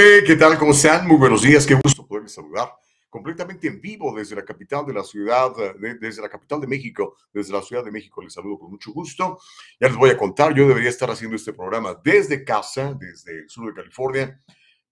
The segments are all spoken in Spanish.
¿Qué tal? ¿Cómo están? Muy buenos días. Qué gusto poderles saludar completamente en vivo desde la capital de la ciudad, desde la capital de México, desde la Ciudad de México. Les saludo con mucho gusto. Ya les voy a contar, yo debería estar haciendo este programa desde casa, desde el sur de California,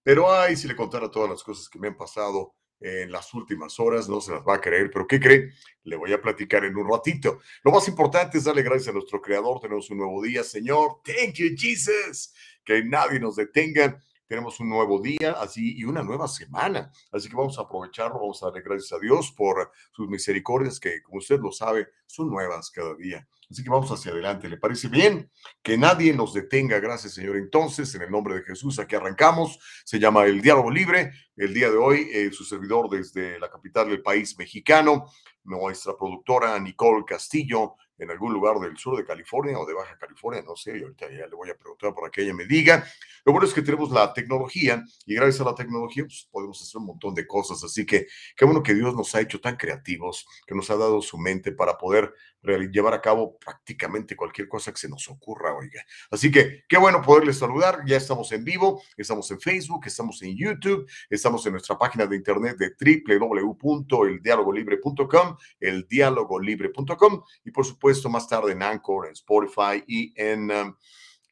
pero ay, si le contara todas las cosas que me han pasado en las últimas horas, no se las va a creer, pero ¿qué cree? Le voy a platicar en un ratito. Lo más importante es darle gracias a nuestro creador, tenemos un nuevo día, Señor. Thank you, Jesus. Que nadie nos detenga tenemos un nuevo día así y una nueva semana. Así que vamos a aprovecharlo, vamos a darle gracias a Dios por sus misericordias que, como usted lo sabe, son nuevas cada día. Así que vamos hacia adelante. ¿Le parece bien? Que nadie nos detenga. Gracias, Señor. Entonces, en el nombre de Jesús, aquí arrancamos. Se llama El Diálogo Libre. El día de hoy, eh, su servidor desde la capital del país mexicano, nuestra productora Nicole Castillo, en algún lugar del sur de California o de Baja California, no sé, ahorita ya le voy a preguntar para que ella me diga. Lo bueno es que tenemos la tecnología y gracias a la tecnología pues, podemos hacer un montón de cosas, así que qué bueno que Dios nos ha hecho tan creativos, que nos ha dado su mente para poder llevar a cabo prácticamente cualquier cosa que se nos ocurra, oiga. Así que qué bueno poderles saludar, ya estamos en vivo, estamos en Facebook, estamos en YouTube, estamos en nuestra página de internet de www.eldialogolibre.com, eldialogolibre.com y por supuesto esto más tarde en Anchor, en Spotify y en, um,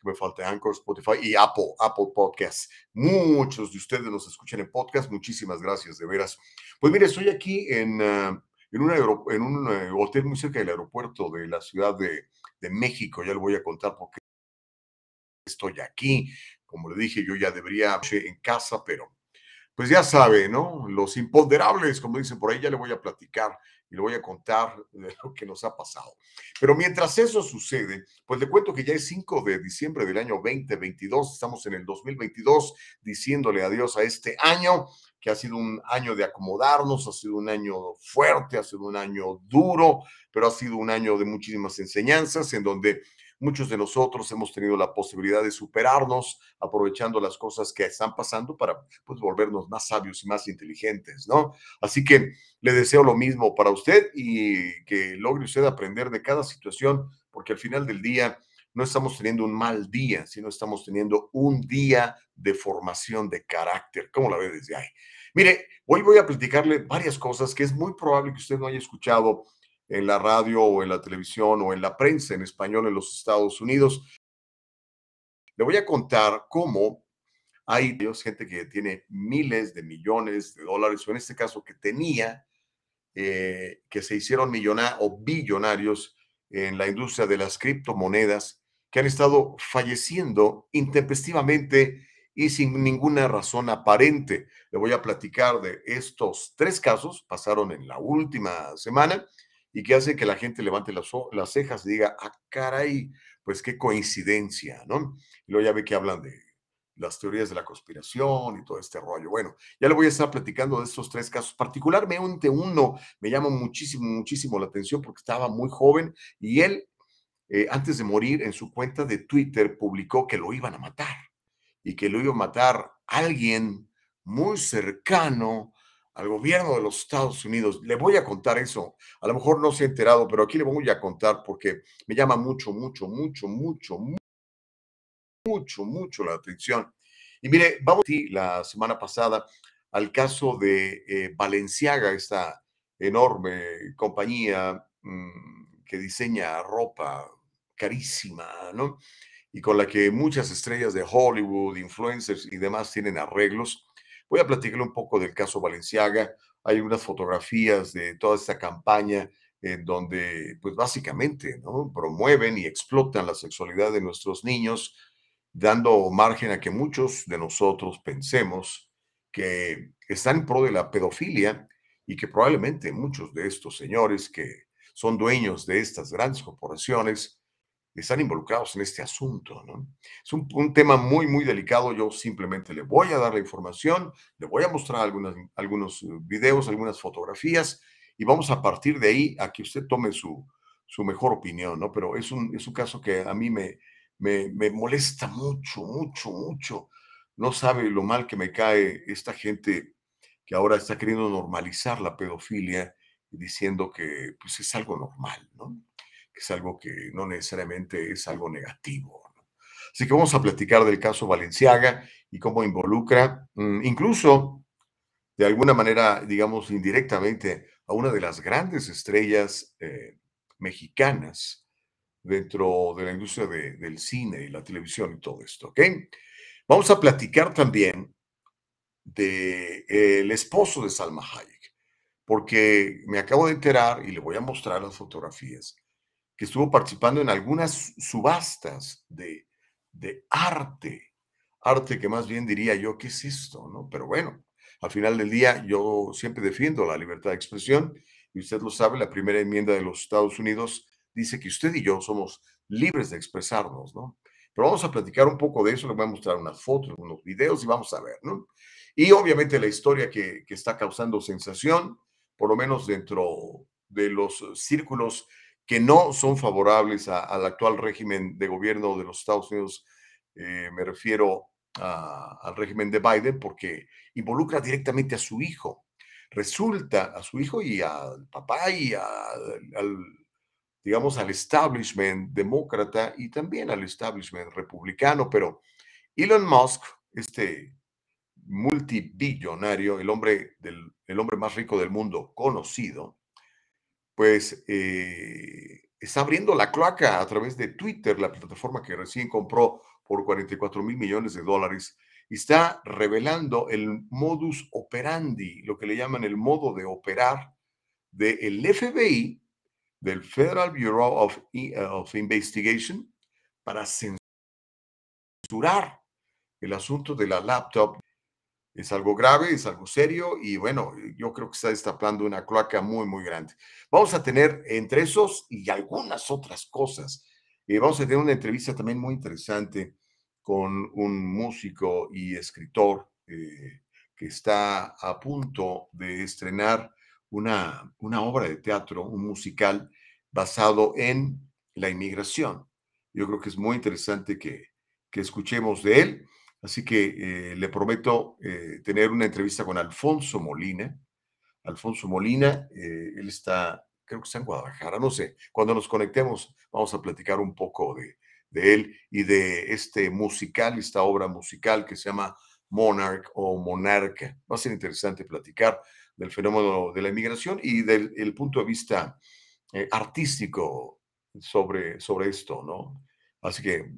me falta Anchor, Spotify y Apple, Apple Podcasts. Muchos de ustedes nos escuchan en podcast. Muchísimas gracias, de veras. Pues mire, estoy aquí en, uh, en, un, en un uh, hotel muy cerca del aeropuerto de la Ciudad de, de México. Ya le voy a contar por qué estoy aquí. Como le dije, yo ya debería en casa, pero pues ya sabe, ¿no? Los imponderables, como dicen por ahí, ya le voy a platicar y le voy a contar lo que nos ha pasado. Pero mientras eso sucede, pues le cuento que ya es 5 de diciembre del año 2022, estamos en el 2022 diciéndole adiós a este año, que ha sido un año de acomodarnos, ha sido un año fuerte, ha sido un año duro, pero ha sido un año de muchísimas enseñanzas en donde Muchos de nosotros hemos tenido la posibilidad de superarnos aprovechando las cosas que están pasando para pues, volvernos más sabios y más inteligentes, ¿no? Así que le deseo lo mismo para usted y que logre usted aprender de cada situación, porque al final del día no estamos teniendo un mal día, sino estamos teniendo un día de formación de carácter. ¿Cómo la ve desde ahí? Mire, hoy voy a platicarle varias cosas que es muy probable que usted no haya escuchado en la radio o en la televisión o en la prensa en español en los Estados Unidos. Le voy a contar cómo hay gente que tiene miles de millones de dólares, o en este caso que tenía, eh, que se hicieron millonarios o billonarios en la industria de las criptomonedas, que han estado falleciendo intempestivamente y sin ninguna razón aparente. Le voy a platicar de estos tres casos, pasaron en la última semana y que hace que la gente levante las, las cejas y diga, ah, caray, pues qué coincidencia, ¿no? Y luego ya ve que hablan de las teorías de la conspiración y todo este rollo. Bueno, ya le voy a estar platicando de estos tres casos. Particularmente uno me llama muchísimo, muchísimo la atención porque estaba muy joven y él, eh, antes de morir, en su cuenta de Twitter publicó que lo iban a matar y que lo iba a matar alguien muy cercano al gobierno de los Estados Unidos. Le voy a contar eso. A lo mejor no se ha enterado, pero aquí le voy a contar porque me llama mucho, mucho, mucho, mucho, mucho, mucho la atención. Y mire, vamos a la semana pasada al caso de eh, Valenciaga, esta enorme compañía mm, que diseña ropa carísima, ¿no? Y con la que muchas estrellas de Hollywood, influencers y demás tienen arreglos. Voy a platicarle un poco del caso Valenciaga. Hay unas fotografías de toda esta campaña en donde, pues básicamente, promueven y explotan la sexualidad de nuestros niños, dando margen a que muchos de nosotros pensemos que están en pro de la pedofilia y que probablemente muchos de estos señores que son dueños de estas grandes corporaciones están involucrados en este asunto, ¿no? Es un, tema muy, muy delicado. Yo simplemente le voy a dar la información, le voy a mostrar algunas, algunos eh, videos, algunas fotografías y vamos a partir de ahí a que usted tome su, su mejor opinión, ¿no? Pero es un, es un caso que a mí me, me, me molesta mucho, mucho, mucho. No sabe lo mal que me cae esta gente que ahora está queriendo normalizar la pedofilia diciendo que pues, es algo normal, ¿no? Es algo que no necesariamente es algo negativo. Así que vamos a platicar del caso Valenciaga y cómo involucra mm, incluso de alguna manera, digamos, indirectamente a una de las grandes estrellas eh, mexicanas dentro de la industria del cine y la televisión y todo esto, ¿ok? Vamos a platicar también del de, esposo de Salma Hayek, porque me acabo de enterar y le voy a mostrar las fotografías que estuvo participando en algunas subastas de, de arte, arte que más bien diría yo, ¿qué es esto? ¿no? Pero bueno, al final del día yo siempre defiendo la libertad de expresión y usted lo sabe, la primera enmienda de los Estados Unidos dice que usted y yo somos libres de expresarnos, ¿no? Pero vamos a platicar un poco de eso, le voy a mostrar unas fotos, unos videos y vamos a ver, ¿no? Y obviamente la historia que, que está causando sensación, por lo menos dentro de los círculos que no son favorables al actual régimen de gobierno de los Estados Unidos. Eh, me refiero al régimen de Biden porque involucra directamente a su hijo. Resulta a su hijo y al papá y al, digamos, al establishment demócrata y también al establishment republicano, pero Elon Musk, este multibillonario, el hombre, del, el hombre más rico del mundo conocido, pues eh, está abriendo la cloaca a través de Twitter, la plataforma que recién compró por 44 mil millones de dólares, y está revelando el modus operandi, lo que le llaman el modo de operar del FBI, del Federal Bureau of, of Investigation, para censurar el asunto de la laptop es algo grave, es algo serio y bueno, yo creo que está destapando una cloaca muy, muy grande. Vamos a tener entre esos y algunas otras cosas. Eh, vamos a tener una entrevista también muy interesante con un músico y escritor eh, que está a punto de estrenar una, una obra de teatro, un musical basado en la inmigración. Yo creo que es muy interesante que, que escuchemos de él. Así que eh, le prometo eh, tener una entrevista con Alfonso Molina. Alfonso Molina, eh, él está, creo que está en Guadalajara, no sé. Cuando nos conectemos vamos a platicar un poco de, de él y de este musical, esta obra musical que se llama Monarch o Monarca. Va a ser interesante platicar del fenómeno de la inmigración y del punto de vista artístico sobre, sobre esto, ¿no? Así que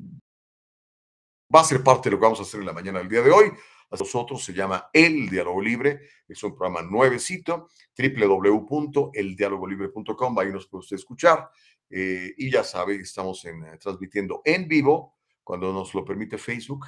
va a ser parte de lo que vamos a hacer en la mañana del día de hoy. A nosotros se llama El Diálogo Libre, es un programa nuevecito, www.eldialogolibre.com, ahí nos puede usted escuchar. Eh, y ya sabe, estamos en, eh, transmitiendo en vivo cuando nos lo permite Facebook,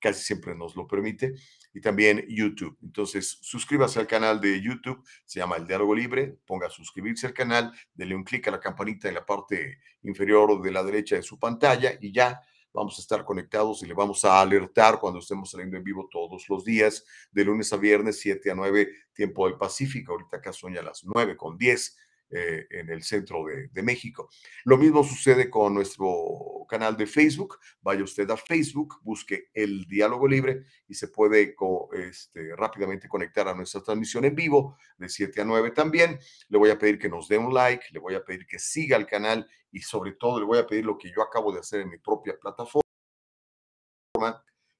casi siempre nos lo permite, y también YouTube. Entonces, suscríbase al canal de YouTube, se llama El Diálogo Libre, ponga suscribirse al canal, dele un clic a la campanita en la parte inferior de la derecha de su pantalla y ya vamos a estar conectados y le vamos a alertar cuando estemos saliendo en vivo todos los días, de lunes a viernes, 7 a 9, tiempo del Pacífico. Ahorita acá son ya las 9 con 10 eh, en el centro de, México. Lo mismo sucede con nuestro canal de Facebook. Vaya usted a Facebook, busque el diálogo libre y se puede este, rápidamente conectar a nuestra transmisión en vivo de 7 a 9 también. Le voy a pedir que nos dé un like, le voy a pedir que siga el canal y sobre todo le voy a pedir lo que yo acabo de hacer en mi propia plataforma,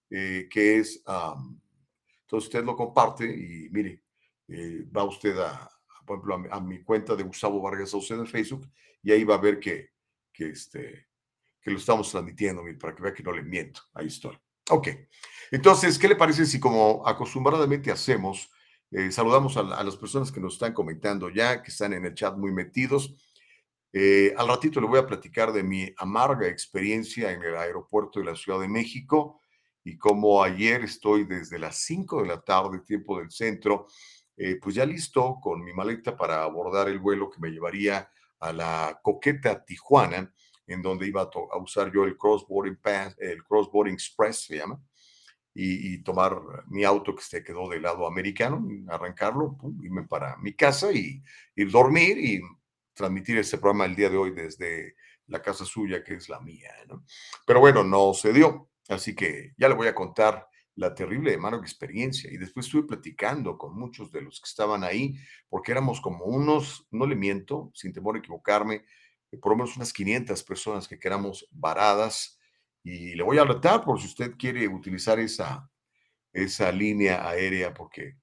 eh, que es, entonces usted lo comparte y mire, eh, va usted a por ejemplo, a, mi cuenta de Gustavo Vargas Saucedo en Facebook y ahí va a ver que, que, este, que lo estamos transmitiendo, para que vea que no le miento. Ahí estoy. Ok. Entonces, ¿qué le parece si como acostumbradamente hacemos, eh, saludamos a, las personas que nos están comentando ya, que están en el chat muy metidos? Eh, al ratito le voy a platicar de mi amarga experiencia en el aeropuerto de la Ciudad de México y cómo ayer estoy desde las 5 de la tarde, tiempo del centro, eh, pues ya listo con mi maleta para abordar el vuelo que me llevaría a la coqueta Tijuana, en donde iba a, usar yo el crossboarding pass, el crossboarding express se llama, y, tomar mi auto que se quedó del lado americano, arrancarlo, irme para mi casa y ir dormir y transmitir este programa el día de hoy desde la casa suya, que es la mía. ¿no? Pero bueno, no se dio. Así que ya le voy a contar la terrible mano experiencia. Y después estuve platicando con muchos de los que estaban ahí, porque éramos como unos, no le miento, sin temor a equivocarme, por lo menos unas 500 personas que quedamos varadas. Y le voy a alertar por si usted quiere utilizar esa, esa línea aérea, porque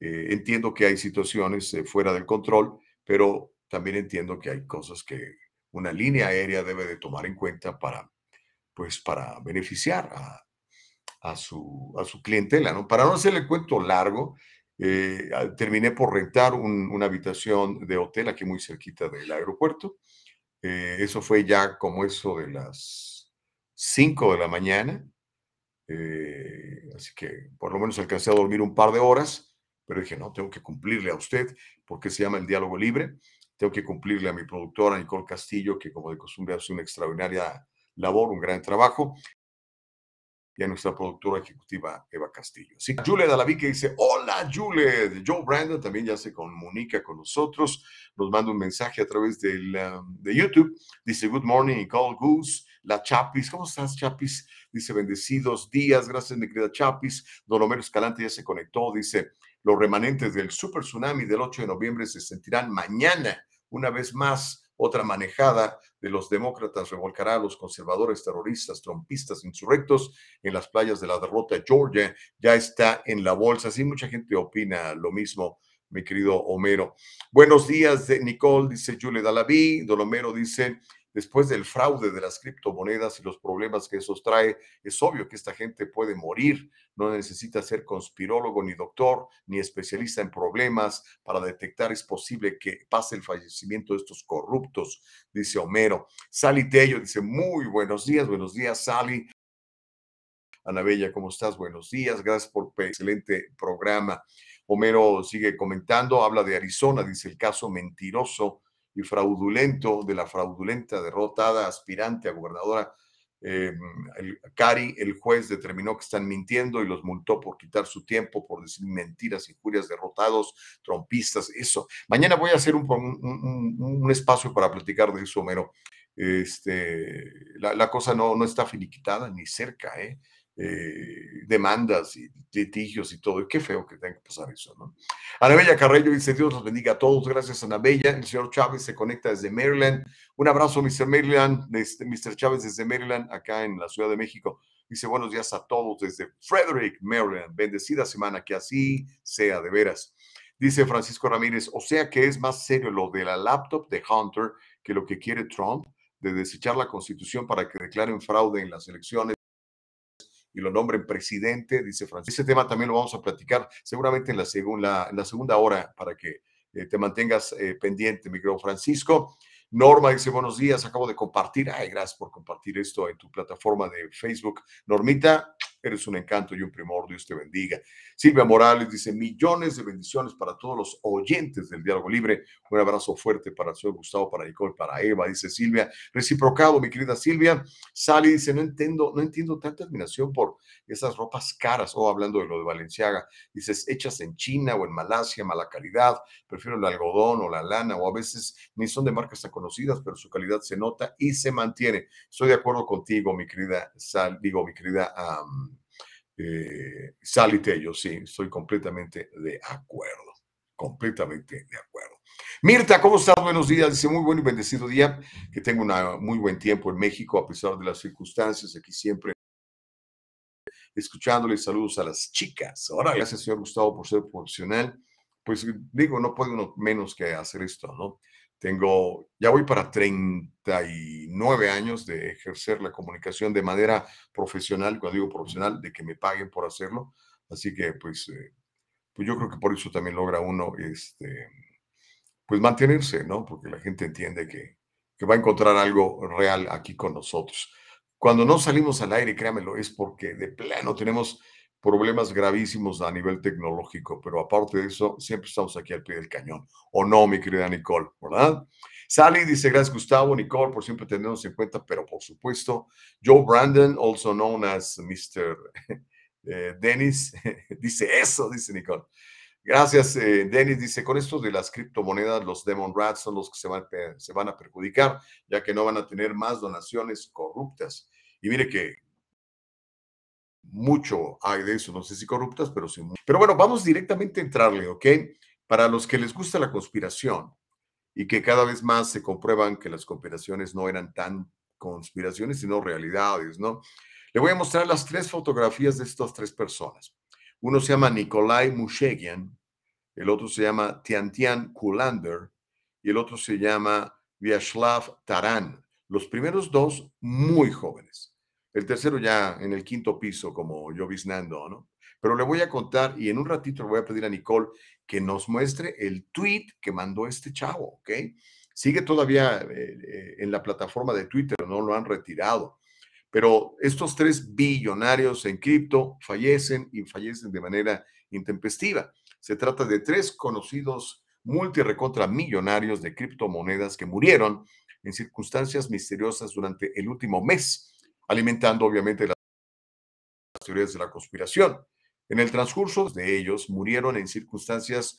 eh, entiendo que hay situaciones eh, fuera del control, pero también entiendo que hay cosas que una línea aérea debe de tomar en cuenta para, pues, para beneficiar a, a, su, a su clientela. ¿no? Para no hacerle el cuento largo, eh, terminé por rentar una habitación de hotel aquí muy cerquita del aeropuerto. Eh, eso fue ya como eso de las 5 de la mañana. Eh, así que por lo menos alcancé a dormir un par de horas, pero dije, no, tengo que cumplirle a usted porque se llama el diálogo libre. Tengo que cumplirle a mi productora Nicole Castillo, que como de costumbre hace una extraordinaria labor, un gran trabajo a nuestra productora ejecutiva Eva Castillo. Sí, Julia Dalaví que dice, hola Julia, Joe Brandon también ya se comunica con nosotros, nos manda un mensaje a través del, um, de YouTube, dice, good morning, Call Goose, la Chapis, ¿cómo estás Chapis? Dice, bendecidos días, gracias mi querida Chapis, Don Homero Escalante ya se conectó, dice, los remanentes del super tsunami del 8 de noviembre se sentirán mañana una vez más otra manejada de los demócratas revolcará a los conservadores terroristas, trompistas, insurrectos en las playas de la derrota. Georgia ya está en la bolsa. Sí, mucha gente opina lo mismo, mi querido Homero. Buenos días, Nicole, dice Julie Dalaví. Don Homero dice, después del fraude de las criptomonedas y los problemas que eso trae, es obvio que esta gente puede morir. No necesita ser conspirólogo ni doctor ni especialista en problemas para detectar es posible que pase el fallecimiento de estos corruptos, dice Homero. Sally Tello dice, muy buenos días, buenos días, Sally. Ana Bella, ¿cómo estás? Buenos días, gracias por el excelente programa. Homero sigue comentando, habla de Arizona, dice el caso mentiroso y fraudulento de la fraudulenta derrotada aspirante a gobernadora eh, el, Cari, el juez determinó que están mintiendo y los multó por quitar su tiempo, por decir mentiras, injurias, derrotados, trompistas, eso. Mañana voy a hacer un, un, espacio para platicar de eso, Homero. Este, la, la, cosa no, no está finiquitada ni cerca, ¿eh? Eh, demandas y litigios y todo. Y qué feo que tenga que pasar eso, ¿no? Anabella Carrello dice, Dios los bendiga a todos. Gracias, Anabella. El señor Chávez se conecta desde Maryland. Un abrazo, Mr. Maryland, este, Mr. Chávez desde Maryland, acá en la Ciudad de México. Dice, buenos días a todos desde Frederick, Maryland. Bendecida semana, que así sea de veras. Dice Francisco Ramírez, o sea que es más serio lo de la laptop de Hunter que lo que quiere Trump de desechar la constitución para que declaren fraude en las elecciones y lo nombren presidente, dice Francisco. Ese tema también lo vamos a platicar seguramente en la, segunda, en la segunda hora para que eh, te mantengas eh, pendiente, mi querido Francisco. Norma dice, buenos días, acabo de compartir. Ay, gracias por compartir esto en tu plataforma de Facebook. Normita, Eres un encanto y un primor, Dios te bendiga. Silvia Morales dice, millones de bendiciones para todos los oyentes del Diálogo Libre. Un abrazo fuerte para el señor Gustavo, para Nicole, para Eva, dice Silvia. Reciprocado, mi querida Silvia. Sally dice, no entiendo, no entiendo tanta admiración por esas ropas caras. O oh, hablando de lo de Valenciaga, dices, hechas en China o en Malasia, mala calidad. Prefiero el algodón o la lana, o a veces ni son de marcas tan conocidas, pero su calidad se nota y se mantiene. Estoy de acuerdo contigo, mi querida Sal, digo, mi querida eh, Sally Tello, sí, estoy completamente de acuerdo, completamente de acuerdo. Mirta, ¿cómo estás? Buenos días. Dice, muy buen y bendecido día, que tengo un muy buen tiempo en México a pesar de las circunstancias, aquí siempre escuchándole saludos a las chicas. Ahora, gracias, señor Gustavo, por ser profesional. Pues digo, no puede uno menos que hacer esto, ¿no? Tengo, ya voy para 39 años de ejercer la comunicación de manera profesional, cuando digo profesional, de que me paguen por hacerlo. Así que, pues, eh, pues yo creo que por eso también logra uno, este, pues mantenerse, ¿no? Porque la gente entiende que, que va a encontrar algo real aquí con nosotros. Cuando no salimos al aire, créamelo, es porque de plano tenemos problemas gravísimos a nivel tecnológico, pero aparte de eso, siempre estamos aquí al pie del cañón. ¿O no, mi querida Nicole? ¿Verdad? Sally dice, gracias Gustavo, Nicole, por siempre tenernos en cuenta, pero por supuesto, Joe Brandon, also known as Mr. Eh, Dennis, dice eso, dice Nicole. Gracias, eh, Dennis. Dice, con esto de las criptomonedas, los Demon Rats son los que se van, se van a perjudicar, ya que no van a tener más donaciones corruptas. Y mire que mucho hay de eso, no sé si corruptas, pero sí. Pero bueno, vamos directamente a entrarle, ¿ok? Para los que les gusta la conspiración y que cada vez más se comprueban que las conspiraciones no eran tan conspiraciones, sino realidades, ¿no? Le voy a mostrar las tres fotografías de estas tres personas. Uno se llama Nikolai Mushegian, el otro se llama Tiantian Kulander y el otro se llama Vyacheslav Taran. Los primeros dos muy jóvenes. El tercero ya en el quinto piso, como yo viznando, ¿no? Pero le voy a contar y en un ratito le voy a pedir a Nicole que nos muestre el tweet que mandó este chavo, ¿ok? Sigue todavía eh, eh, en la plataforma de Twitter, no lo han retirado. Pero estos tres billonarios en cripto fallecen y fallecen de manera intempestiva. Se trata de tres conocidos multirecontra millonarios de criptomonedas que murieron en circunstancias misteriosas durante el último mes, alimentando obviamente las teorías de la conspiración. En el transcurso de ellos murieron en circunstancias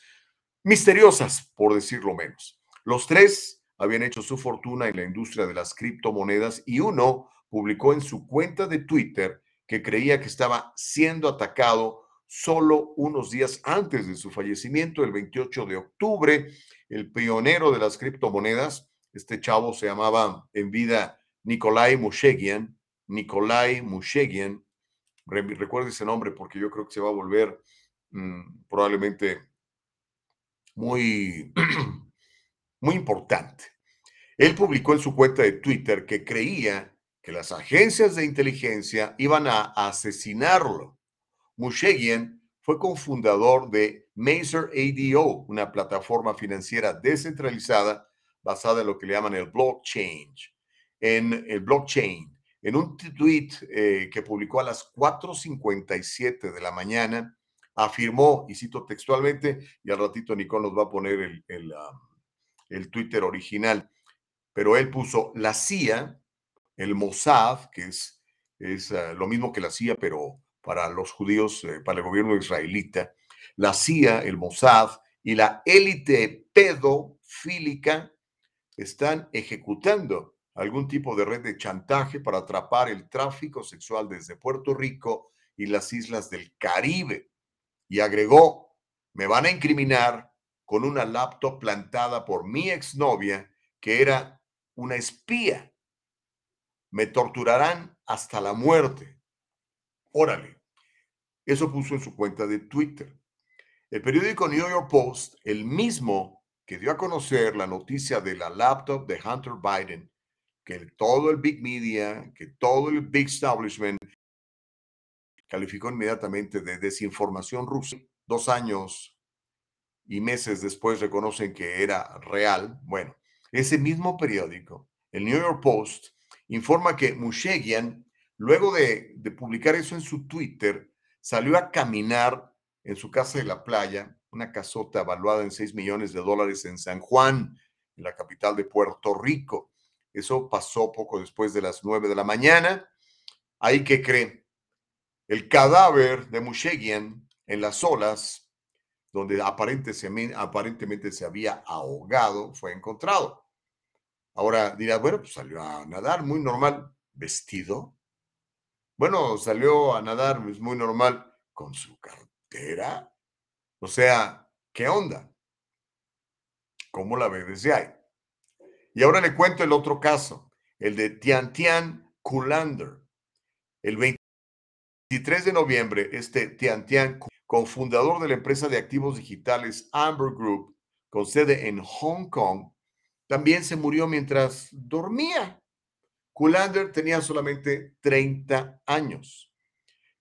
misteriosas, por decirlo menos. Los tres habían hecho su fortuna en la industria de las criptomonedas y uno publicó en su cuenta de Twitter que creía que estaba siendo atacado solo unos días antes de su fallecimiento, el 28 de octubre. El pionero de las criptomonedas, este chavo se llamaba en vida Nikolai Mushegian. Nikolai Mushegian, recuerde ese nombre porque yo creo que se va a volver mm, probablemente muy, muy importante. Él publicó en su cuenta de Twitter que creía que las agencias de inteligencia iban a asesinarlo. Mushegian fue cofundador de Mazer ADO, una plataforma financiera descentralizada basada en lo que le llaman el blockchain. En el blockchain, en un tweet eh, que publicó a las 4.57 de la mañana, afirmó, y cito textualmente, y al ratito Nicole nos va a poner el, el, Twitter original, pero él puso, la CIA el Mossad, que es, es eh, lo mismo que la CIA, pero para los judíos, eh, para el gobierno israelita, la CIA, el Mossad y la élite pedofílica están ejecutando algún tipo de red de chantaje para atrapar el tráfico sexual desde Puerto Rico y las islas del Caribe. Y agregó, me van a incriminar con una laptop plantada por mi exnovia, que era una espía me torturarán hasta la muerte. Órale. Eso puso en su cuenta de Twitter. El periódico New York Post, el mismo que dio a conocer la noticia de la laptop de Hunter Biden, que todo el big media, que todo el big establishment calificó inmediatamente de desinformación rusa. Dos años y meses después reconocen que era real. Bueno, ese mismo periódico, el New York Post, informa que Mushegian, luego de, publicar eso en su Twitter, salió a caminar en su casa de la playa, una casota evaluada en 6 millones de dólares en San Juan, en la capital de Puerto Rico. Eso pasó poco después de las 9 de la mañana. Ahí que cree, el cadáver de Mushegian en las olas, donde aparentemente se había ahogado, fue encontrado. Ahora dirá, bueno, pues salió a nadar, muy normal, vestido. Bueno, salió a nadar, es pues, muy normal, con su cartera. O sea, ¿qué onda? ¿Cómo la ve desde ahí? Y ahora le cuento el otro caso, el de Tian Tian Kulander. El 23 de noviembre, este Tian Tian, cofundador de la empresa de activos digitales Amber Group, con sede en Hong Kong, también se murió mientras dormía. Kulander tenía solamente 30 años.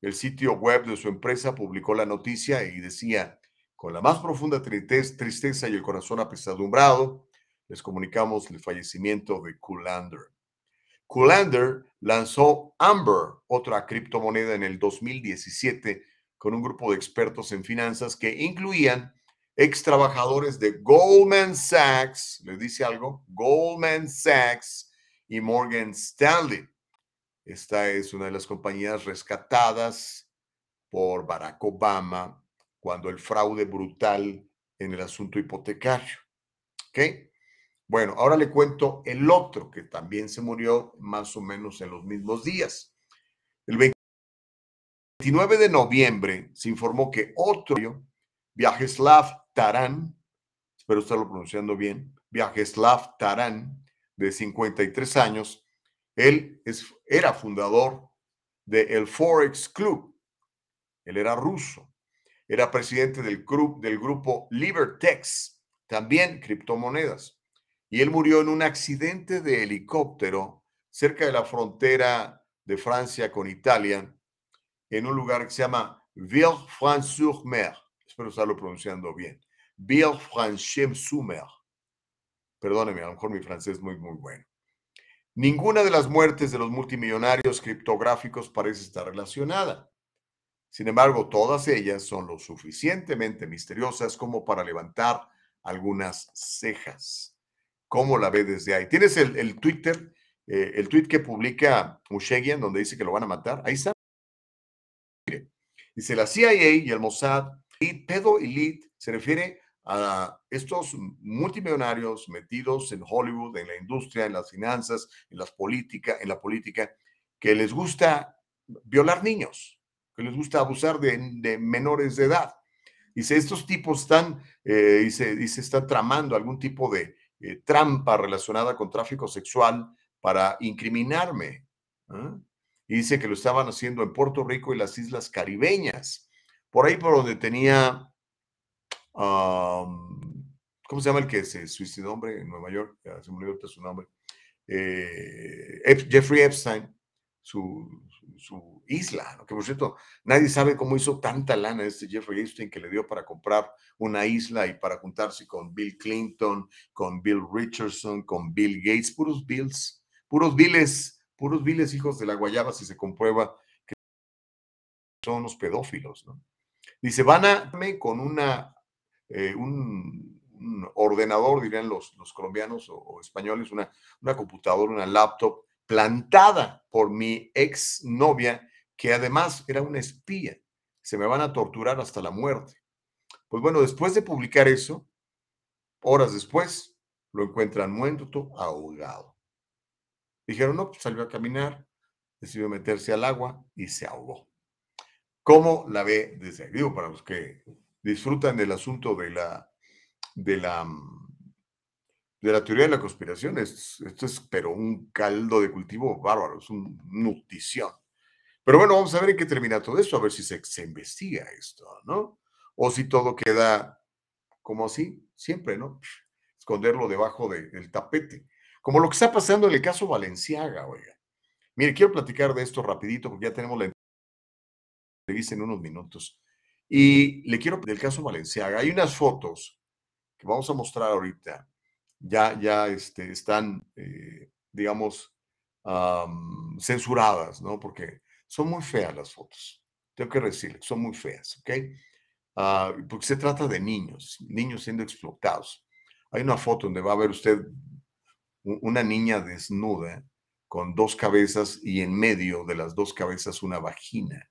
El sitio web de su empresa publicó la noticia y decía, con la más profunda tristeza y el corazón apesadumbrado, les comunicamos el fallecimiento de Kulander. Kulander lanzó Amber, otra criptomoneda, en el 2017 con un grupo de expertos en finanzas que incluían ex trabajadores de Goldman Sachs, ¿les dice algo? Goldman Sachs y Morgan Stanley. Esta es una de las compañías rescatadas por Barack Obama cuando el fraude brutal en el asunto hipotecario. ¿Ok? Bueno, ahora le cuento el otro que también se murió más o menos en los mismos días. El 29 de noviembre se informó que otro Viajeslav Tarán, espero estarlo pronunciando bien, Viajeslav Tarán, de 53 años, él es, era fundador del Forex Club. Él era ruso. Era presidente del, club, del grupo Libertex, también criptomonedas. Y él murió en un accidente de helicóptero cerca de la frontera de Francia con Italia, en un lugar que se llama Villefranche-sur-Mer. Espero estarlo pronunciando bien. Villefranche-sur-Mer. Perdóneme, a lo mejor mi francés es muy, muy bueno. Ninguna de las muertes de los multimillonarios criptográficos parece estar relacionada. Sin embargo, todas ellas son lo suficientemente misteriosas como para levantar algunas cejas. ¿Cómo la ve desde ahí? ¿Tienes el, Twitter, eh, el tweet que publica Mushegian donde dice que lo van a matar? Ahí está. Dice la CIA y el Mossad, y pedo elite se refiere a estos multimillonarios metidos en Hollywood, en la industria, en las finanzas, en las políticas, en la política, que les gusta violar niños, que les gusta abusar de, menores de edad. Dice, estos tipos están, eh, dice, están tramando algún tipo de eh, trampa relacionada con tráfico sexual para incriminarme. ¿ah? Y dice que lo estaban haciendo en Puerto Rico y las islas caribeñas, por ahí por donde tenía ¿Cómo se llama el que se suicidó, hombre, en Nueva York? se me olvidó su nombre. Eh, Jeffrey Epstein, su, su, isla, ¿no? que por cierto, nadie sabe cómo hizo tanta lana este Jeffrey Epstein que le dio para comprar una isla y para juntarse con Bill Clinton, con Bill Richardson, con Bill Gates, puros Bills, puros Billes, puros Billes hijos de la guayaba si se comprueba que son unos pedófilos, ¿no? Dice, van a con una eh, un, ordenador, dirían los, los colombianos o, españoles, una, una computadora, una laptop plantada por mi ex novia, que además era una espía. Se me van a torturar hasta la muerte. Pues bueno, después de publicar eso, horas después, lo encuentran muerto, ahogado. Dijeron, no, pues salió a caminar, decidió meterse al agua y se ahogó. ¿Cómo la ve desde ahí? Digo, para los que disfrutan del asunto de la, de la, de la teoría de la conspiración. esto es, pero un caldo de cultivo bárbaro, es una nutrición. Pero bueno, vamos a ver en qué termina todo esto, a ver si se, se investiga esto, ¿no? O si todo queda como así, siempre, ¿no? Esconderlo debajo del tapete. Como lo que está pasando en el caso Valenciaga, oiga. Mire, quiero platicar de esto rapidito porque ya tenemos la entrevista en unos minutos. Y le quiero del caso Valenciaga. Hay unas fotos que vamos a mostrar ahorita. Ya, ya este, están, eh, digamos, censuradas, ¿no? Porque son muy feas las fotos. Tengo que decirle, son muy feas, ¿ok? Ah, porque se trata de niños, niños siendo explotados. Hay una foto donde va a ver usted una niña desnuda con dos cabezas y en medio de las dos cabezas una vagina.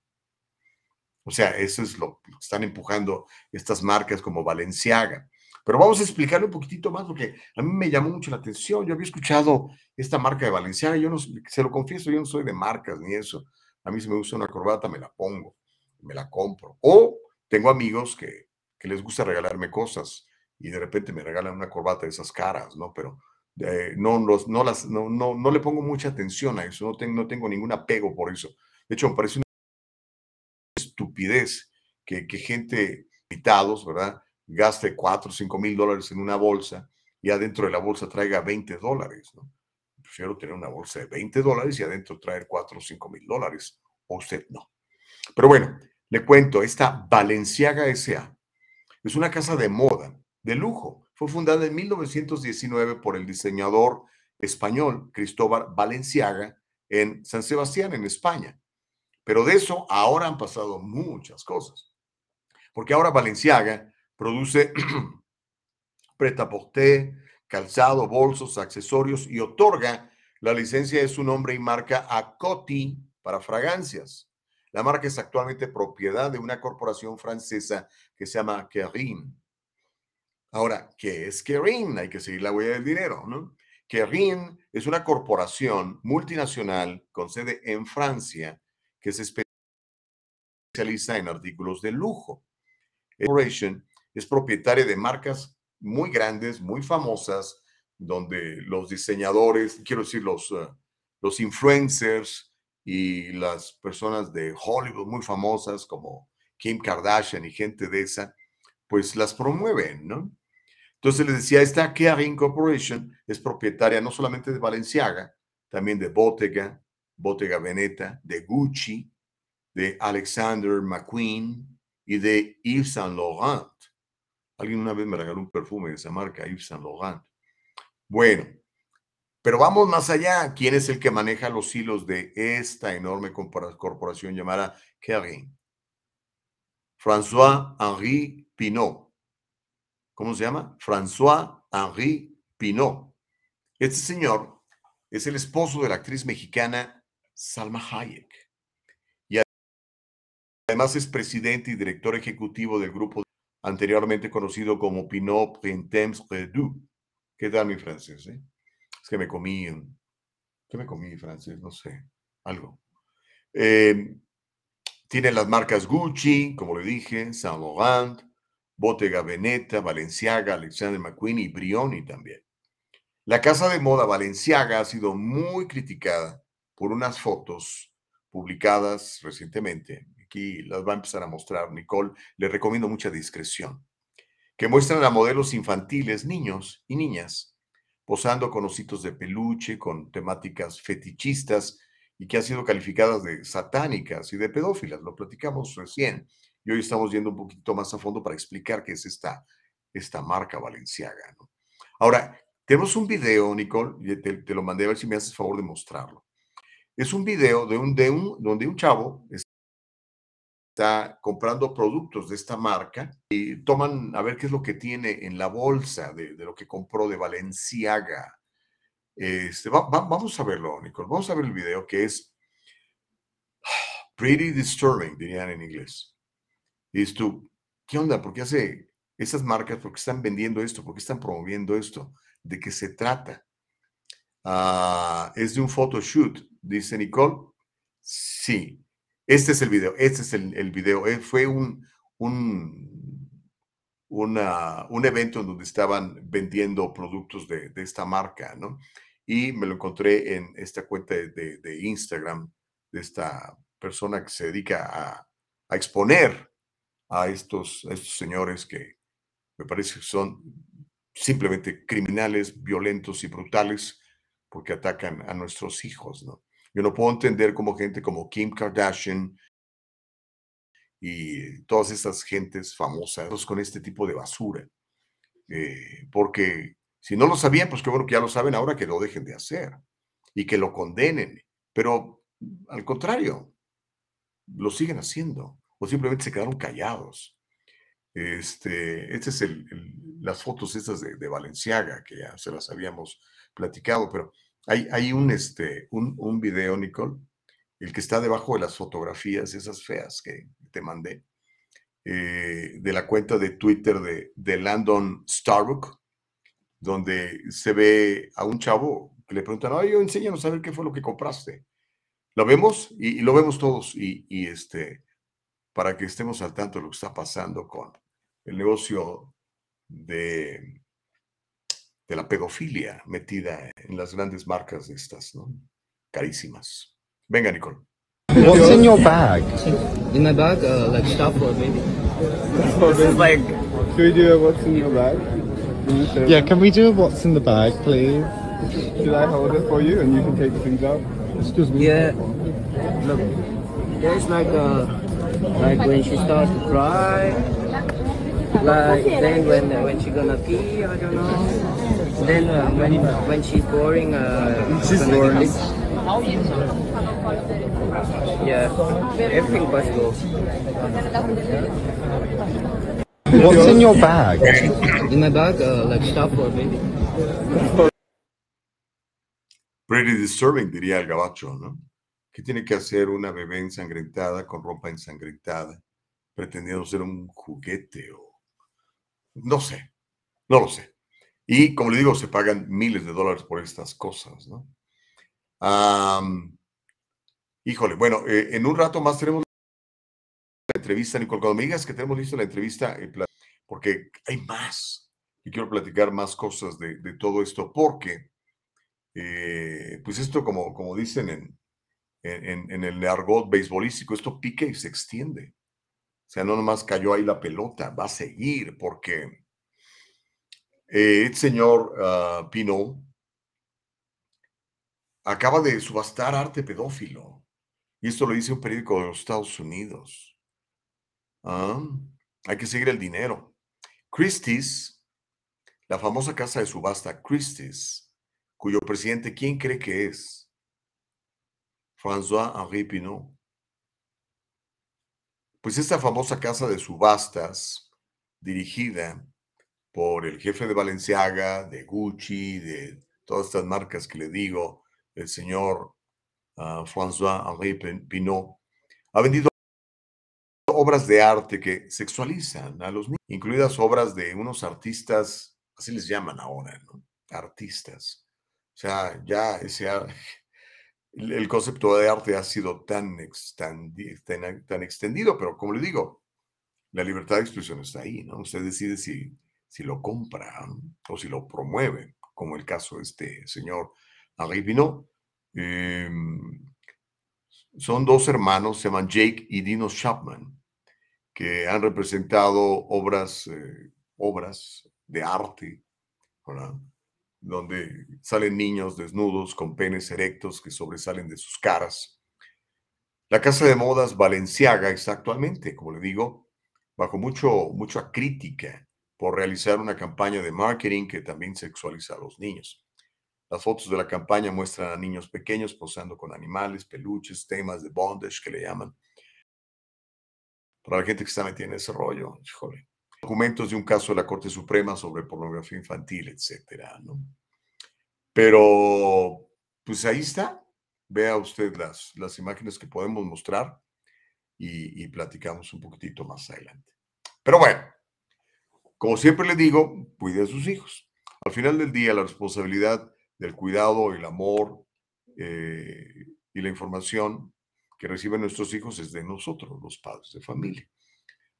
O sea, eso es lo que están empujando estas marcas como Valenciaga. Pero vamos a explicarle un poquitito más porque a mí me llamó mucho la atención. Yo había escuchado esta marca de Valenciaga, yo no, se lo confieso, yo no soy de marcas ni eso. A mí si me gusta una corbata, me la pongo, me la compro. O tengo amigos que, les gusta regalarme cosas y de repente me regalan una corbata de esas caras, ¿no? Pero eh, no, no, las, no, no, le pongo mucha atención a eso, no tengo, no tengo ningún apego por eso. De hecho, me parece una estupidez que, gente, invitados, ¿verdad? Gaste 4 o 5 mil dólares en una bolsa y adentro de la bolsa traiga 20 dólares, ¿no? Prefiero tener una bolsa de 20 dólares y adentro traer 4 o 5 mil dólares, o usted no. Pero bueno, le cuento, esta Balenciaga S.A. es una casa de moda, de lujo. Fue fundada en 1919 por el diseñador español Cristóbal Balenciaga en San Sebastián, en España. Pero de eso ahora han pasado muchas cosas. Porque ahora Valenciaga produce pretaporté, calzado, bolsos, accesorios y otorga la licencia de su nombre y marca a Coty para fragancias. La marca es actualmente propiedad de una corporación francesa que se llama Kering. Ahora, ¿qué es Kering? Hay que seguir la huella del dinero, ¿no? Kering es una corporación multinacional con sede en Francia que se especializa en artículos de lujo. Corporation es propietaria de marcas muy grandes, muy famosas, donde los diseñadores, quiero decir, los, eh, los influencers y las personas de Hollywood muy famosas como Kim Kardashian y gente de esa, pues las promueven, ¿no? Entonces les decía, esta Kering Corporation es propietaria no solamente de Balenciaga, también de Bottega, Bottega Veneta, de Gucci, de Alexander McQueen y de Yves Saint Laurent. Alguien una vez me regaló un perfume de esa marca, Yves Saint Laurent. Bueno, pero vamos más allá. ¿Quién es el que maneja los hilos de esta enorme corporación llamada Kering? François-Henri Pinot. ¿Cómo se llama? François-Henri Pinot. Este señor es el esposo de la actriz mexicana Salma Hayek. Y además es presidente y director ejecutivo del grupo anteriormente conocido como Pinot Printemps Redoux. ¿Qué tal mi francés? Eh? Es que me comí, ¿qué me comí francés? No sé, algo. Eh, tiene las marcas Gucci, como le dije, Saint Laurent, Bottega Veneta, Valenciaga, Alexander McQueen y Brioni también. La casa de moda Valenciaga ha sido muy criticada por unas fotos publicadas recientemente aquí las va a empezar a mostrar Nicole, le recomiendo mucha discreción, que muestran a modelos infantiles, niños y niñas, posando con ositos de peluche, con temáticas fetichistas y que han sido calificadas de satánicas y de pedófilas. Lo platicamos recién y hoy estamos yendo un poquito más a fondo para explicar qué es esta, esta marca valenciaga. Ahora, tenemos un video, Nicole, te, te, lo mandé a ver si me haces favor de mostrarlo. Es un video de un, de un, donde un chavo está comprando productos de esta marca y toman a ver qué es lo que tiene en la bolsa de, lo que compró de Valenciaga. Este, vamos a verlo, Nicole. Vamos a ver el video que es pretty disturbing, dirían en inglés. Dices tú, ¿qué onda? ¿Por qué hace esas marcas? ¿Por qué están vendiendo esto? ¿Por qué están promoviendo esto? ¿De qué se trata? Ah, es de un photoshoot, dice Nicole. Sí, este es el video, este es el, video. Eh, fue un, un, un evento en donde estaban vendiendo productos de, esta marca, ¿no? Y me lo encontré en esta cuenta de, Instagram de esta persona que se dedica a, exponer a estos, a estos señores que me parece que son simplemente criminales, violentos y brutales porque atacan a nuestros hijos, ¿no? Yo no puedo entender cómo gente como Kim Kardashian y todas estas gentes famosas con este tipo de basura. Eh, porque si no lo sabían, pues qué bueno que ya lo saben ahora, que lo dejen de hacer y que lo condenen. Pero al contrario, lo siguen haciendo o simplemente se quedaron callados. Este, este es el, las fotos estas de, de Valenciaga, que ya se las habíamos platicado, pero hay, un, este, un, un, video, Nicole, el que está debajo de las fotografías, esas feas que te mandé, eh, de la cuenta de Twitter de, de Landon Starbuck, donde se ve a un chavo que le preguntan, oye, enséñanos a ver qué fue lo que compraste. Lo vemos y, y lo vemos todos y, y, este, para que estemos al tanto de lo que está pasando con el negocio de de la pedofilia metida en las grandes marcas de estas, ¿no? Carísimas. Venga, Nicole. What's in your bag? In my bag, uh, like stuff for baby. like. Can we do a what's in your bag? Can yeah, can we do a what's in the bag, please? Should I hold it for you and you can take things out? Excuse me. Yeah. Look, there's like a like when she starts to cry. Like then when when she gonna pee, I don't know. Then uh, when when she's boring, uh, she's boring. Yeah, everything possible. What's in your bag? In my bag, uh, like stuff for baby. Pretty disturbing, diría el gabacho, ¿no? ¿Qué tiene que hacer una bebé ensangrentada con ropa ensangrentada, pretendiendo ser un juguete o... No sé, no lo sé. Y como le digo, se pagan miles de dólares por estas cosas, ¿no? Híjole, bueno, eh, en un rato más tenemos la entrevista, Nicole. Cuando me digas que tenemos listo la entrevista, eh, porque hay más. Y quiero platicar más cosas de, todo esto, porque, eh, pues esto, como, como dicen en, en, en- el argot beisbolístico, esto pica y se extiende. O sea, no nomás cayó ahí la pelota, va a seguir, porque eh, el señor ah, Pino acaba de subastar arte pedófilo. Y esto lo dice un periódico de los Estados Unidos. Ah, hay que seguir el dinero. Christie's, la famosa casa de subasta Christie's, cuyo presidente, ¿quién cree que es? François-Henri Pinault. Pues esta famosa casa de subastas, dirigida por el jefe de Balenciaga, de Gucci, de todas estas marcas que le digo, el señor ah, François-Henri Pin- Pinault, ha vendido obras de arte que sexualizan a los niños, incluidas obras de unos artistas, así les llaman ahora, ¿no? Artistas. O sea, ya ese, el, concepto de arte ha sido tan, tan, tan extendido, pero como le digo, la libertad de expresión está ahí, ¿no? Usted decide si, si lo compra o si lo promueve, como el caso de este señor Henri. Em, son dos hermanos, se llaman Jake y Dino Chapman, que han representado obras, eh, obras de arte, ¿verdad? donde salen niños desnudos con penes erectos que sobresalen de sus caras. La casa de modas Balenciaga está actualmente, como le digo, bajo mucho, mucha crítica por realizar una campaña de marketing que también sexualiza a los niños. Las fotos de la campaña muestran a niños pequeños posando con animales, peluches, temas de bondage que le llaman. Para la gente que está metida en ese rollo, híjole. Documentos de un caso de la Corte Suprema sobre pornografía infantil, etcétera, ¿no? Pero, pues ahí está. Vea usted las, las imágenes que podemos mostrar y, y platicamos un poquitito más adelante. Pero bueno, como siempre le digo, cuide a sus hijos. Al final del día, la responsabilidad del cuidado, el amor eh, y la información que reciben nuestros hijos es de nosotros, los padres de familia.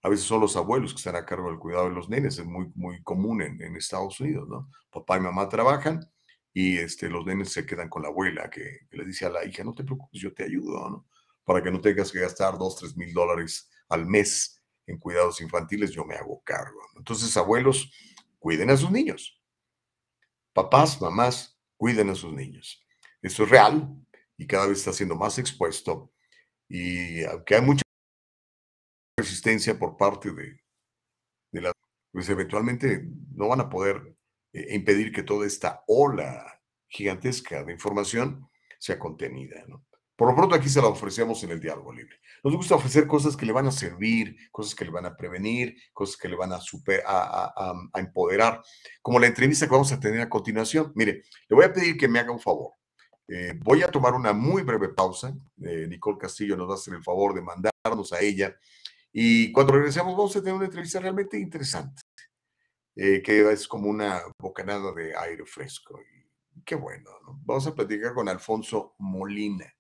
A veces son los abuelos que están a cargo del cuidado de los nenes, es muy, muy común en, Estados Unidos, ¿no? Papá y mamá trabajan y este, los nenes se quedan con la abuela que, que le dice a la hija, no te preocupes, yo te ayudo, ¿no? Para que no tengas que gastar dos, tres mil dólares al mes en cuidados infantiles, yo me hago cargo. Entonces, abuelos, cuiden a sus niños. Papás, mamás, cuiden a sus niños. Esto es real y cada vez está siendo más expuesto. Y aunque hay mucha resistencia por parte de, de la, pues eventualmente no van a poder eh, impedir que toda esta ola gigantesca de información sea contenida. ¿no? Por lo pronto aquí se la ofrecemos en el diálogo libre. Nos gusta ofrecer cosas que le van a servir, cosas que le van a prevenir, cosas que le van a, super, a, a, a, empoderar, como la entrevista que vamos a tener a continuación. Mire, le voy a pedir que me haga un favor. Eh, voy a tomar una muy breve pausa. Eh, Nicole Castillo nos va a hacer el favor de mandarnos a ella. Y cuando regresemos vamos a tener una entrevista realmente interesante, eh, que es como una bocanada de aire fresco. Y qué bueno, ¿no? Vamos a platicar con Alfonso Molina.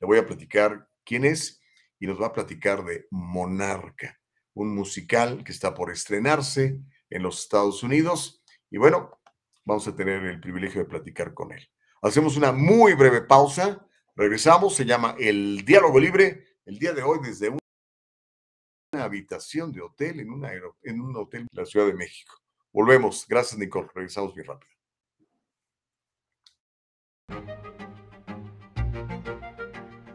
Le voy a platicar quién es y nos va a platicar de Monarca, un musical que está por estrenarse en los Estados Unidos. Y bueno, vamos a tener el privilegio de platicar con él. Hacemos una muy breve pausa. Regresamos. Se llama El Diálogo Libre. El día de hoy desde una habitación de hotel en, una en un hotel de la Ciudad de México. Volvemos. Gracias, Nicole. Regresamos bien rápido.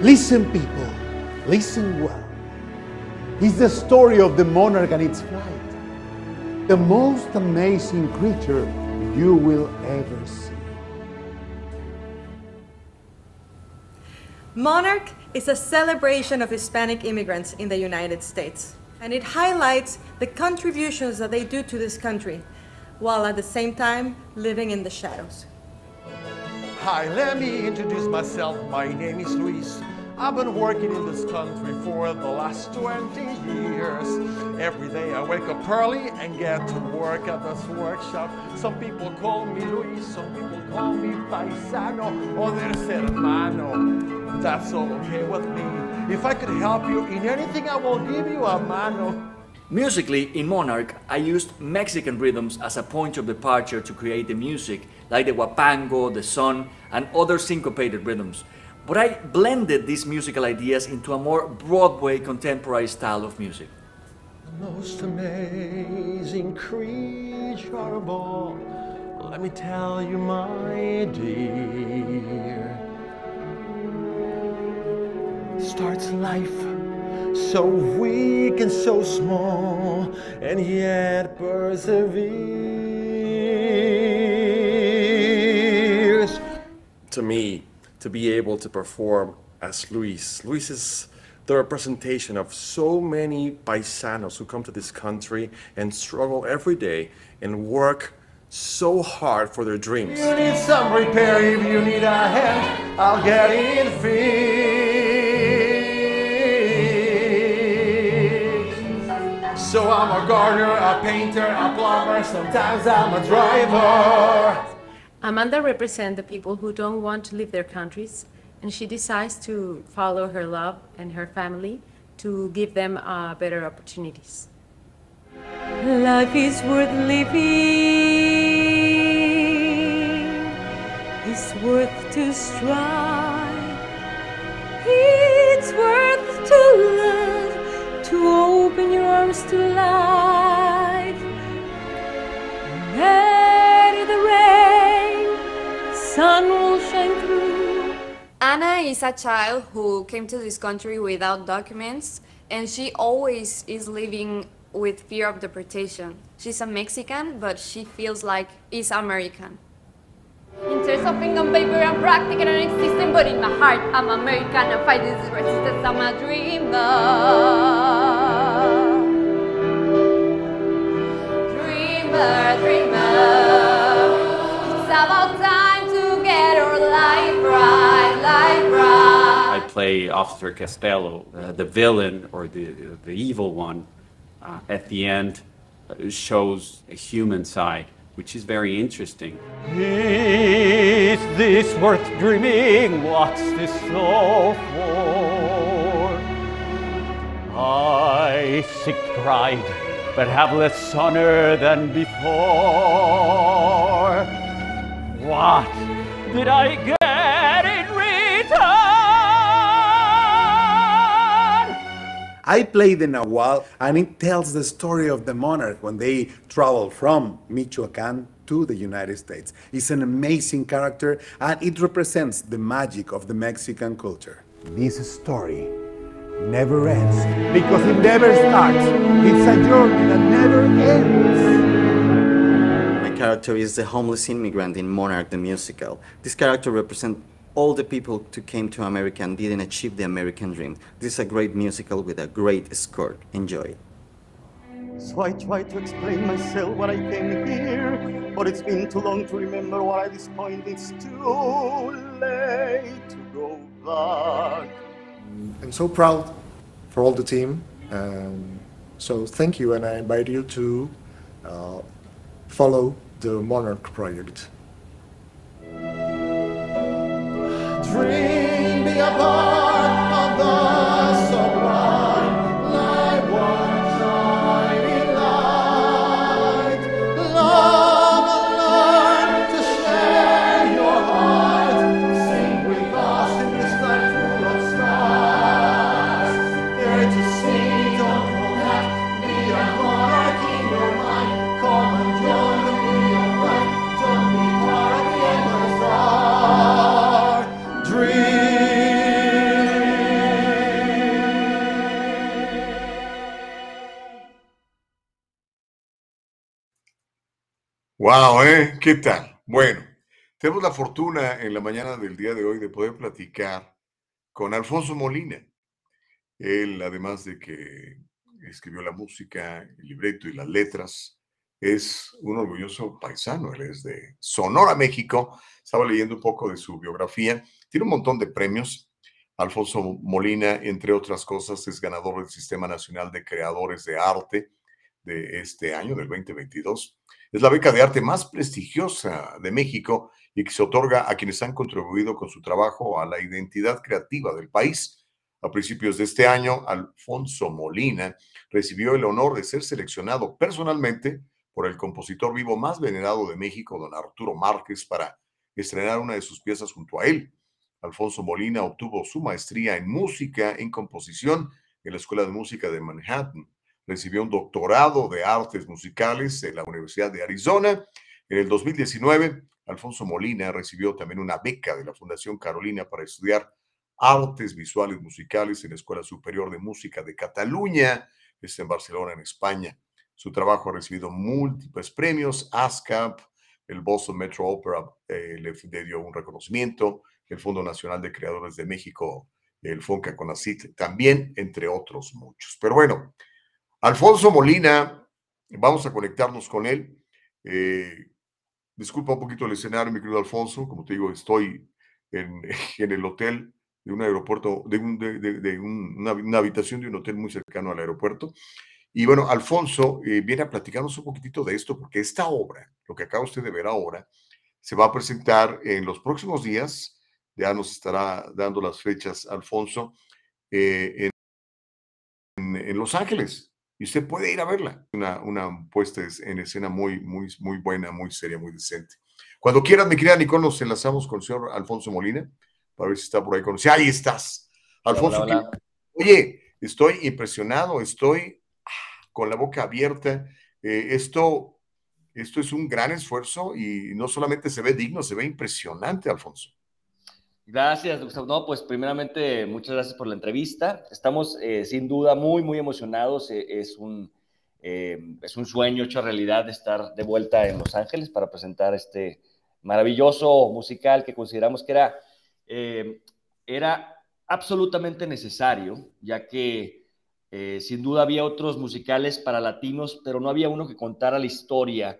Listen, people, listen well. It's the story of the monarch and its flight. The most amazing creature you will ever see. Monarch is a celebration of Hispanic immigrants in the United States, and it highlights the contributions that they do to this country, while at the same time living in the shadows. Hi, let me introduce myself. My name is Luis. I've been working in this country for the last 20 years. Every day I wake up early and get to work at this workshop. Some people call me Luis, some people call me paisano, others hermano. That's all okay with me. If I could help you in anything, I will give you a mano. Musically, in Monarch, I used Mexican rhythms as a point of departure to create the music, like the huapango, the son, and other syncopated rhythms. But I blended these musical ideas into a more Broadway contemporary style of music. The most amazing creature of all. Let me tell you, my dear. Starts life so weak and so small, and yet perseveres. To me, to be able to perform as Luis. Luis is the representation of so many paisanos who come to this country and struggle every day and work so hard for their dreams. You need some repair if you need a hand, I'll get it fixed. So I'm a gardener, a painter, a plumber, sometimes I'm a driver. Amanda represents the people who don't want to leave their countries, and she decides to follow her love and her family to give them uh, better opportunities. Life is worth living, it's worth to strive, it's worth to love, to open your arms to life. Let rain, sun will shine through. Anna is a child who came to this country without documents, and she always is living with fear of deportation. She's a Mexican, but she feels like is American. In terms of ink on paper, I'm practical and existing, but in my heart, I'm American. I fight this resistance, I'm a dreamer. Dreamer, dreamer. It's about time I play Officer Castello, uh, the villain or the, the evil one. Uh, at the end, uh, shows a human side, which is very interesting. Is this worth dreaming? What's this all for? I seek pride, but have less honor than before. What did I get in return? I play the Nahual, and it tells the story of the monarch when they travel from Michoacan to the United States. It's an amazing character, and it represents the magic of the Mexican culture. This story never ends because it never starts. It's a journey that never ends. My character is the homeless immigrant in Monarch the musical. This character represents all the people who came to America and didn't achieve the American dream. This is a great musical with a great score. Enjoy. So I try to explain myself when I came here, but it's been too long to remember what at this point it's too late to go back. I'm so proud for all the team. Um, so thank you, and I invite you to uh, follow the Monarch project. Dream be Wow, ¿eh? ¿Qué tal? Bueno, tenemos la fortuna en la mañana del día de hoy de poder platicar con Alfonso Molina. Él, además de que escribió la música, el libreto y las letras, es un orgulloso paisano. Él es de Sonora, México. Estaba leyendo un poco de su biografía. Tiene un montón de premios. Alfonso Molina, entre otras cosas, es ganador del Sistema Nacional de Creadores de Arte de este año, del 2022. Es la beca de arte más prestigiosa de México y que se otorga a quienes han contribuido con su trabajo a la identidad creativa del país. A principios de este año, Alfonso Molina recibió el honor de ser seleccionado personalmente por el compositor vivo más venerado de México, don Arturo Márquez, para estrenar una de sus piezas junto a él. Alfonso Molina obtuvo su maestría en música, en composición, en la Escuela de Música de Manhattan. Recibió un doctorado de artes musicales en la Universidad de Arizona. En el 2019, Alfonso Molina recibió también una beca de la Fundación Carolina para estudiar artes visuales musicales en la Escuela Superior de Música de Cataluña, es en Barcelona, en España. Su trabajo ha recibido múltiples premios, ASCAP, el Boston Metro Opera eh, le dio un reconocimiento, el Fondo Nacional de Creadores de México, el FONCA CONACIT, también, entre otros muchos. Pero bueno, Alfonso Molina, vamos a conectarnos con él. Eh, disculpa un poquito el escenario, mi querido Alfonso. Como te digo, estoy en, el hotel de un aeropuerto, de, un, una, habitación de un hotel muy cercano al aeropuerto. Y bueno, Alfonso eh, viene a platicarnos un poquitito de esto, porque esta obra, lo que acaba usted de ver ahora, se va a presentar en los próximos días. Ya nos estará dando las fechas, Alfonso, eh, en Los Ángeles y usted puede ir a verla. Una, una puesta en escena muy, muy, muy buena, muy seria, muy decente. Cuando quieras, mi querida Nicole, nos enlazamos con el señor Alfonso Molina para ver si está por ahí con nosotros. Ahí estás. Alfonso, hola, hola. oye, estoy impresionado, estoy con la boca abierta. Eh, esto, esto es un gran esfuerzo y no solamente se ve digno, se ve impresionante, Alfonso. Gracias, Gustavo. No, pues primeramente, muchas gracias por la entrevista. Estamos eh, sin duda muy, muy emocionados. Eh, es, un, eh, es un sueño hecho realidad de estar de vuelta en Los Ángeles para presentar este maravilloso musical que consideramos que era, eh, era absolutamente necesario, ya que sin duda había otros musicales para latinos, pero no había uno que contara la historia,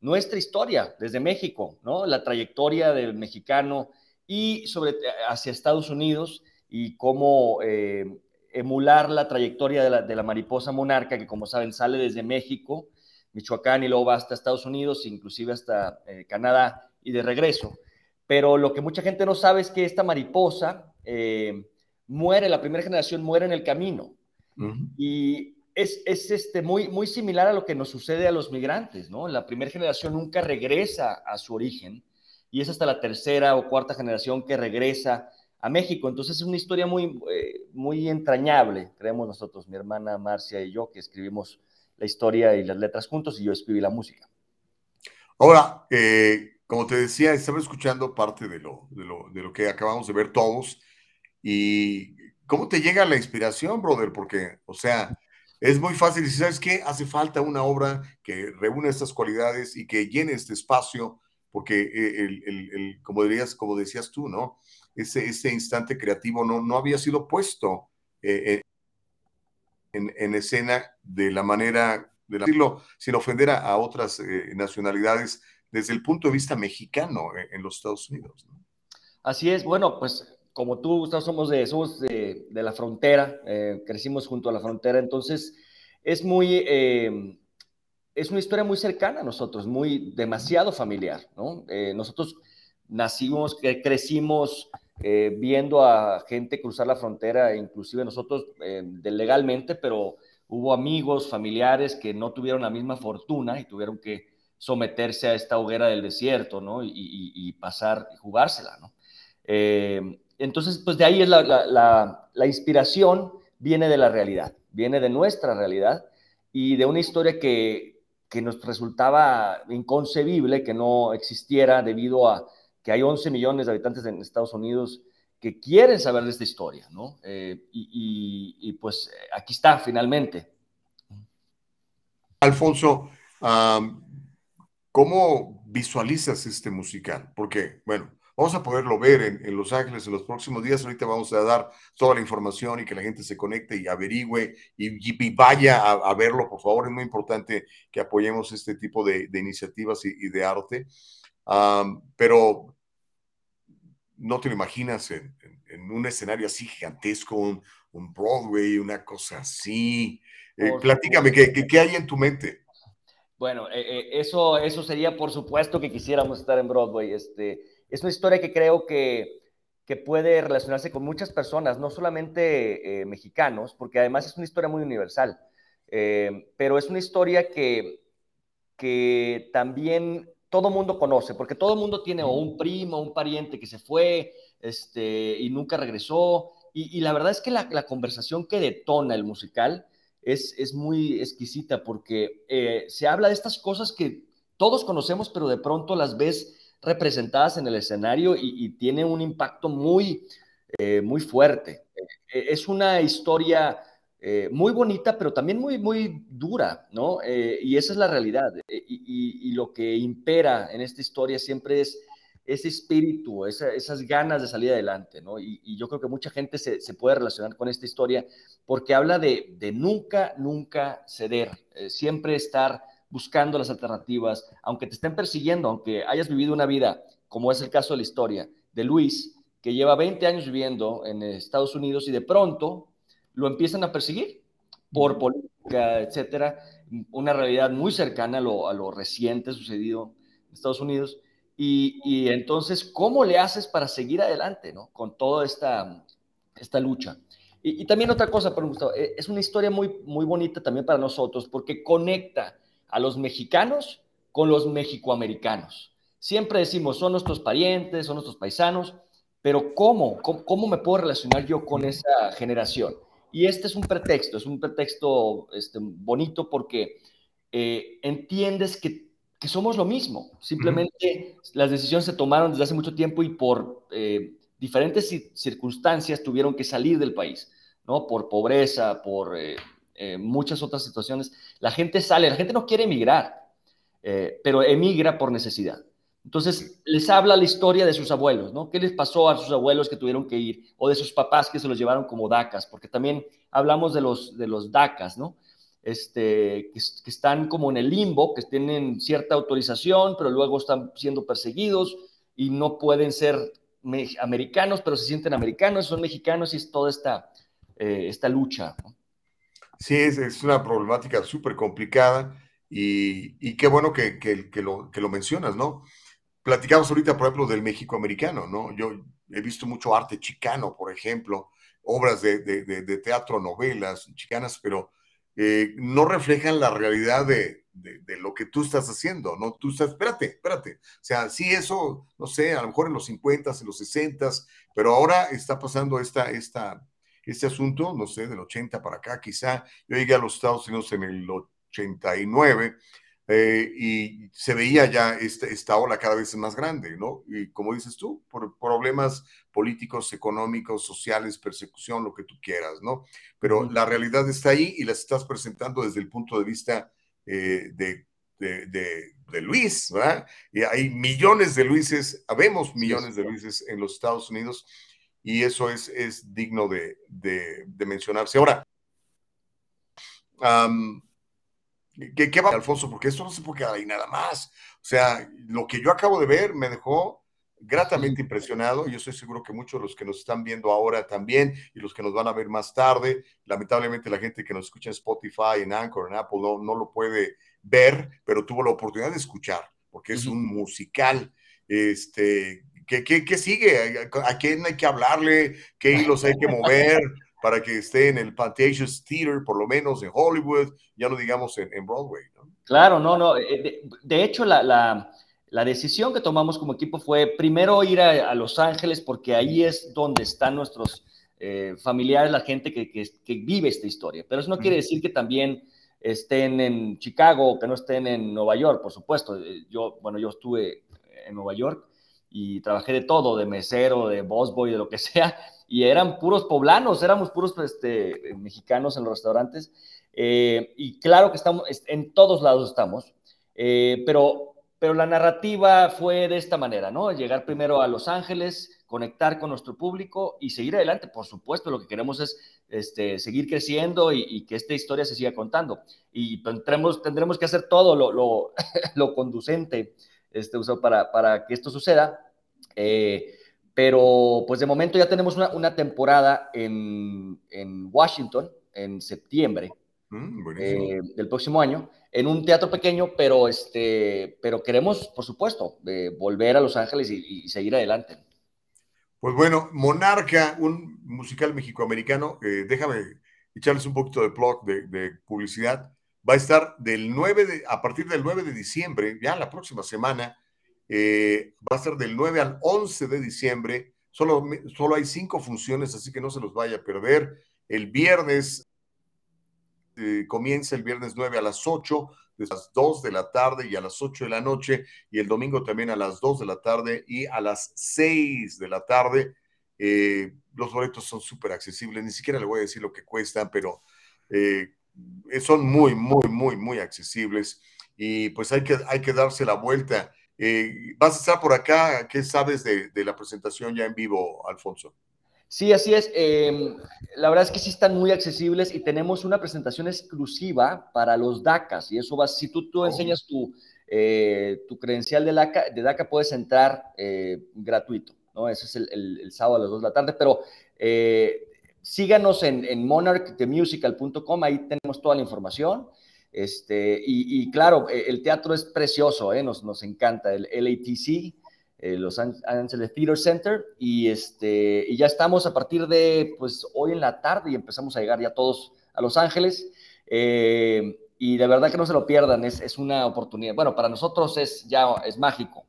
nuestra historia desde México, ¿no? La trayectoria del mexicano y sobre hacia Estados Unidos y cómo eh, emular la trayectoria de la, de la, mariposa monarca, que como saben sale desde México, Michoacán y luego va hasta Estados Unidos, inclusive hasta eh, Canadá y de regreso. Pero lo que mucha gente no sabe es que esta mariposa eh, muere, la primera generación muere en el camino. Uh -huh. Y es, es, este, muy, muy similar a lo que nos sucede a los migrantes, ¿no? La primera generación nunca regresa a su origen y es hasta la tercera o cuarta generación que regresa a México. Entonces es una historia muy, eh, muy entrañable, creemos nosotros, mi hermana Marcia y yo, que escribimos la historia y las letras juntos y yo escribí la música. Ahora, eh, como te decía, estaba escuchando parte de lo, de, lo, de lo que acabamos de ver todos y cómo te llega la inspiración, brother, porque, o sea, es muy fácil decir, ¿sabes qué? Hace falta una obra que reúne estas cualidades y que llene este espacio porque el, el, el, como, dirías, como decías tú, ¿no? Ese, ese instante creativo no, no había sido puesto eh, en, en, escena de la manera, de decirlo, sin ofender a, a otras eh, nacionalidades, desde el punto de vista mexicano en, en los Estados Unidos. ¿no? Así es, bueno, pues como tú, Gustavo, somos de, somos de, de la frontera, eh, crecimos junto a la frontera, entonces es muy es una historia muy cercana a nosotros, muy demasiado familiar, ¿no? Eh, nosotros nacimos, crecimos eh, viendo a gente cruzar la frontera, inclusive nosotros eh, legalmente, pero hubo amigos, familiares que no tuvieron la misma fortuna y tuvieron que someterse a esta hoguera del desierto, ¿no? Y, y pasar, y jugársela, ¿no? entonces, pues de ahí es la, la, la inspiración, viene de la realidad, viene de nuestra realidad y de una historia que, que nos resultaba inconcebible que no existiera debido a que hay 11 millones de habitantes en Estados Unidos que quieren saber de esta historia, ¿no? Eh, y, pues aquí está, finalmente. Alfonso, ¿cómo visualizas este musical? Porque, bueno, Vamos a poderlo ver en, Los Ángeles en los próximos días. Ahorita vamos a dar toda la información y que la gente se conecte y averigüe y, vaya a, verlo, por favor. Es muy importante que apoyemos este tipo de, iniciativas y, de arte. pero no te lo imaginas en, un escenario así gigantesco, un, Broadway, una cosa así. Eh, platícame, ¿qué, ¿qué, hay en tu mente? Bueno, eh, eh, eso, eso sería por supuesto que quisiéramos estar en Broadway. Este, es una historia que creo que, que puede relacionarse con muchas personas, no solamente eh, mexicanos, porque además es una historia muy universal, eh, pero es una historia que, que también todo mundo conoce, porque todo mundo tiene o un primo, un pariente que se fue este, y nunca regresó, y, la verdad es que la, la, conversación que detona el musical es, es muy exquisita, porque eh, se habla de estas cosas que todos conocemos, pero de pronto las ves representadas en el escenario y, tiene un impacto muy, eh, muy fuerte. Eh, es una historia eh, muy bonita, pero también muy, muy dura, ¿no? y esa es la realidad. Y, lo que impera en esta historia siempre es ese espíritu, esas ganas de salir adelante, ¿no? Y, yo creo que mucha gente se, puede relacionar con esta historia porque habla de, de nunca, nunca ceder, siempre estar buscando las alternativas, aunque te estén persiguiendo, aunque hayas vivido una vida, como es el caso de la historia de Luis, que lleva 20 años viviendo en Estados Unidos y de pronto lo empiezan a perseguir por política, etcétera, una realidad muy cercana a lo, reciente sucedido en Estados Unidos. Y, entonces, ¿cómo le haces para seguir adelante ¿no? con toda esta, esta lucha? Y, también otra cosa, por Gustavo, eh, es una historia muy, muy bonita también para nosotros porque conecta a los mexicanos con los mexicoamericanos. Siempre decimos, son nuestros parientes, son nuestros paisanos, pero ¿cómo? ¿Cómo, me puedo relacionar yo con esa generación? Y este es un pretexto, es un pretexto este, bonito porque eh, entiendes que, somos lo mismo. Simplemente las decisiones se tomaron desde hace mucho tiempo y por eh, diferentes circunstancias tuvieron que salir del país, ¿no? Por pobreza, por eh, eh, muchas otras situaciones, la gente sale, la gente no quiere emigrar, eh, pero emigra por necesidad. Entonces, les habla la historia de sus abuelos, ¿no? ¿Qué les pasó a sus abuelos que tuvieron que ir? O de sus papás que se los llevaron como dacas, porque también hablamos de los, de los dacas, ¿no? Este, que, que, están como en el limbo, que tienen cierta autorización, pero luego están siendo perseguidos y no pueden ser americanos, pero se sienten americanos, son mexicanos y es toda esta, eh, esta lucha. ¿no? Sí, es, una problemática súper complicada y, qué bueno que, que, lo, que lo mencionas, ¿no? Platicamos ahorita, por ejemplo, del México americano, ¿no? Yo he visto mucho arte chicano, por ejemplo, obras de, de, teatro, novelas chicanas, pero eh, no reflejan la realidad de, lo que tú estás haciendo, ¿no? Tú estás, espérate, espérate. O sea, sí, eso, no sé, a lo mejor en los 50, en los 60, pero ahora está pasando esta, esta, este asunto, no sé, del 80 para acá, quizá. Yo llegué a los Estados Unidos en el 89 eh, y se veía ya esta, esta ola cada vez más grande, ¿no? Y como dices tú, por problemas políticos, económicos, sociales, persecución, lo que tú quieras, ¿no? Pero la realidad está ahí y la estás presentando desde el punto de vista eh, de de, de, Luis, ¿verdad? Y hay millones de Luises, habemos millones de Luises en los Estados Unidos y eso es, es digno de, de, mencionarse. Ahora, ¿qué, ¿qué, va, Alfonso? Porque esto no se puede quedar ahí nada más. O sea, lo que yo acabo de ver me dejó gratamente impresionado. Yo estoy seguro que muchos de los que nos están viendo ahora también y los que nos van a ver más tarde, lamentablemente la gente que nos escucha en Spotify, en Anchor, en Apple, no, no lo puede ver, pero tuvo la oportunidad de escuchar, porque es un musical. Este, ¿qué, qué, qué sigue? ¿A, ¿A quién hay que hablarle? ¿Qué hilos hay que mover? para que esté en el Pantages Theater, por lo menos en Hollywood, ya no digamos en, en Broadway. ¿no? Claro, no, no. eh, De, de hecho, la, la, la decisión que tomamos como equipo fue primero ir a, a Los Ángeles, porque ahí es donde están nuestros eh, familiares, la gente que, que, que vive esta historia. Pero eso no quiere decir que también estén en Chicago o que no estén en Nueva York, por supuesto. Eh, Yo, bueno, yo estuve en Nueva York y trabajé de todo, de mesero, de boy, de lo que sea, y eran puros poblanos, éramos puros este, mexicanos en los restaurantes, eh, y claro que estamos, es- en todos lados estamos, eh, pero, pero la narrativa fue de esta manera, ¿no? Llegar primero a Los Ángeles, conectar con nuestro público y seguir adelante, por supuesto, lo que queremos es este, seguir creciendo y, y que esta historia se siga contando, y tendremos, tendremos que hacer todo lo, lo, lo conducente este, uso para, para que esto suceda. Eh, pero pues de momento ya tenemos una, una temporada en, en Washington en septiembre Mm, eh, del próximo año, en un teatro pequeño, pero, este, pero queremos, por supuesto, eh, volver a Los Ángeles y, y seguir adelante. Pues bueno, Monarca, un musical mexicoamericano, déjame echarles un poquito de plug, de, de publicidad. Va a estar del 9 de, a partir del 9 de diciembre, ya la próxima semana, eh, va a estar del 9 al 11 de diciembre. Solo, solo hay cinco funciones, así que no se los vaya a perder. El viernes eh, comienza el viernes 9 a las 8, de las 2 de la tarde y a las 8 de la noche, y el domingo también a las 2 de la tarde y a las 6 de la tarde. Eh, los boletos son súper accesibles, ni siquiera le voy a decir lo que cuestan, pero eh, son muy, muy, muy, muy accesibles y pues hay que, hay que darse la vuelta. Eh, ¿Vas a estar por acá? ¿Qué sabes de, de la presentación ya en vivo, Alfonso? Sí, así es. Eh, la verdad es que sí están muy accesibles y tenemos una presentación exclusiva para los DACAs. Y eso va, si tú, tú enseñas tu, eh, tu credencial de DACA, de DACA puedes entrar eh, gratuito, ¿no? Eso es el, el- el sábado a las 2 de la tarde, pero eh, síganos en, en monarchthemusical.com, ahí tenemos toda la información. Este, y, y claro, eh, el teatro es precioso, ¿eh? nos, nos encanta, el LATC, eh, Los An- Ángeles Theater Center, y, este, y ya estamos a partir de pues, hoy en la tarde y empezamos a llegar ya todos a Los Ángeles. eh, y de verdad que no se lo pierdan, es, es una oportunidad. Bueno, para nosotros es ya es mágico,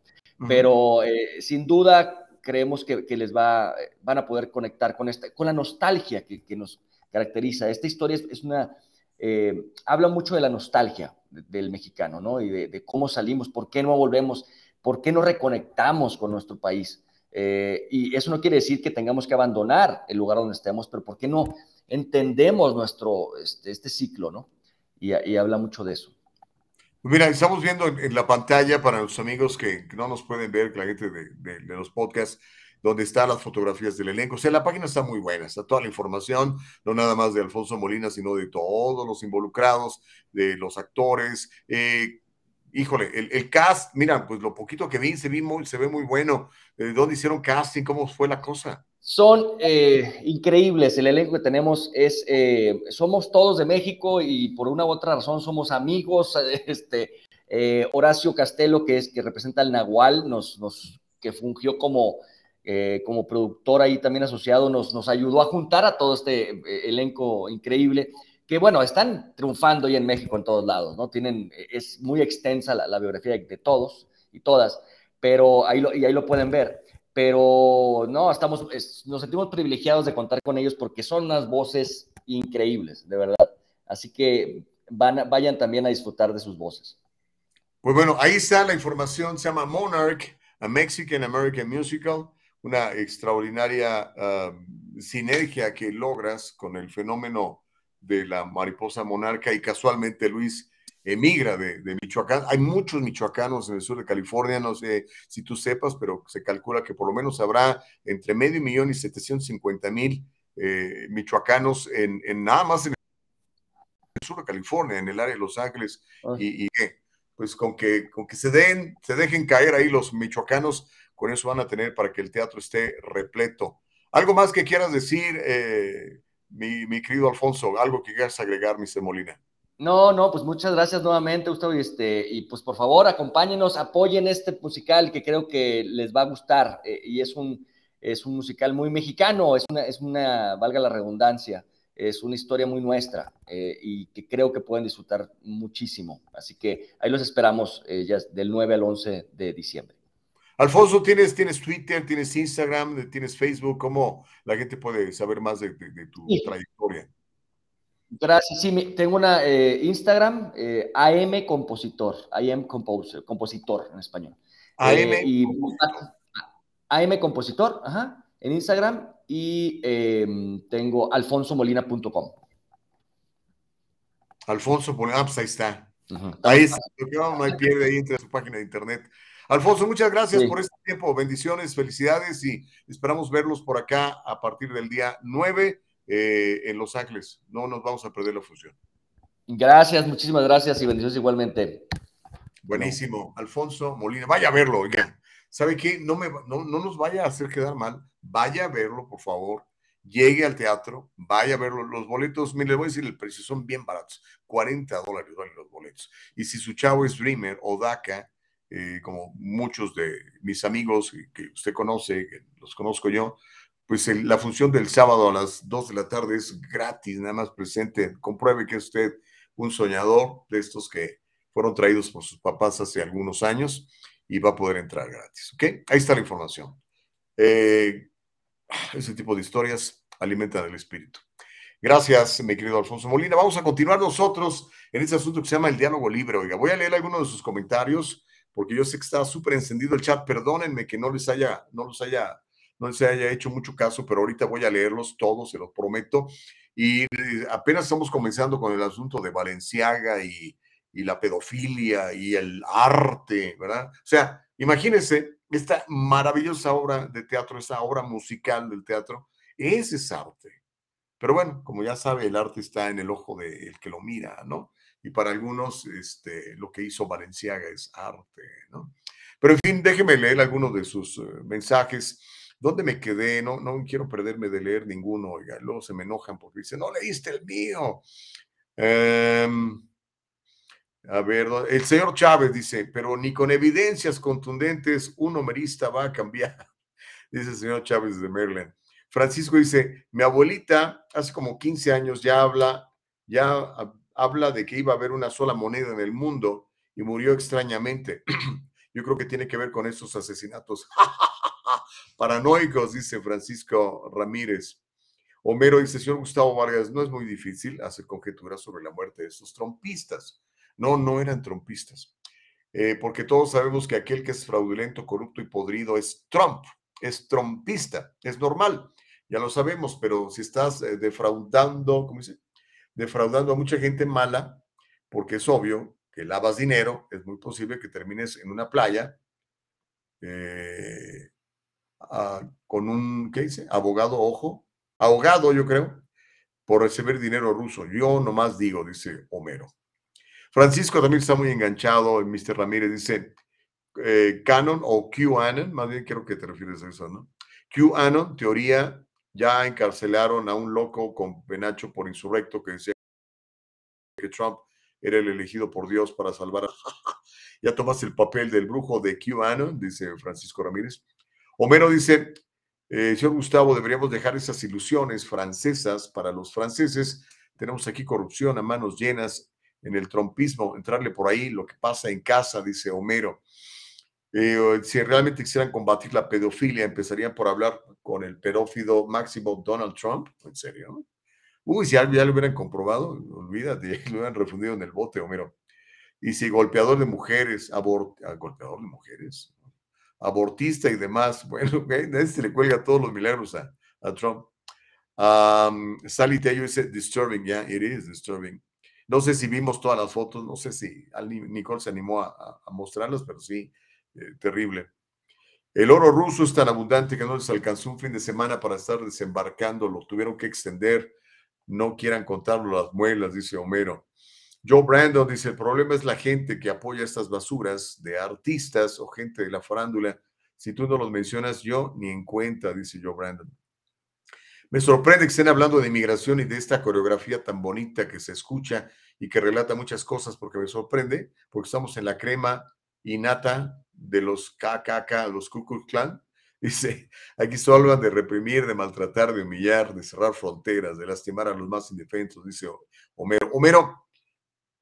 pero eh, sin duda creemos que, les va, van a poder conectar con, esta, con la nostalgia que, nos caracteriza. Esta historia es, una, eh, habla mucho de la nostalgia de- del mexicano, ¿no? Y de, cómo salimos, por qué no volvemos, por qué no reconectamos con nuestro país. Eh, y eso no quiere decir que tengamos que abandonar el lugar donde estemos, pero por qué no entendemos nuestro, este, este ciclo, ¿no? Y habla mucho de eso. Pues Mira, estamos viendo en, la pantalla para los amigos que, no nos pueden ver, la gente de- de los podcasts, donde están las fotografías del elenco. O sea, la página está muy buena, está toda la información, no nada más de Alfonso Molina, sino de todos los involucrados, de los actores. Eh, híjole, el, el cast, mira, pues lo poquito que vi, se, vi muy, se ve muy bueno. ¿De dónde hicieron casting? ¿Cómo fue la cosa? Son eh, increíbles, el elenco que tenemos es, eh, somos todos de México y por una u otra razón somos amigos, este, eh, Horacio Castelo, que es, que representa al Nahual, nos, nos, que fungió como, eh, como productor ahí también asociado, nos, nos ayudó a juntar a todo este elenco increíble, que bueno, están triunfando ya en México en todos lados, ¿no? Tienen, es muy extensa la, biografía de, todos y todas, pero ahí lo, y ahí lo pueden ver pero no, estamos, es- nos sentimos privilegiados de contar con ellos porque son unas voces increíbles, de verdad. Así que van, vayan también a disfrutar de sus voces. Pues bueno, ahí está la información, se llama Monarch, a Mexican American Musical, una extraordinaria ah, sinergia que logras con el fenómeno de la mariposa monarca y casualmente Luis emigra de, de Michoacán. Hay muchos michoacanos en el sur de California, no sé si tú sepas, pero se calcula que por lo menos habrá entre medio millón y 750 mil eh, michoacanos en, en nada más en el sur de California, en el área de Los Ángeles y, y pues con que, con que se den, se dejen caer ahí los michoacanos con eso van a tener para que el teatro esté repleto. ¿Algo más que quieras decir, eh, mi, mi querido Alfonso? ¿Algo que quieras agregar, Mr. Molina? No, no, pues muchas gracias nuevamente, Gustavo, y, este, y pues por favor acompáñenos, apoyen este musical que creo que les va a gustar, eh, y es un, es un musical muy mexicano, es una, es una, valga la redundancia, es una historia muy nuestra eh, y que creo que pueden disfrutar muchísimo. Así que ahí los esperamos eh, ya del 9 al 11 de diciembre. Alfonso, ¿tienes, tienes Twitter, tienes Instagram, tienes Facebook? ¿Cómo la gente puede saber más de, de- de tu Sí. trayectoria? Gracias. Sí, tengo una eh, Instagram, eh, AM Compositor, AM Composer, Compositor en español. AM Eh, y AM Compositor, ajá, en Instagram y eh, tengo alfonsomolina.com. Alfonso, pone- ah, pues ahí está. Ahí está. No, hay pierde, ahí entra a su página de internet. Alfonso, muchas gracias Sí. por este tiempo. Bendiciones, felicidades y esperamos verlos por acá a partir del día 9 eh, en Los Ángeles. No nos vamos a perder la función. Gracias, muchísimas gracias y bendiciones igualmente. Buenísimo. Alfonso Molina, vaya a verlo, oiga. ¿Sabe qué? No, me, no, no nos vaya a hacer quedar mal. Vaya a verlo, por favor. Llegue al teatro, vaya a verlo. Los boletos, mire, le voy a decir el precio, son bien baratos. 40 dólares valen los boletos. Y si su chavo es Dreamer o DACA, eh, como muchos de mis amigos que- usted conoce, que los conozco yo, pues el- la función del sábado a las 2 de la tarde es gratis, nada más presente. Compruebe que usted un soñador de estos que fueron traídos por sus papás hace algunos años y va a poder entrar gratis. ¿Ok? Ahí está la información. Eh, ese tipo de historias alimentan el espíritu. Gracias, mi querido Alfonso Molina. Vamos a continuar nosotros en este asunto que se llama el diálogo libre. Oiga, voy a leer algunos de sus comentarios porque yo sé que está súper encendido el chat. Perdónenme que no les haya, no los haya, no les haya hecho mucho caso, pero ahorita voy a leerlos todos, se los prometo. Y apenas estamos comenzando con el asunto de Valenciaga y, la pedofilia y el arte, ¿verdad? O sea, imagínense esta maravillosa obra de teatro, esta obra musical del teatro, ese es arte. Pero bueno, como ya sabe, el arte está en el ojo del que lo mira, ¿no? Y para algunos, este, lo que hizo Valenciaga es arte, ¿no? Pero en fin, déjeme leer algunos de sus eh, mensajes. ¿Dónde me quedé? No, no quiero perderme de leer ninguno, oiga. Luego se me enojan porque dicen, no leíste el mío. Em, a ver, el señor Chávez dice, pero ni con evidencias contundentes un homerista va a cambiar, dice el señor Chávez de Maryland. Francisco dice, mi abuelita hace como 15 años ya habla, ya habla de que iba a haber una sola moneda en el mundo y murió extrañamente. Yo creo que tiene que ver con esos asesinatos paranoicos, dice Francisco Ramírez. Homero dice, señor Gustavo Vargas, no es muy difícil hacer conjeturas sobre la muerte de estos trompistas. No, no eran trompistas. Eh, porque todos sabemos que aquel que es fraudulento, corrupto y podrido es Trump, es trompista, es normal, ya lo sabemos, pero si estás eh, defraudando, ¿cómo dice? Defraudando a mucha gente mala, porque es obvio que lavas dinero, es muy posible que termines en una playa eh, con un, ¿qué dice? Abogado, ojo, ahogado, yo creo, por recibir dinero ruso. Yo nomás digo, dice Homero. Francisco también está muy enganchado, Mr. Ramírez dice, eh, Canon o QAnon, más bien creo que te refieres a eso, ¿no? QAnon, teoría, ya encarcelaron a un loco con penacho por insurrecto que decía que Trump era el elegido por Dios para salvar a... ya tomas el papel del brujo de QAnon, dice Francisco Ramírez. Homero dice, eh, señor Gustavo, deberíamos dejar esas ilusiones francesas para los franceses. Tenemos aquí corrupción a manos llenas en el trompismo, entrarle por ahí, lo que pasa en casa, dice Homero. Si realmente quisieran combatir la pedofilia, empezarían por hablar con el pedófilo máximo Donald Trump. ¿En serio? Uy, si ya, ya lo hubieran comprobado, olvídate, lo hubieran refundido en el bote, Homero. Y si golpeador de mujeres, abor- ah, golpeador de mujeres, abortista y demás, bueno, ok, nadie se le cuelga todos los milagros a, a Trump. Um, Sally Tello dice, disturbing, yeah, it is disturbing. No sé si vimos todas las fotos, no sé si Nicole se animó a mostrarlas, pero sí, eh, terrible. El oro ruso es tan abundante que no les alcanzó un fin de semana para estar desembarcando, lo tuvieron que extender. No quieran contarlo las muelas, dice Homero. Joe Brandon dice, el problema es la gente que apoya estas basuras de artistas o gente de la farándula Si tú no los mencionas, yo ni en cuenta, dice Joe Brandon. Me sorprende que estén hablando de inmigración y de esta coreografía tan bonita que se escucha y que relata muchas cosas, porque me sorprende, porque estamos en la crema innata de los KKK, los Ku Klux Klan. Dice, aquí solo hablan de reprimir, de maltratar, de humillar, de cerrar fronteras, de lastimar a los más indefensos, dice Homero. Homero,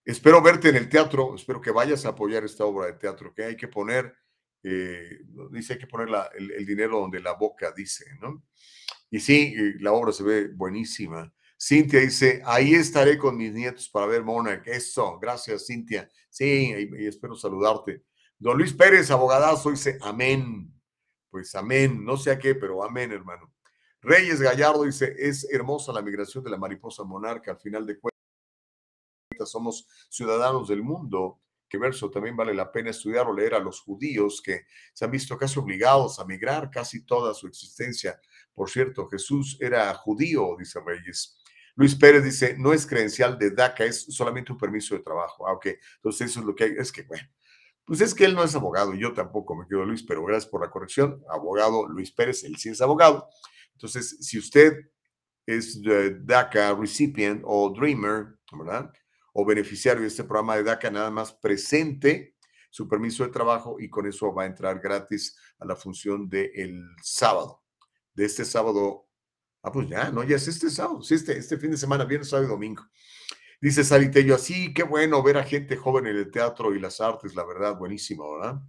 espero verte en el teatro, espero que vayas a apoyar esta obra de teatro, que hay que poner, eh, dice, hay que poner la- el, el dinero donde la boca dice, ¿no? Y sí, eh, la obra se ve buenísima. Cintia dice, ahí estaré con mis nietos para ver Monarch. Eso, gracias Cintia. Sí, y, y espero saludarte. Don Luis Pérez, abogadazo, dice, amén. Pues amén, no sé a qué, pero amén, hermano. Reyes Gallardo dice, es hermosa la migración de la mariposa monarca. Al final de cuentas, somos ciudadanos del mundo. Que verso también vale la pena estudiar o leer a los judíos que se han visto casi obligados a migrar casi toda su existencia. Por cierto, Jesús era judío, dice Reyes. Luis Pérez dice, no es credencial de DACA, es solamente un permiso de trabajo. Ah, ok, entonces eso es lo que hay. Es que, bueno, pues es que él no es abogado, y yo tampoco me quedo Luis, pero gracias por la corrección. Abogado Luis Pérez, él sí es abogado. Entonces, si usted es de DACA recipient o dreamer, ¿verdad? O beneficiario de este programa de DACA, nada más presente su permiso de trabajo y con eso va a entrar gratis a la función del sábado. De este sábado, ah, pues ya, no, ya es este sábado, sí, este, este fin de semana, viernes, sábado y domingo. Dice Saritello, así, qué bueno ver a gente joven en el teatro y las artes, la verdad, buenísimo, ¿verdad?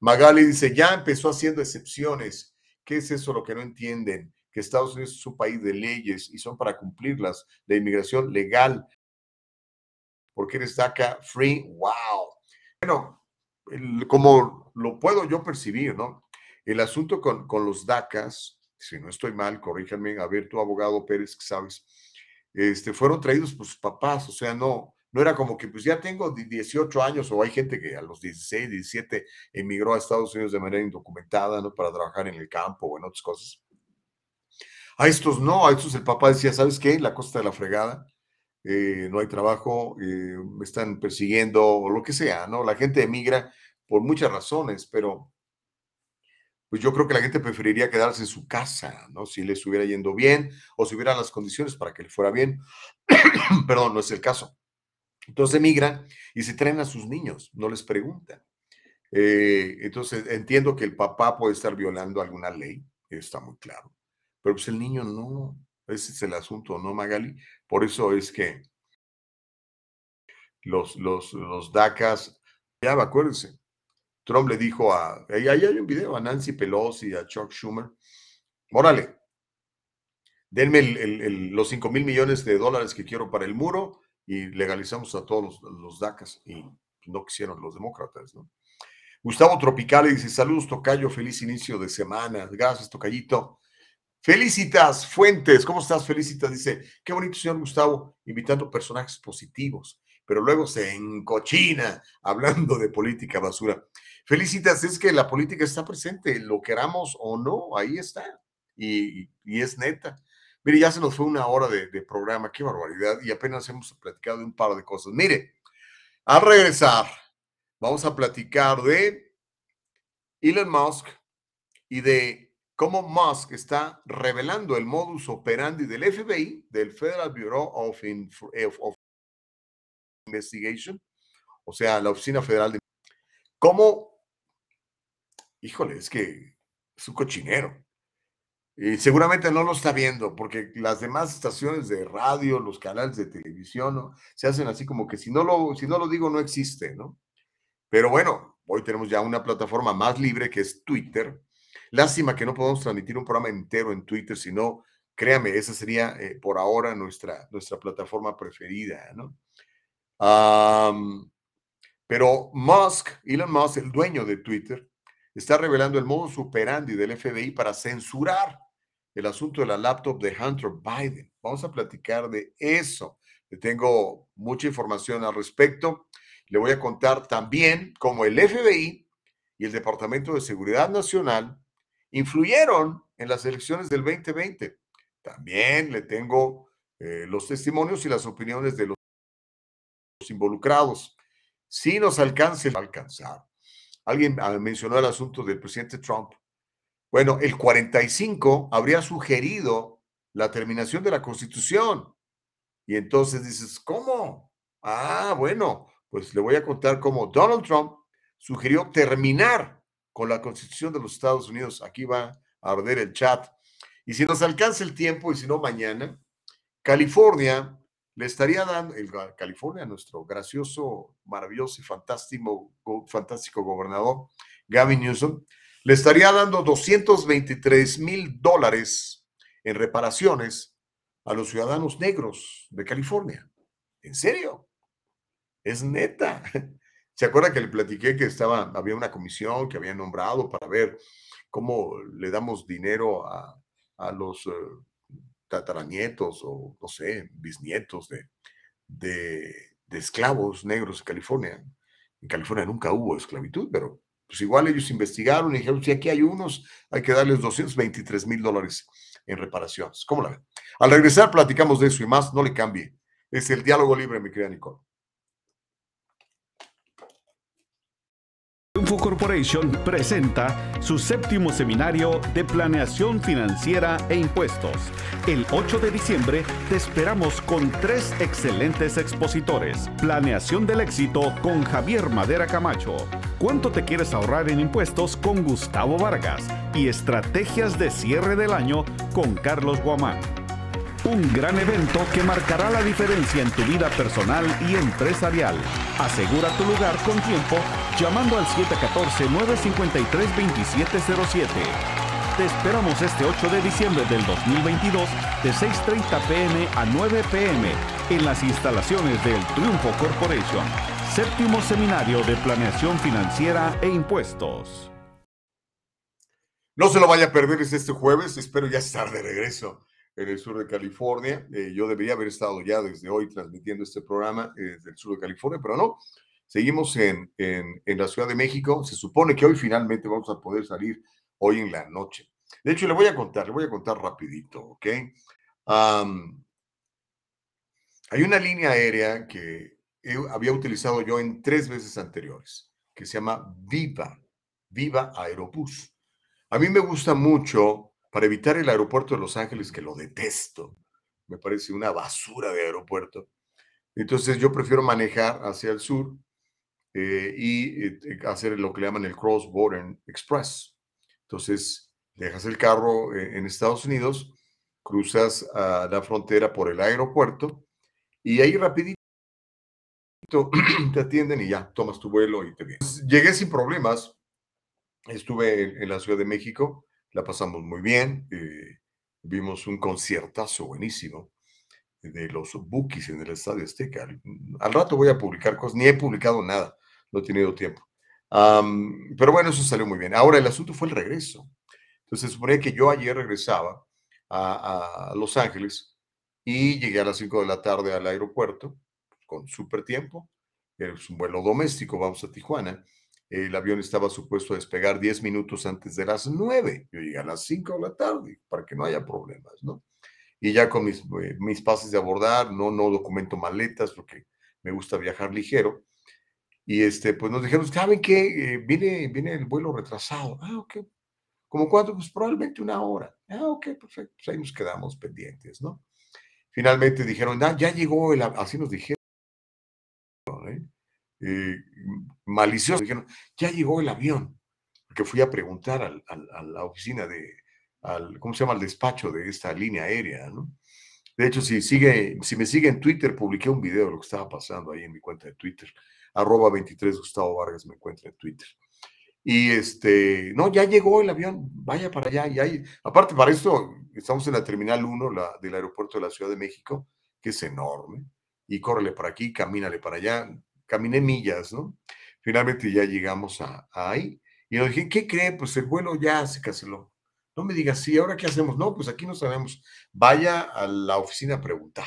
Magali dice, ya empezó haciendo excepciones. ¿Qué es eso lo que no entienden? Que Estados Unidos es un país de leyes y son para cumplirlas, de inmigración legal. Porque eres DACA free, wow. Bueno, como lo puedo yo percibir, ¿no? El asunto con, con los DACAs, si no estoy mal, corríjanme, a ver, tu abogado Pérez, que sabes, este, fueron traídos por sus papás, o sea, no, no era como que pues ya tengo di- 18 años o hay gente que a los 16, 17 emigró a Estados Unidos de manera indocumentada, ¿no? Para trabajar en el campo o en otras cosas. A estos no, a estos el papá decía, ¿sabes qué? La costa de la fregada, eh, no hay trabajo, eh, me están persiguiendo o lo que sea, ¿no? La gente emigra por muchas razones, pero pues yo creo que la gente preferiría quedarse en su casa, ¿no? Si le estuviera yendo bien o si hubiera las condiciones para que le fuera bien. Perdón, no es el caso. Entonces emigran y se traen a sus niños, no les preguntan. Eh, entonces entiendo que el papá puede estar violando alguna ley, está muy claro, pero pues el niño no, ese es el asunto, ¿no, Magali? Por eso es que los, los, los DACAs, ya acuérdense, Trump le dijo a, ahí, hay un video, a Nancy Pelosi, a Chuck Schumer, órale, denme los 5 mil millones de dólares que quiero para el muro y legalizamos a todos los, los DACAs. Y no quisieron los demócratas, ¿no? Gustavo Tropicale dice, saludos Tocayo, feliz inicio de semana. Gracias, Tocayito. Felicitas Fuentes, ¿cómo estás? Felicitas, dice, qué bonito, señor Gustavo, invitando personajes positivos, pero luego se encochina hablando de política basura. Felicitas, es que la política está presente, lo queramos o no, ahí está, y, y es neta. Mire, ya se nos fue una hora de, de programa, qué barbaridad, y apenas hemos platicado de un par de cosas. Mire, al regresar, vamos a platicar de Elon Musk y de cómo Musk está revelando el modus operandi del FBI, del Federal Bureau of, Inf- eh, of Investigation, o sea, la Oficina Federal de... ¿Cómo? Híjole, es que es un cochinero. Y seguramente no lo está viendo, porque las demás estaciones de radio, los canales de televisión, ¿no? se hacen así como que si no, lo, si no lo digo, no existe, ¿no? Pero bueno, hoy tenemos ya una plataforma más libre que es Twitter. Lástima que no podamos transmitir un programa entero en Twitter, sino, créame, esa sería eh, por ahora nuestra, nuestra plataforma preferida, ¿no? Pero Musk, Elon Musk, el dueño de Twitter, está revelando el modus operandi del FBI para censurar el asunto de la laptop de Hunter Biden. Vamos a platicar de eso. Le tengo mucha información al respecto. Le voy a contar también cómo el FBI y el Departamento de Seguridad Nacional influyeron en las elecciones del 2020. También le tengo eh, los testimonios y las opiniones de los involucrados. Si nos alcance, alcanzar. Alguien ah, mencionó el asunto del presidente Trump. Bueno, el 45 habría sugerido la terminación de la Constitución. Y entonces dices, ¿cómo? Ah, bueno, pues le voy a contar cómo Donald Trump sugirió terminar con la Constitución de los Estados Unidos. Aquí va a arder el chat. Y si nos alcanza el tiempo, y si no mañana, California le estaría dando, el, California, nuestro gracioso, maravilloso y fantástico, fantástico gobernador, Gavin Newsom, le estaría dando 223 mil dólares en reparaciones a los ciudadanos negros de California. ¿En serio? Es neta. ¿Se acuerda que le platiqué que estaba, había una comisión que había nombrado para ver cómo le damos dinero a, a los eh, tataranietos o, no sé, bisnietos de, de, de, esclavos negros de California. En California nunca hubo esclavitud, pero pues igual ellos investigaron y dijeron, si aquí hay unos, hay que darles 223 mil dólares en reparaciones. ¿Cómo la ven? Al regresar platicamos de eso y más, no le cambie. Es el diálogo libre, mi querida Nicole. Corporation presenta su séptimo seminario de planeación financiera e impuestos. El 8 de diciembre te esperamos con tres excelentes expositores. Planeación del éxito con Javier Madera Camacho. ¿Cuánto te quieres ahorrar en impuestos con Gustavo Vargas? Y estrategias de cierre del año con Carlos Guamán. Un gran evento que marcará la diferencia en tu vida personal y empresarial. Asegura tu lugar con tiempo llamando al 714-953-2707. Te esperamos este 8 de diciembre del 2022 de 6.30 pm a 9 pm en las instalaciones del Triunfo Corporation. Séptimo Seminario de Planeación Financiera e Impuestos. No se lo vaya a perder es este jueves, espero ya estar de regreso en el sur de California. Eh, yo debería haber estado ya desde hoy transmitiendo este programa eh, desde el sur de California, pero no. Seguimos en, en, en, la Ciudad de México. Se supone que hoy finalmente vamos a poder salir hoy en la noche. De hecho, le voy a contar, le voy a contar rapidito, ¿ok? Um, hay una línea aérea que había utilizado yo en tres veces anteriores, que se llama Viva, Viva Aerobús. A mí me gusta mucho para evitar el aeropuerto de Los Ángeles, que lo detesto. Me parece una basura de aeropuerto. Entonces yo prefiero manejar hacia el sur eh, y eh, hacer lo que le llaman el Cross Border Express. Entonces dejas el carro eh, en Estados Unidos, cruzas a la frontera por el aeropuerto y ahí rapidito te atienden y ya tomas tu vuelo y te vienes. Llegué sin problemas. Estuve en, en la Ciudad de México la pasamos muy bien, eh, vimos un conciertazo buenísimo de los Bookies en el Estadio Azteca. Al rato voy a publicar cosas, ni he publicado nada, no he tenido tiempo. pero bueno, eso salió muy bien. Ahora el asunto fue el regreso. Entonces se suponía que yo ayer regresaba a, a Los Ángeles y llegué a las 5 de la tarde al aeropuerto con súper tiempo. Es un vuelo doméstico, vamos a Tijuana el avión estaba supuesto a despegar 10 minutos antes de las 9. Yo llegué a las 5 de la tarde para que no haya problemas, ¿no? Y ya con mis, eh, mis pases de abordar, no, no documento maletas porque me gusta viajar ligero. Y este, pues nos dijeron, ¿saben qué? Eh, viene, viene el vuelo retrasado. Ah, ok. ¿Como cuánto? Pues probablemente una hora. Ah, ok, perfecto. Pues ahí nos quedamos pendientes, ¿no? Finalmente dijeron, ah, ya llegó el, así nos dijeron. Eh malicioso. Dijeron, ya llegó el avión. Que fui a preguntar a la oficina de, al, ¿cómo se llama? Al despacho de esta línea aérea, ¿no? De hecho, si, sigue, si me sigue en Twitter, publiqué un video de lo que estaba pasando ahí en mi cuenta de Twitter. Arroba 23 Gustavo Vargas me encuentra en Twitter. Y este, no, ya llegó el avión, vaya para allá. Y hay, aparte, para esto, estamos en la Terminal 1 la, del aeropuerto de la Ciudad de México, que es enorme. Y córrele para aquí, camínale para allá. Caminé millas, ¿no? Finalmente ya llegamos a, ahí y nos dije, ¿qué cree? Pues el vuelo ya se canceló. No me digas, sí, ¿ahora qué hacemos? No, pues aquí no sabemos. Vaya a la oficina a preguntar.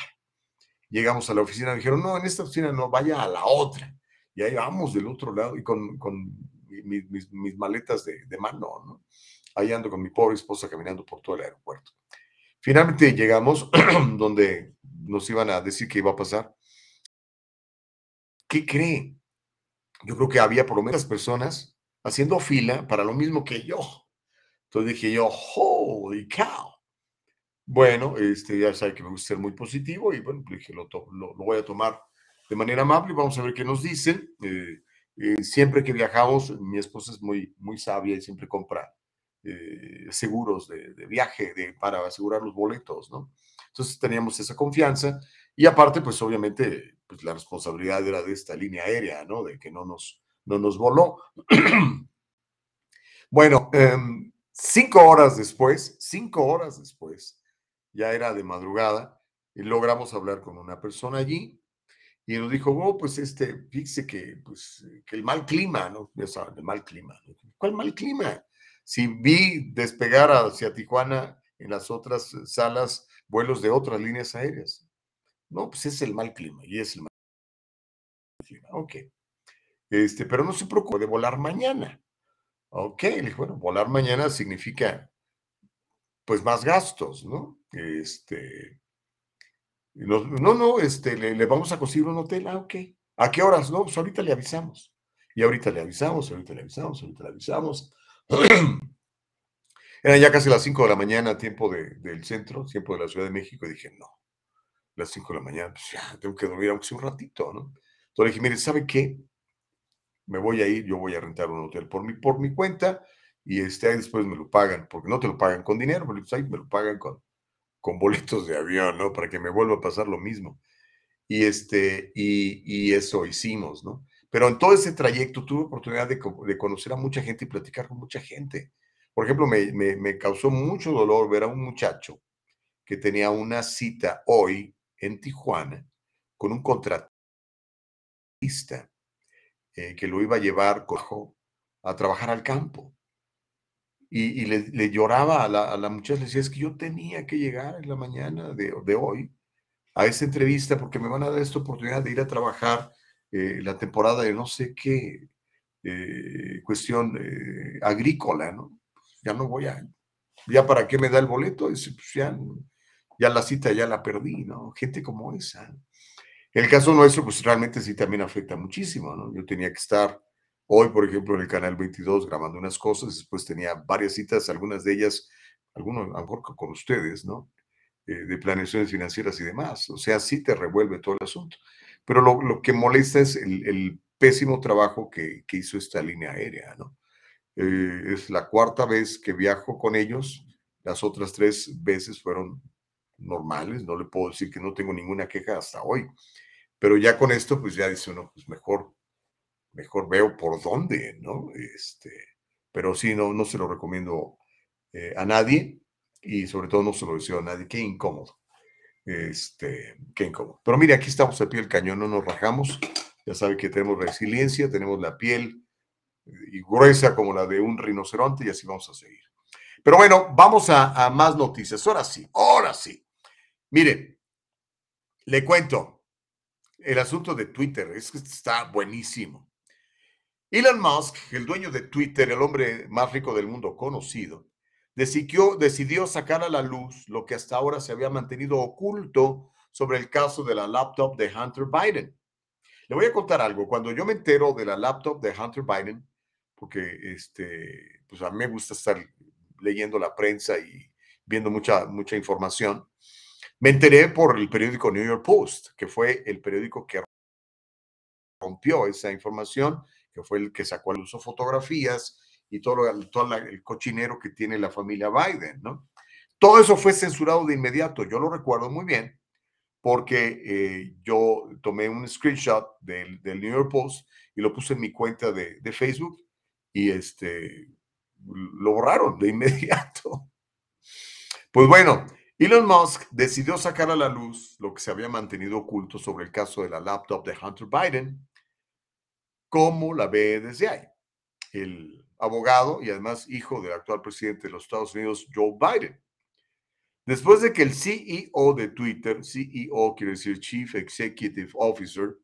Llegamos a la oficina, y dijeron, no, en esta oficina no, vaya a la otra. Y ahí vamos del otro lado y con, con mis, mis, maletas de, de, mano, ¿no? Ahí ando con mi pobre esposa caminando por todo el aeropuerto. Finalmente llegamos donde nos iban a decir qué iba a pasar. ¿Qué cree? yo creo que había por lo menos personas haciendo fila para lo mismo que yo. Entonces dije yo, holy cow. Bueno, este, ya sabe que me gusta ser muy positivo y bueno, dije, lo, lo, lo, voy a tomar de manera amable y vamos a ver qué nos dicen. Eh, eh, siempre que viajamos, mi esposa es muy, muy sabia y siempre compra eh, seguros de, de viaje de, para asegurar los boletos, ¿no? Entonces teníamos esa confianza y aparte, pues obviamente, pues la responsabilidad era de esta línea aérea, ¿no? De que no nos, no nos voló. bueno, um, cinco horas después, cinco horas después, ya era de madrugada, y logramos hablar con una persona allí y nos dijo, oh, pues este, fíjese que, pues, que el mal clima, ¿no? Ya saben, el mal clima. ¿Cuál mal clima? Si vi despegar hacia Tijuana en las otras salas vuelos de otras líneas aéreas. No, pues es el mal clima y es el mal clima. Ok. Este, pero no se preocupe de volar mañana. Ok, le dije, bueno, volar mañana significa pues más gastos, ¿no? Este, no, no, este, le, vamos a conseguir un hotel, ah, ok. ¿A qué horas? No, pues ahorita le avisamos. Y ahorita le avisamos, ahorita le avisamos, ahorita le avisamos. Eran ya casi las 5 de la mañana, tiempo del centro, tiempo de la Ciudad de México, y dije, no, las 5 de la mañana, pues ya, tengo que dormir aunque sea un ratito, ¿no? Entonces dije, mire, ¿sabe qué? Me voy a ir, yo voy a rentar un hotel por mi, por mi cuenta, y este, ahí después me lo pagan, porque no te lo pagan con dinero, pues ahí me lo pagan con, con boletos de avión, ¿no? Para que me vuelva a pasar lo mismo. Y, este, y, eso hicimos, ¿no? Pero en todo ese trayecto tuve oportunidad de, conocer a mucha gente y platicar con mucha gente. Por ejemplo, me, me, causó mucho dolor ver a un muchacho que tenía una cita hoy en Tijuana con un contratista eh, que lo iba a llevar a trabajar al campo y, le, lloraba a la, a la, muchacha, le decía, es que yo tenía que llegar en la mañana de, de, hoy a esa entrevista porque me van a dar esta oportunidad de ir a trabajar eh, la temporada de no sé qué eh, cuestión agrícola, ¿no? Ya no voy a, ya para qué me da el boleto, pues ya, ya la cita ya la perdí, ¿no? Gente como esa. El caso nuestro, pues realmente sí también afecta muchísimo, ¿no? Yo tenía que estar Hoy, por ejemplo, en el canal 22 grabando unas cosas, después tenía varias citas, algunas de ellas, algunos a con ustedes, ¿no? Eh, de planeaciones financieras y demás. O sea, sí te revuelve todo el asunto. Pero lo, lo que molesta es el, el pésimo trabajo que, que, hizo esta línea aérea, ¿no? Eh, es la cuarta vez que viajo con ellos. Las otras tres veces fueron normales. No le puedo decir que no tengo ninguna queja hasta hoy. Pero ya con esto, pues ya dice uno, pues mejor mejor veo por dónde, ¿no? Este, pero sí, no, no se lo recomiendo eh, a nadie y sobre todo no se lo deseo a nadie. Qué incómodo. Este, qué incómodo. Pero mire, aquí estamos al pie del cañón, no nos rajamos. Ya sabe que tenemos resiliencia, tenemos la piel eh, y gruesa como la de un rinoceronte y así vamos a seguir. Pero bueno, vamos a, a más noticias. Ahora sí, ahora sí. Mire, le cuento el asunto de Twitter, es que está buenísimo. Elon Musk, el dueño de Twitter, el hombre más rico del mundo conocido, decidió, decidió sacar a la luz lo que hasta ahora se había mantenido oculto sobre el caso de la laptop de Hunter Biden. Le voy a contar algo. Cuando yo me entero de la laptop de Hunter Biden, porque este, pues a mí me gusta estar leyendo la prensa y viendo mucha, mucha información, me enteré por el periódico New York Post, que fue el periódico que rompió esa información que fue el que sacó al uso fotografías y todo, todo el cochinero que tiene la familia Biden, ¿no? Todo eso fue censurado de inmediato, yo lo recuerdo muy bien, porque eh, yo tomé un screenshot del, del, New York Post y lo puse en mi cuenta de, de Facebook y este, lo borraron de inmediato. Pues bueno, Elon Musk decidió sacar a la luz lo que se había mantenido oculto sobre el caso de la laptop de Hunter Biden cómo la ve desde ahí. El abogado y además hijo del actual presidente de los Estados Unidos, Joe Biden. Después de que el CEO de Twitter, CEO quiere decir Chief Executive Officer,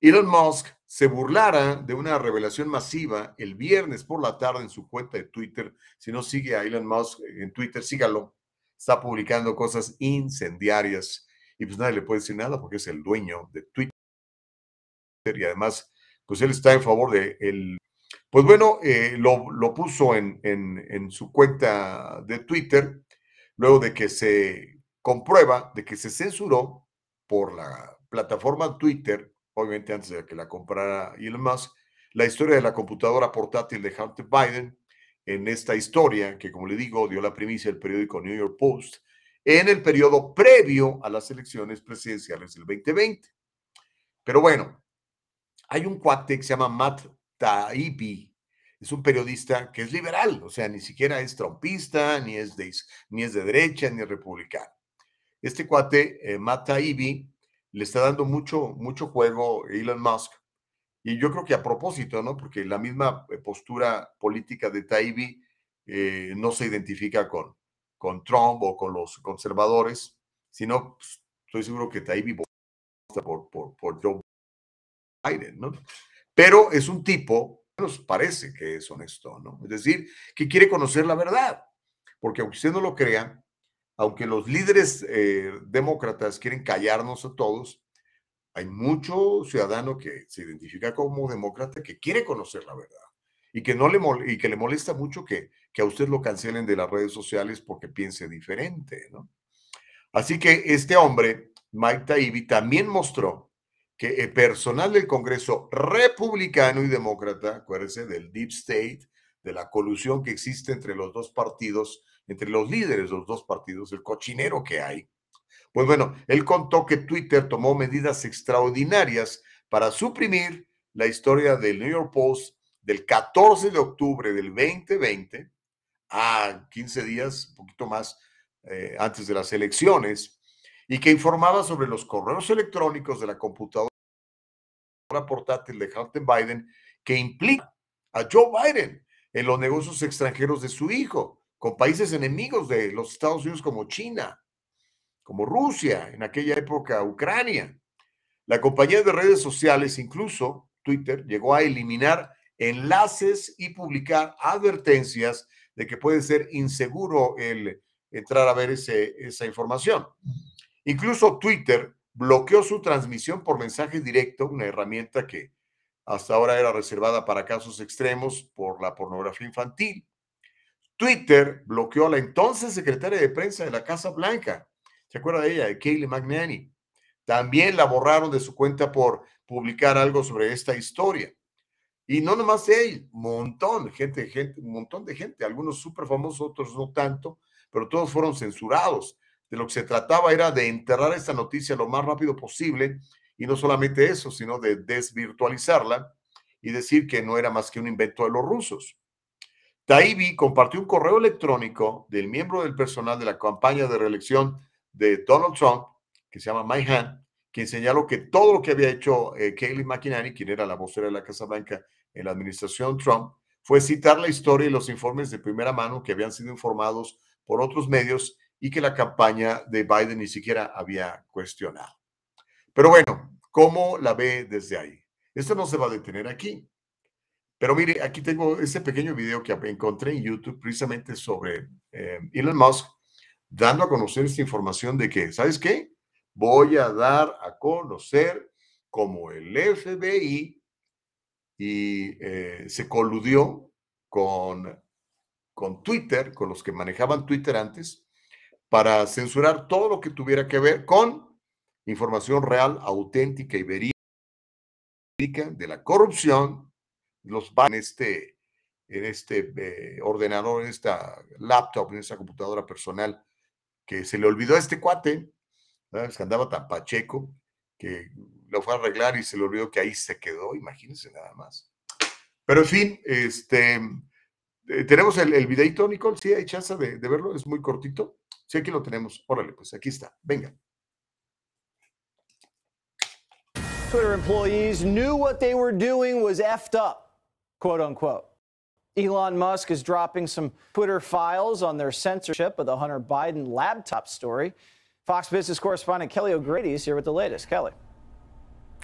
Elon Musk se burlara de una revelación masiva el viernes por la tarde en su cuenta de Twitter. Si no sigue a Elon Musk en Twitter, sígalo. Está publicando cosas incendiarias y pues nadie le puede decir nada porque es el dueño de Twitter y además pues él está en favor de el Pues bueno, eh, lo, lo, puso en, en, en, su cuenta de Twitter, luego de que se comprueba de que se censuró por la plataforma Twitter, obviamente antes de que la comprara Elon Musk, la historia de la computadora portátil de Hunter Biden, en esta historia, que como le digo, dio la primicia el periódico New York Post, en el periodo previo a las elecciones presidenciales del 2020. Pero bueno, hay un cuate que se llama Matt Taibbi, es un periodista que es liberal, o sea, ni siquiera es trompista, ni es de, ni es de derecha, ni es republicano. Este cuate, eh, Matt Taibbi, le está dando mucho, mucho juego a Elon Musk. Y yo creo que a propósito, ¿no? Porque la misma eh, postura política de Taibbi eh, no se identifica con, con Trump o con los conservadores, sino pues, estoy seguro que Taibbi vota por, por, por Joe Biden, ¿no? Pero es un tipo, nos parece que es honesto, ¿no? Es decir, que quiere conocer la verdad. Porque aunque usted no lo crea, aunque los líderes eh, demócratas quieren callarnos a todos, hay mucho ciudadano que se identifica como demócrata que quiere conocer la verdad y que, no le, y que le molesta mucho que, que a usted lo cancelen de las redes sociales porque piense diferente, ¿no? Así que este hombre, Mike Taibbi, también mostró que el personal del Congreso republicano y demócrata, acuérdense del Deep State, de la colusión que existe entre los dos partidos, entre los líderes de los dos partidos, el cochinero que hay. Pues bueno, él contó que Twitter tomó medidas extraordinarias para suprimir la historia del New York Post del 14 de octubre del 2020 a 15 días, un poquito más eh, antes de las elecciones, y que informaba sobre los correos electrónicos de la computadora portátil de Hunter Biden que implica a Joe Biden en los negocios extranjeros de su hijo, con países enemigos de los Estados Unidos como China, como Rusia, en aquella época Ucrania. La compañía de redes sociales, incluso Twitter, llegó a eliminar enlaces y publicar advertencias de que puede ser inseguro el entrar a ver ese, esa información. Incluso Twitter bloqueó su transmisión por mensaje directo, una herramienta que hasta ahora era reservada para casos extremos por la pornografía infantil. Twitter bloqueó a la entonces secretaria de prensa de la Casa Blanca. ¿Se acuerda de ella? De Kayleigh McNanny. También la borraron de su cuenta por publicar algo sobre esta historia. Y no nomás él, montón, gente, gente, un montón de gente, algunos súper famosos, otros no tanto, pero todos fueron censurados. De lo que se trataba era de enterrar esta noticia lo más rápido posible y no solamente eso, sino de desvirtualizarla y decir que no era más que un invento de los rusos. Taibbi compartió un correo electrónico del miembro del personal de la campaña de reelección de Donald Trump, que se llama Mike Hahn, quien señaló que todo lo que había hecho eh, Kayleigh McEnany, quien era la vocera de la Casa Blanca en la administración Trump, fue citar la historia y los informes de primera mano que habían sido informados por otros medios y que la campaña de Biden ni siquiera había cuestionado. Pero bueno, ¿cómo la ve desde ahí? Esto no se va a detener aquí. Pero mire, aquí tengo ese pequeño video que encontré en YouTube precisamente sobre eh, Elon Musk dando a conocer esta información de que, ¿sabes qué? Voy a dar a conocer como el FBI y eh, se coludió con, con Twitter, con los que manejaban Twitter antes, para censurar todo lo que tuviera que ver con información real, auténtica y verídica de la corrupción, los va en este, en este eh, ordenador, en esta laptop, en esta computadora personal, que se le olvidó a este cuate, que andaba tan pacheco, que lo fue a arreglar y se le olvidó que ahí se quedó, imagínense nada más. Pero en fin, este, eh, tenemos el, el videito, Nicole, sí hay chance de, de verlo, es muy cortito. Sí, aquí lo tenemos. Órale, pues aquí está. Venga. Twitter employees knew what they were doing was effed up, quote unquote. Elon Musk is dropping some Twitter files on their censorship of the Hunter Biden laptop story. Fox Business correspondent Kelly O'Grady is here with the latest. Kelly.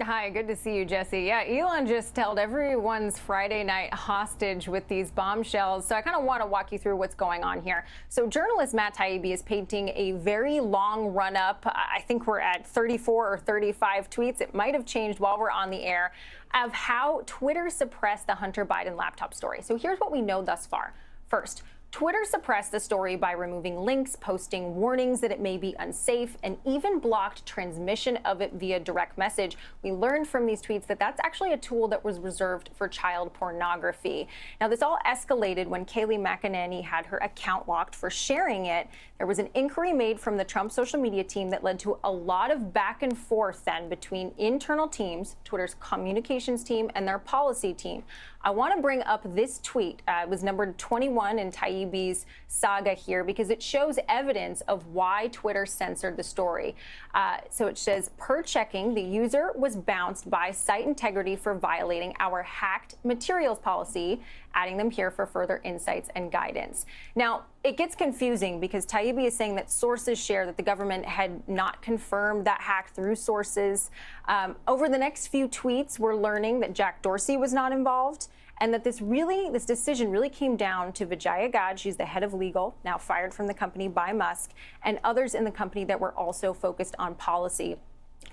Hi, good to see you, Jesse. Yeah, Elon just held everyone's Friday night hostage with these bombshells. So I kind of want to walk you through what's going on here. So journalist Matt Taibbi is painting a very long run up. I think we're at 34 or 35 tweets. It might have changed while we're on the air of how Twitter suppressed the Hunter Biden laptop story. So here's what we know thus far. First, Twitter suppressed the story by removing links, posting warnings that it may be unsafe, and even blocked transmission of it via direct message. We learned from these tweets that that's actually a tool that was reserved for child pornography. Now, this all escalated when Kaylee McEnany had her account locked for sharing it. There was an inquiry made from the Trump social media team that led to a lot of back and forth then between internal teams, Twitter's communications team, and their policy team. I want to bring up this tweet. Uh, it was numbered 21 in Taibbi's saga here because it shows evidence of why Twitter censored the story. Uh, so it says, per checking, the user was bounced by site integrity for violating our hacked materials policy, adding them here for further insights and guidance. Now, it gets confusing because Taibbi is saying that sources share that the government had not confirmed that hack through sources. Um, over the next few tweets, we're learning that Jack Dorsey was not involved and that this really, this decision really came down to Vijaya Gadde. She's the head of legal, now fired from the company by Musk, and others in the company that were also focused on policy.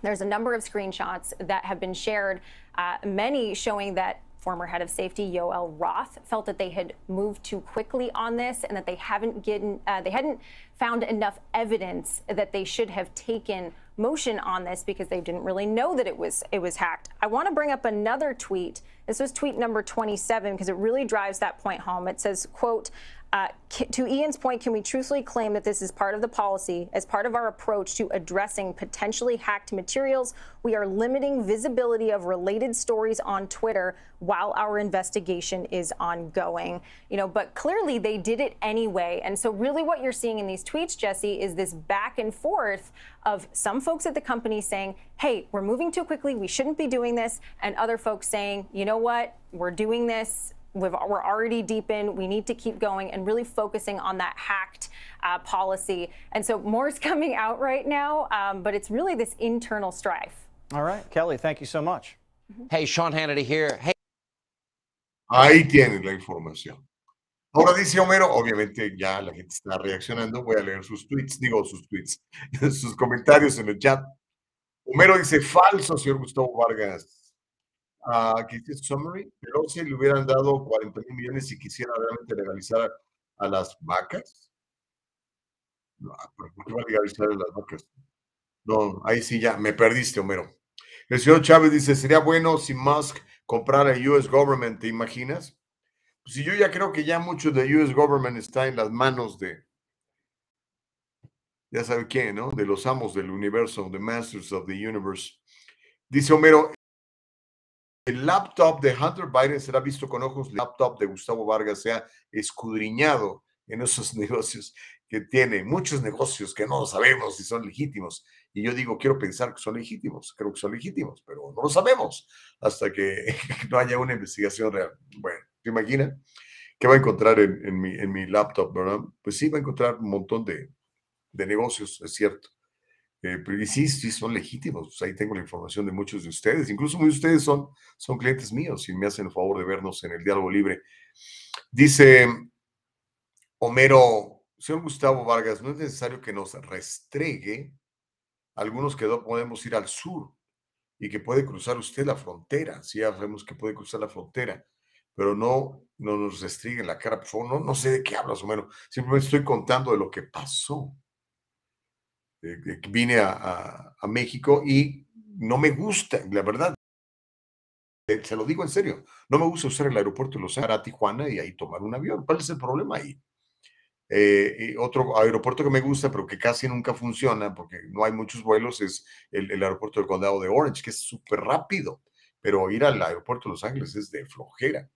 There's a number of screenshots that have been shared, uh, many showing that former head of safety Yoel Roth felt that they had moved too quickly on this and that they haven't gotten, uh, they hadn't found enough evidence that they should have taken motion on this because they didn't really know that it was it was hacked. I want to bring up another tweet. This was tweet number 27 because it really drives that point home. It says, "quote uh, to Ian's point, can we truthfully claim that this is part of the policy as part of our approach to addressing potentially hacked materials? We are limiting visibility of related stories on Twitter while our investigation is ongoing. You know, but clearly they did it anyway. And so, really, what you're seeing in these tweets, Jesse, is this back and forth of some folks at the company saying, hey, we're moving too quickly. We shouldn't be doing this. And other folks saying, you know what? We're doing this we are already deep in. We need to keep going and really focusing on that hacked uh, policy. And so more is coming out right now, um, but it's really this internal strife. All right, Kelly, thank you so much. Hey, Sean Hannity here. Hey. Ahí tienes la información. Ahora dice Homero, obviamente ya la gente está reaccionando, voy a leer sus tweets, digo sus tweets, sus comentarios en el chat. Homero dice, falso, señor Gustavo Vargas uh, que dice summary, pero si le hubieran dado 40 mil millones si quisiera realmente legalizar a, las vacas. No, ¿Por qué va a legalizar a las vacas? No, ahí sí ya, me perdiste, Homero. El señor Chávez dice, sería bueno si Musk comprara US Government, ¿te imaginas? Pues si yo ya creo que ya mucho de US Government está en las manos de, ya sabe quién, ¿no? De los amos del universo, the masters of the universe. Dice Homero, el laptop de Hunter Biden será visto con ojos, el laptop de Gustavo Vargas sea escudriñado en esos negocios que tiene, muchos negocios que no sabemos si son legítimos. Y yo digo, quiero pensar que son legítimos, creo que son legítimos, pero no lo sabemos hasta que no haya una investigación real. Bueno, ¿te imaginas? ¿Qué va a encontrar en, mi, laptop, verdad? Pues sí, va a encontrar un montón de, de negocios, es cierto. Eh, pero sí, sí, son legítimos. Pues, ahí tengo la información de muchos de ustedes. Incluso muchos de ustedes son, son clientes míos y me hacen el favor de vernos en el diálogo libre. Dice Homero, señor Gustavo Vargas, no es necesario que nos restregue algunos que no podemos ir al sur y que puede cruzar usted la frontera. Sí, ya sabemos que puede cruzar la frontera, pero no, no nos restringe la cara, por favor. No, no sé de qué hablas, Homero. Simplemente estoy contando de lo que pasó. Eh, vine a, México y no me gusta, la verdad, eh, se lo digo en serio, no me gusta usar el aeropuerto de Los Ángeles a Tijuana y ahí tomar un avión. ¿Cuál es el problema ahí? Eh, otro aeropuerto que me gusta, pero que casi nunca funciona porque no hay muchos vuelos, es el, aeropuerto del condado de Orange, que es súper rápido, pero ir al aeropuerto de Los Ángeles es de flojera.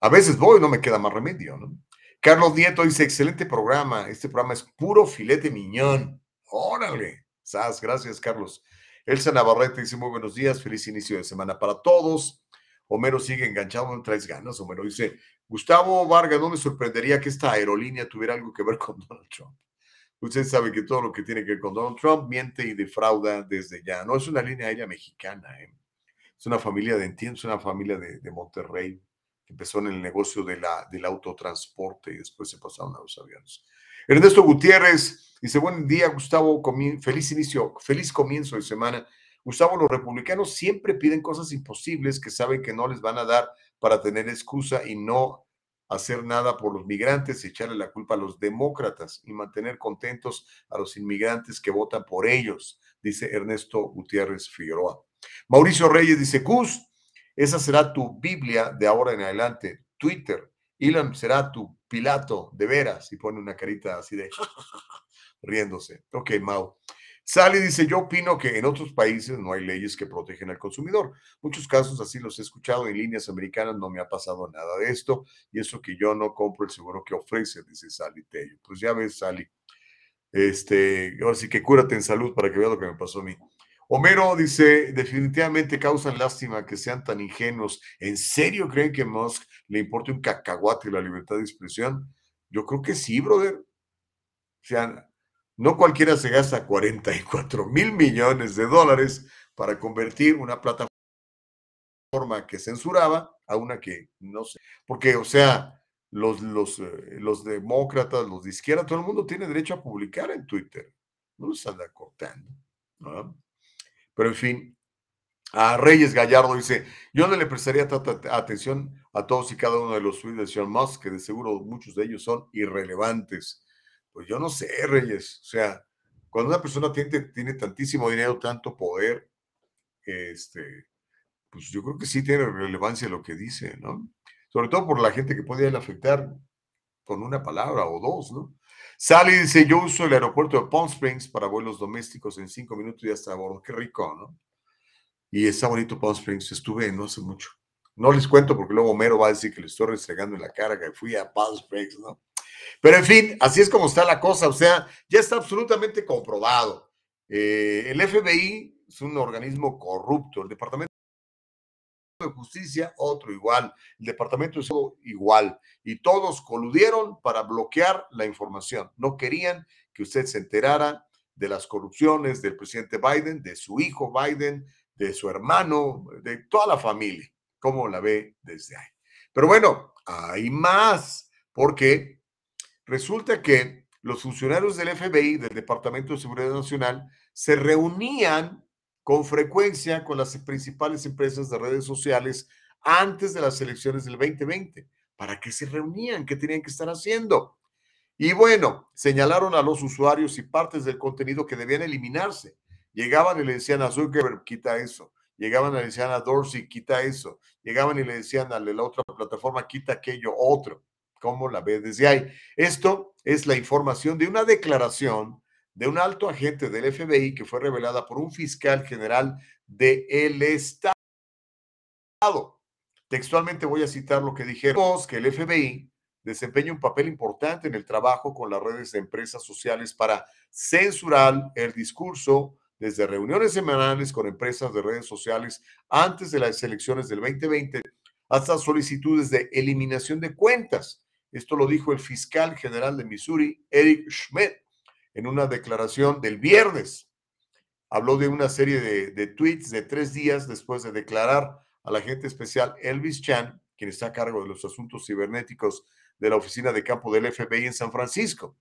A veces voy, no me queda más remedio, ¿no? Carlos Nieto dice, excelente programa, este programa es puro filete miñón. Órale. Sas, gracias, Carlos. Elsa Navarrete dice muy buenos días, feliz inicio de semana para todos. Homero sigue enganchado, no traes ganas. Homero dice, Gustavo Vargas, no me sorprendería que esta aerolínea tuviera algo que ver con Donald Trump. Usted sabe que todo lo que tiene que ver con Donald Trump miente y defrauda desde ya. No es una línea aérea mexicana, ¿eh? es una familia de entiendo, es una familia de, Monterrey que empezó en el negocio de la, del autotransporte y después se pasaron a los aviones. Ernesto Gutiérrez dice: Buen día, Gustavo. Feliz inicio, feliz comienzo de semana. Gustavo, los republicanos siempre piden cosas imposibles que saben que no les van a dar para tener excusa y no hacer nada por los migrantes echarle la culpa a los demócratas y mantener contentos a los inmigrantes que votan por ellos, dice Ernesto Gutiérrez Figueroa. Mauricio Reyes dice, Cus, esa será tu Biblia de ahora en adelante. Twitter, Elon será tu Pilato, de veras, y pone una carita así de riéndose. Ok, Mau. Sale y dice, yo opino que en otros países no hay leyes que protegen al consumidor. Muchos casos así los he escuchado en líneas americanas, no me ha pasado nada de esto, y eso que yo no compro el seguro que ofrece, dice Sally Tello. Pues ya ves, Sally, este, ahora sí que cúrate en salud para que veas lo que me pasó a mí. Homero dice, definitivamente causan lástima que sean tan ingenuos. ¿En serio creen que Musk le importa un cacahuate la libertad de expresión? Yo creo que sí, brother. O sea, no cualquiera se gasta 44 mil millones de dólares para convertir una plataforma que censuraba a una que no sé. Porque, o sea, los, los, eh, los demócratas, los de izquierda, todo el mundo tiene derecho a publicar en Twitter. No los anda cortando. Pero en fin, a Reyes Gallardo dice, yo no le prestaría tanta atención a todos y cada uno de los tweets de Sean Musk, que de seguro muchos de ellos son irrelevantes. Pues yo no sé, Reyes. O sea, cuando una persona tiene, tiene tantísimo dinero, tanto poder, este, pues yo creo que sí tiene relevancia lo que dice, ¿no? Sobre todo por la gente que puede afectar con una palabra o dos, ¿no? Sally dice, yo uso el aeropuerto de Palm Springs para vuelos domésticos en cinco minutos y ya está bordo. Qué rico, ¿no? Y está bonito Palm Springs. Estuve no hace mucho. No les cuento porque luego Homero va a decir que le estoy restregando en la cara que fui a Palm Springs, ¿no? Pero en fin, así es como está la cosa, o sea, ya está absolutamente comprobado. Eh, el FBI es un organismo corrupto, el Departamento de Justicia, otro igual, el Departamento de Salud igual, y todos coludieron para bloquear la información. No querían que usted se enterara de las corrupciones del presidente Biden, de su hijo Biden, de su hermano, de toda la familia, como la ve desde ahí. Pero bueno, hay más, porque Resulta que los funcionarios del FBI, del Departamento de Seguridad Nacional, se reunían con frecuencia con las principales empresas de redes sociales antes de las elecciones del 2020. ¿Para qué se reunían? ¿Qué tenían que estar haciendo? Y bueno, señalaron a los usuarios y partes del contenido que debían eliminarse. Llegaban y le decían a Zuckerberg, quita eso. Llegaban y le decían a Dorsey, quita eso. Llegaban y le decían a la otra plataforma, quita aquello, otro. ¿Cómo la ve desde ahí? Esto es la información de una declaración de un alto agente del FBI que fue revelada por un fiscal general del Estado. Textualmente voy a citar lo que dijeron, que el FBI desempeña un papel importante en el trabajo con las redes de empresas sociales para censurar el discurso desde reuniones semanales con empresas de redes sociales antes de las elecciones del 2020 hasta solicitudes de eliminación de cuentas esto lo dijo el fiscal general de Missouri, Eric Schmidt, en una declaración del viernes. Habló de una serie de, tweets de tres días después de declarar al agente especial Elvis Chan, quien está a cargo de los asuntos cibernéticos de la oficina de campo del FBI en San Francisco.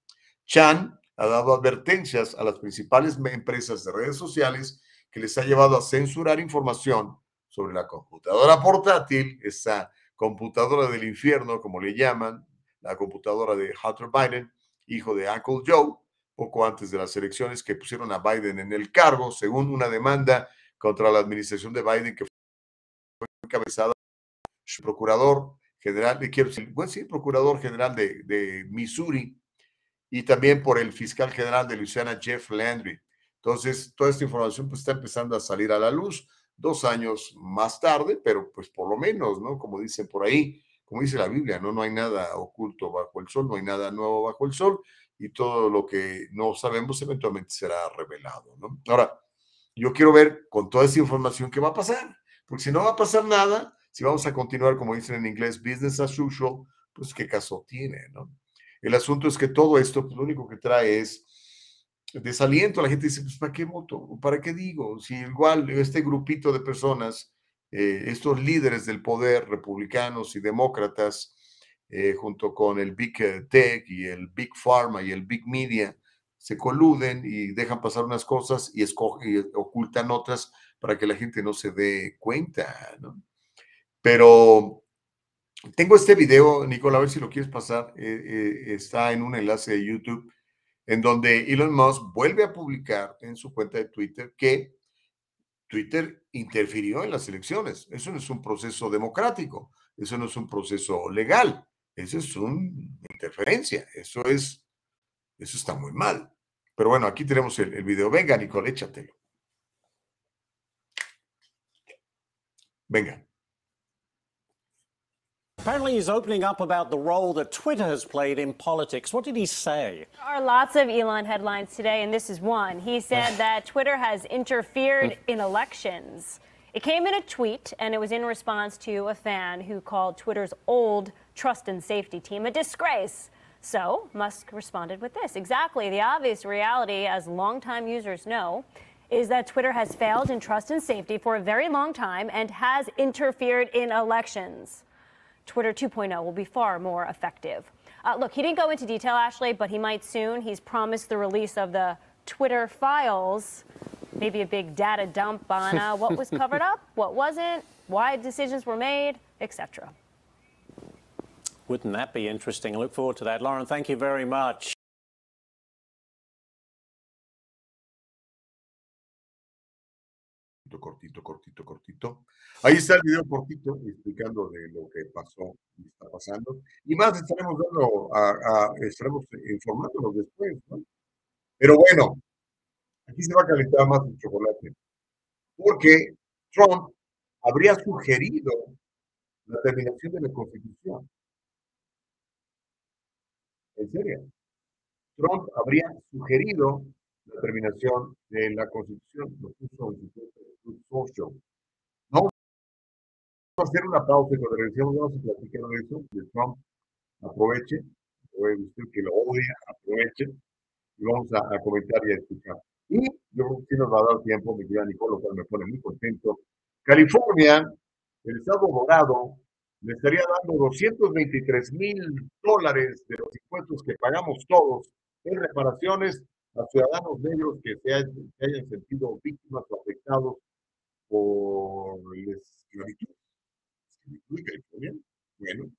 Chan ha dado advertencias a las principales empresas de redes sociales que les ha llevado a censurar información sobre la computadora portátil, esa computadora del infierno, como le llaman, la computadora de Hunter Biden, hijo de Uncle Joe, poco antes de las elecciones que pusieron a Biden en el cargo, según una demanda contra la administración de Biden que fue encabezada por el procurador general, de, quiero decir, bueno, sí, procurador general de, de Missouri y también por el fiscal general de Luisiana, Jeff Landry. Entonces, toda esta información pues, está empezando a salir a la luz dos años más tarde, pero pues por lo menos, ¿no? Como dicen por ahí, como dice la Biblia, ¿no? no hay nada oculto bajo el sol, no hay nada nuevo bajo el sol, y todo lo que no sabemos eventualmente será revelado. ¿no? Ahora, yo quiero ver con toda esa información qué va a pasar, porque si no va a pasar nada, si vamos a continuar, como dicen en inglés, business as usual, pues qué caso tiene, ¿no? El asunto es que todo esto, pues, lo único que trae es desaliento. La gente dice, pues, ¿para qué voto? ¿Para qué digo? Si igual este grupito de personas, eh, estos líderes del poder, republicanos y demócratas, eh, junto con el Big Tech y el Big Pharma y el Big Media, se coluden y dejan pasar unas cosas y, ocultan otras para que la gente no se dé cuenta, ¿no? Pero tengo este video, Nicola, a ver si lo quieres pasar. Eh, eh, está en un enlace de YouTube en donde Elon Musk vuelve a publicar en su cuenta de Twitter que Twitter interfirió en las elecciones. Eso no es un proceso democrático, eso no es un proceso legal, eso es una interferencia, eso es, eso está muy mal. Pero bueno, aquí tenemos el, el video. Venga, Nicole, échatelo. Venga. Apparently, he's opening up about the role that Twitter has played in politics. What did he say? There are lots of Elon headlines today, and this is one. He said that Twitter has interfered in elections. It came in a tweet, and it was in response to a fan who called Twitter's old trust and safety team a disgrace. So Musk responded with this exactly the obvious reality, as longtime users know, is that Twitter has failed in trust and safety for a very long time and has interfered in elections. Twitter 2.0 will be far more effective. Uh, look, he didn't go into detail, Ashley, but he might soon. He's promised the release of the Twitter files, maybe a big data dump on uh, what was covered up, what wasn't, why decisions were made, etc. Wouldn't that be interesting? I look forward to that. Lauren, thank you very much. cortito, cortito, cortito. Ahí está el video cortito explicando de lo que pasó y está pasando. Y más estaremos dando a, a estaremos informándonos después, ¿no? Pero bueno, aquí se va a calentar más el chocolate. Porque Trump habría sugerido la terminación de la Constitución. En serio. Trump habría sugerido la terminación de la Constitución. Lo puso en su social. Vamos a hacer una pausa y cuando regresemos vamos a platicar de eso, de Trump. Aproveche, usted que lo odia, aproveche y vamos a, a comentar y a escuchar. Y yo sí nos va a dar tiempo, mi querida Nicole, lo cual me pone muy contento. California, el estado dorado, le estaría dando 223 mil dólares de los impuestos que pagamos todos en reparaciones a ciudadanos negros que se hayan, hayan sentido víctimas o afectados por la esclavitud. Bueno,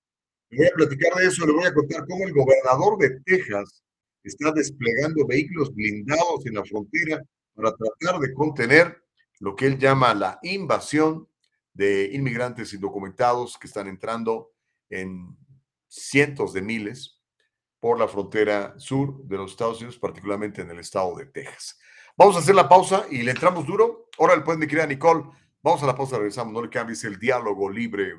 le voy a platicar de eso, le voy a contar cómo el gobernador de Texas está desplegando vehículos blindados en la frontera para tratar de contener lo que él llama la invasión de inmigrantes indocumentados que están entrando en cientos de miles por la frontera sur de los Estados Unidos, particularmente en el estado de Texas. Vamos a hacer la pausa y le entramos duro. Ahora el pueden querida Nicole. Vamos a la pausa, regresamos. No le cambies el diálogo libre.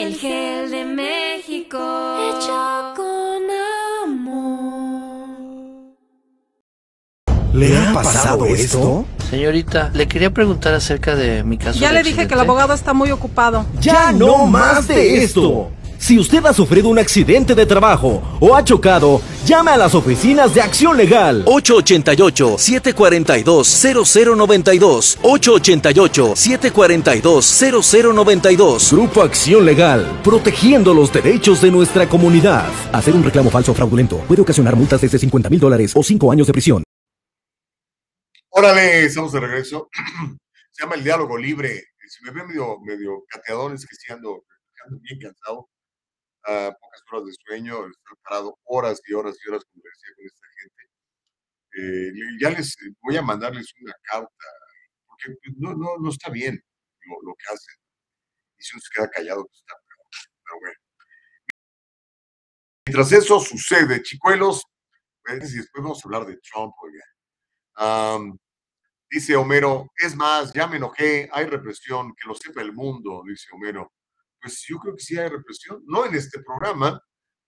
El gel de México. Hecho con amor. ¿Le ha pasado esto? Señorita, le quería preguntar acerca de mi caso. Ya de le dije que el abogado está muy ocupado. ¡Ya no más de esto! Si usted ha sufrido un accidente de trabajo o ha chocado, llame a las oficinas de Acción Legal. 888-742-0092. 888-742-0092. Grupo Acción Legal, protegiendo los derechos de nuestra comunidad. Hacer un reclamo falso o fraudulento puede ocasionar multas desde 50 mil dólares o 5 años de prisión. Órale, estamos de regreso. Se llama El Diálogo Libre. Si me ven medio, medio cateadón, es que sí ando, ando bien cansado. A pocas horas de sueño, estar parado horas y horas y horas, como decía, con esta gente. Eh, ya les voy a mandarles una carta, porque pues, no, no, no está bien lo, lo que hacen. Y si uno se queda callado, pues está peor. Pero bueno. Mientras eso sucede, chicuelos, pues, y después vamos a hablar de Trump. Am, dice Homero, es más, ya me enojé, hay represión, que lo sepa el mundo, dice Homero. Pues yo creo que sí hay represión, no en este programa,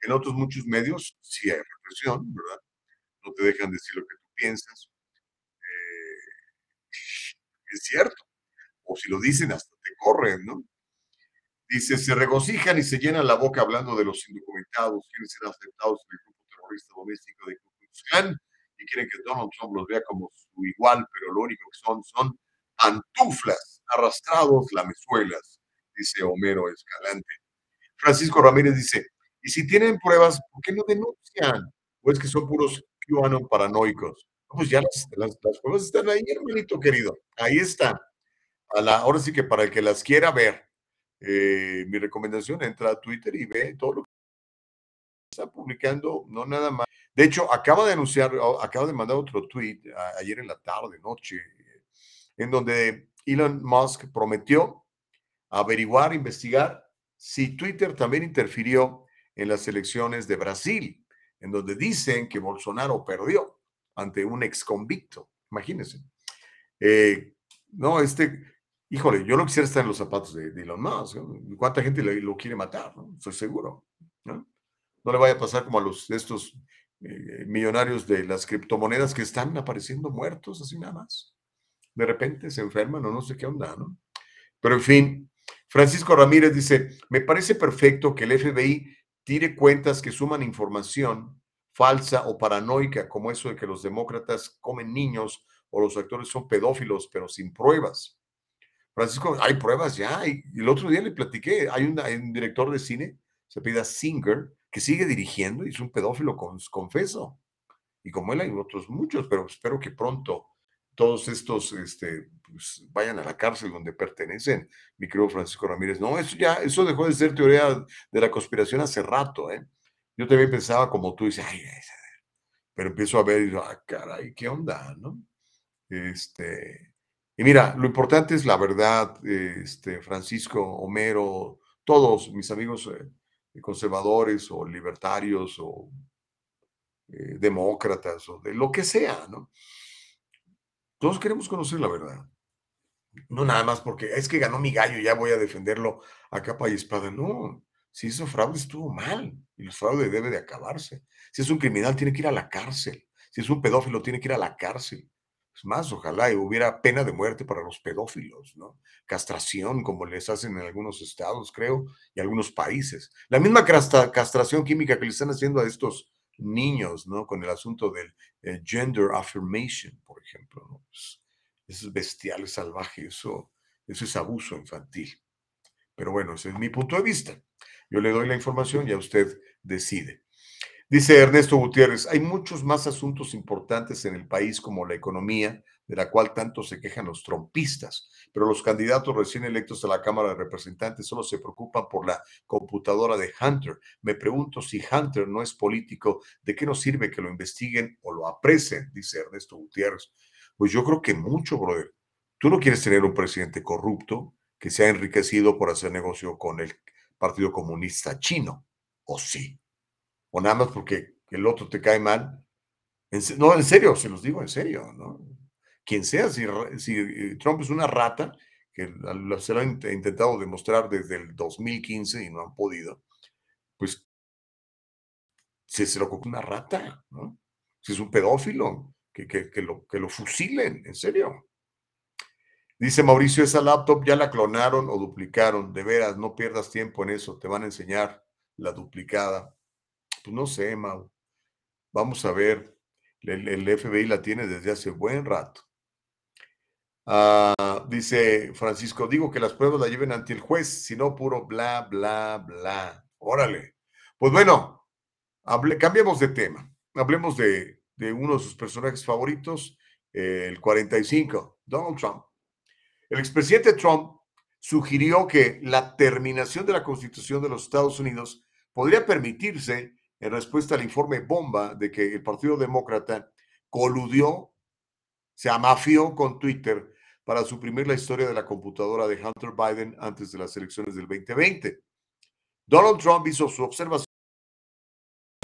en otros muchos medios sí hay represión, ¿verdad? No te dejan decir lo que tú piensas. Eh, es cierto. O si lo dicen, hasta te corren, ¿no? Dice, se regocijan y se llenan la boca hablando de los indocumentados, quieren ser aceptados en el grupo terrorista doméstico de Ku y quieren que Donald Trump los vea como su igual, pero lo único que son son pantuflas, arrastrados lamezuelas, dice Homero Escalante. Francisco Ramírez dice, y si tienen pruebas, ¿por qué no denuncian? ¿O es que son puros QAnon paranoicos? No, Pues ya las, las- las pruebas están ahí, hermanito querido. Ahí están. A la, ahora sí que para el que las quiera ver, eh, mi recomendación, entra a Twitter y ve todo lo que está publicando, no nada más. De hecho, acaba de anunciar, acaba de mandar otro tweet a- ayer en la tarde, noche, en donde Elon Musk prometió averiguar, investigar si Twitter también interfirió en las elecciones de Brasil, en donde dicen que Bolsonaro perdió ante un ex convicto. Imagínense. Eh, no, este, híjole, yo no quisiera estar en los zapatos de, de Elon Musk. ¿no? ¿Cuánta gente lo quiere matar? ¿no? Estoy seguro. ¿no? No le vaya a pasar como a los estos eh, millonarios de las criptomonedas que están apareciendo muertos así nada más. De repente se enferman o no sé qué onda, ¿no? Pero en fin, Francisco Ramírez dice, me parece perfecto que el FBI tire cuentas que suman información falsa o paranoica, como eso de que los demócratas comen niños o los actores son pedófilos, pero sin pruebas. Francisco, hay pruebas ya. El otro día le platiqué, hay, un director de cine, se pida Singer, que sigue dirigiendo y es un pedófilo con, confeso. Y como él hay otros muchos, pero espero que pronto todos estos este, pues, vayan a la cárcel donde pertenecen, mi querido Francisco Ramírez. No, eso ya, eso dejó de ser teoría de la conspiración hace rato, ¿eh? Yo también pensaba como tú, dices, ay, ese", pero empiezo a ver y digo, ah, caray, ¿qué onda, no? Este, y mira, lo importante es la verdad, este, Francisco, Homero, todos mis amigos eh, conservadores o libertarios o eh, demócratas o de lo que sea, ¿no? Todos queremos conocer la verdad. No nada más porque es que ganó mi gallo ya voy a defenderlo a capa y espada. No, si hizo fraude estuvo mal y el fraude debe de acabarse. Si es un criminal tiene que ir a la cárcel. Si es un pedófilo tiene que ir a la cárcel. Es más, ojalá y hubiera pena de muerte para los pedófilos, ¿no? Castración, como les hacen en algunos estados, creo, y algunos países. La misma castra- castración química que le están haciendo a estos niños, ¿no? Con el asunto del eh, gender affirmation, por ejemplo, ¿no? Pues, eso es bestial, es salvaje, eso, eso es abuso infantil. Pero bueno, ese es mi punto de vista. Yo le doy la información y a usted decide. Dice Ernesto Gutiérrez, hay muchos más asuntos importantes en el país como la economía, de la cual tanto se quejan los trompistas, pero los candidatos recién electos a la Cámara de Representantes solo se preocupan por la computadora de Hunter. Me pregunto si Hunter no es político, ¿de qué nos sirve que lo investiguen o lo apresen? Dice Ernesto Gutiérrez. Pues yo creo que mucho, brother. Tú no quieres tener un presidente corrupto que se ha enriquecido por hacer negocio con el Partido Comunista Chino, ¿o sí? O nada más porque el otro te cae mal. No, en serio, se los digo en serio, ¿no? Quien sea, si, si Trump es una rata, que se lo han int- intentado demostrar desde el 2015 y no han podido, pues se, se lo coge una rata, ¿no? Si es un pedófilo, que, que, lo, que lo fusilen, en serio. Dice Mauricio, esa laptop ya la clonaron o duplicaron. De veras, no pierdas tiempo en eso. Te van a enseñar la duplicada. Pues no sé, Mau. Vamos a ver. El FBI la tiene desde hace buen rato. Ah, dice Francisco, digo que las pruebas la lleven ante el juez, si no puro bla, bla, bla. Órale. Pues bueno, hable- cambiemos de tema. Hablemos de, de uno de sus personajes favoritos, eh, el 45, Donald Trump. El expresidente Trump sugirió que la terminación de la Constitución de los Estados Unidos podría permitirse en respuesta al informe bomba de que el Partido Demócrata coludió, se amafió con Twitter para suprimir la historia de la computadora de Hunter Biden antes de las elecciones del 2020. Donald Trump hizo su observación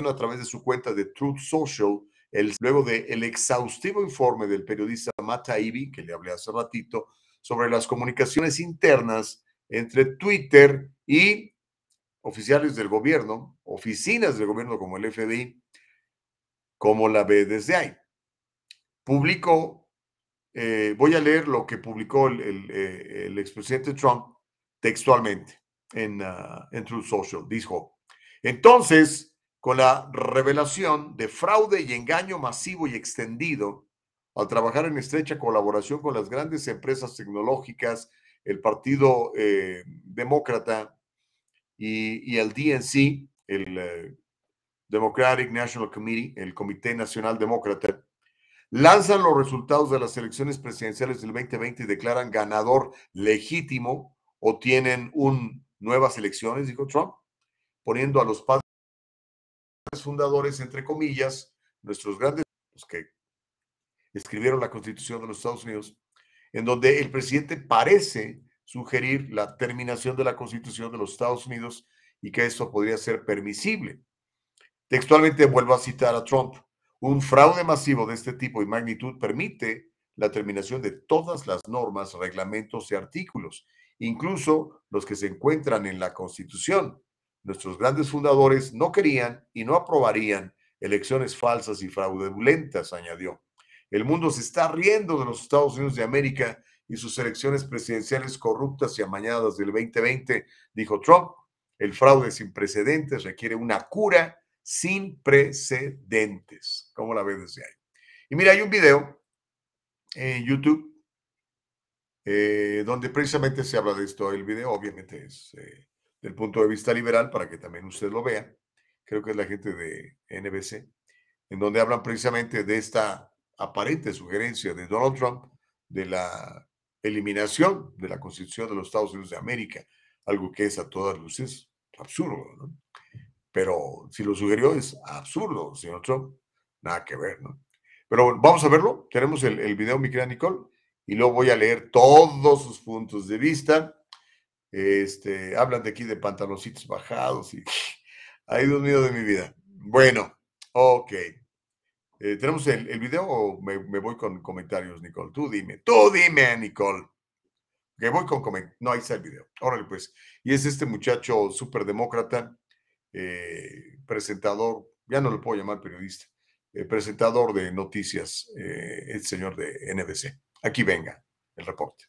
a través de su cuenta de Truth Social, el, luego del exhaustivo informe del periodista Matt Taibbi, que le hablé hace ratito, sobre las comunicaciones internas entre Twitter y oficiales del gobierno, oficinas del gobierno como el FBI, como la ve desde ahí. Publicó, eh, voy a leer lo que publicó el, eh, expresidente Trump textualmente en, uh, Truth Social. Dijo, entonces, con la revelación de fraude y engaño masivo y extendido, al trabajar en estrecha colaboración con las grandes empresas tecnológicas, el Partido eh, Demócrata y, el DNC, el Democratic National Committee, el Comité Nacional Demócrata, lanzan los resultados de las elecciones presidenciales del 2020 y declaran ganador legítimo o tienen un nuevas elecciones, dijo Trump, poniendo a los padres fundadores, entre comillas, nuestros grandes, los que escribieron la Constitución de los Estados Unidos, en donde el presidente parece sugerir la terminación de la Constitución de los Estados Unidos y que esto podría ser permisible. Textualmente vuelvo a citar a Trump. Un fraude masivo de este tipo y magnitud permite la terminación de todas las normas, reglamentos y artículos incluso los que se encuentran en la Constitución. Nuestros grandes fundadores no querían y no aprobarían elecciones falsas y fraudulentas, añadió. El mundo se está riendo de los Estados Unidos de América y sus elecciones presidenciales corruptas y amañadas del 2020, dijo Trump. El fraude sin precedentes requiere una cura sin precedentes. ¿Cómo la ves desde ahí? Y mira, hay un video en YouTube eh, donde precisamente se habla de esto. El video obviamente es eh, del punto de vista liberal para que también usted lo vea. Creo que es la gente de NBC, en donde hablan precisamente de esta aparente sugerencia de Donald Trump de la eliminación de la Constitución de los Estados Unidos de América, algo que es a todas luces absurdo. ¿no? Pero si lo sugirió es absurdo, señor Trump, nada que ver. ¿no? Pero vamos a verlo. Tenemos el, el video, mi querida Nicole y luego voy a leer todos sus puntos de vista. Este, hablan de aquí de pantaloncitos bajados y ay Dios mío de mi vida. Bueno, ok. Eh, ¿Tenemos el, el, video o me, me, voy con comentarios, Nicole? Tú dime, tú dime, Nicole. Que voy con comentarios. No, ahí está el video. Órale, pues. Y es este muchacho súper demócrata, eh, presentador, ya no lo puedo llamar periodista, eh, presentador de noticias, eh, el señor de NBC. Aquí venga el reporte.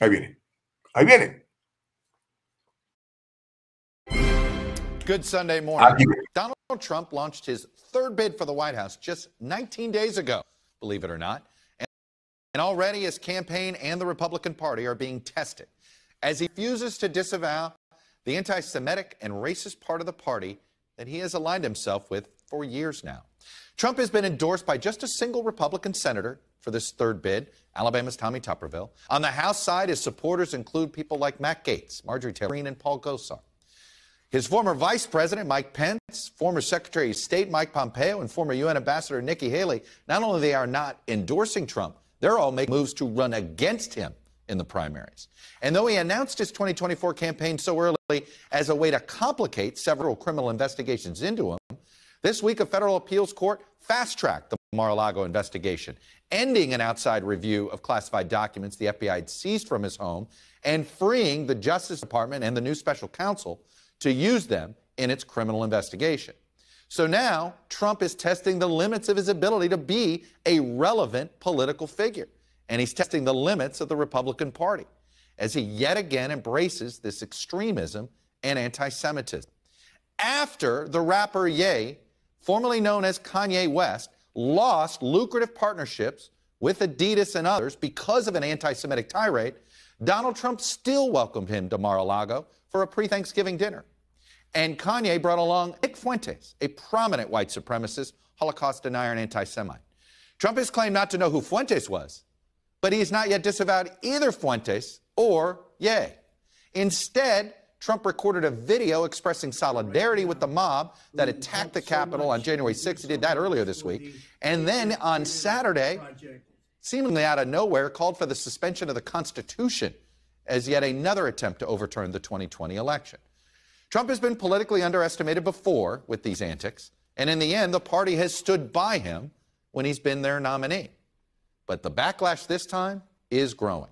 Ahí viene. Ahí viene. Good Sunday morning. Donald Trump launched his third bid for the White House just 19 days ago, believe it or not. And already his campaign and the Republican Party are being tested as he refuses to disavow the anti Semitic and racist part of the party that he has aligned himself with for years now. Trump has been endorsed by just a single Republican senator for this third bid, Alabama's Tommy Tuberville. On the House side, his supporters include people like Matt Gates, Marjorie Taylor Greene, and Paul Gosar. His former Vice President Mike Pence, former Secretary of State Mike Pompeo, and former UN Ambassador Nikki Haley, not only they are not endorsing Trump, they're all making moves to run against him in the primaries. And though he announced his 2024 campaign so early as a way to complicate several criminal investigations into him, this week, a federal appeals court fast tracked the Mar a Lago investigation, ending an outside review of classified documents the FBI had seized from his home and freeing the Justice Department and the new special counsel to use them in its criminal investigation. So now, Trump is testing the limits of his ability to be a relevant political figure. And he's testing the limits of the Republican Party as he yet again embraces this extremism and anti Semitism. After the rapper Ye formerly known as Kanye West, lost lucrative partnerships with Adidas and others because of an anti Semitic tirade, Donald Trump still welcomed him to Mar a Lago for a pre Thanksgiving dinner. And Kanye brought along Nick Fuentes, a prominent white supremacist, Holocaust denier, and anti Semite. Trump has claimed not to know who Fuentes was, but he has not yet disavowed either Fuentes or Ye. Instead, Trump recorded a video expressing solidarity with the mob that attacked the Capitol on January 6th. He did that earlier this week. And then on Saturday, seemingly out of nowhere, called for the suspension of the Constitution as yet another attempt to overturn the 2020 election. Trump has been politically underestimated before with these antics, and in the end, the party has stood by him when he's been their nominee. But the backlash this time is growing.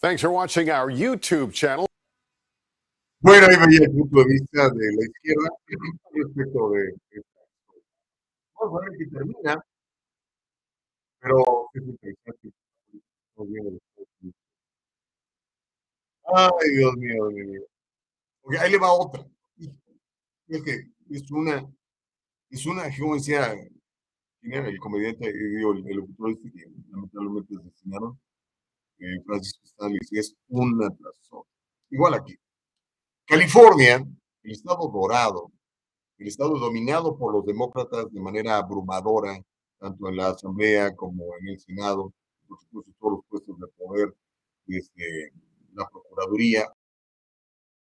Thanks for watching our YouTube channel. Bueno, ahí veía el punto de vista de la izquierda respecto de Vamos a ver si termina, pero es interesante. Ay, Dios mío, Dios mío. Ok, ahí le va otra. Es que es una, es una, como decía, ¿quién era el comediante? Digo, el, el locutor este que lamentablemente asesinaron, eh, Francisco Stanley, es una razón. Igual aquí. California, el estado dorado, el estado dominado por los demócratas de manera abrumadora, tanto en la Asamblea como en el Senado, por supuesto, todos los puestos de poder desde la Procuraduría,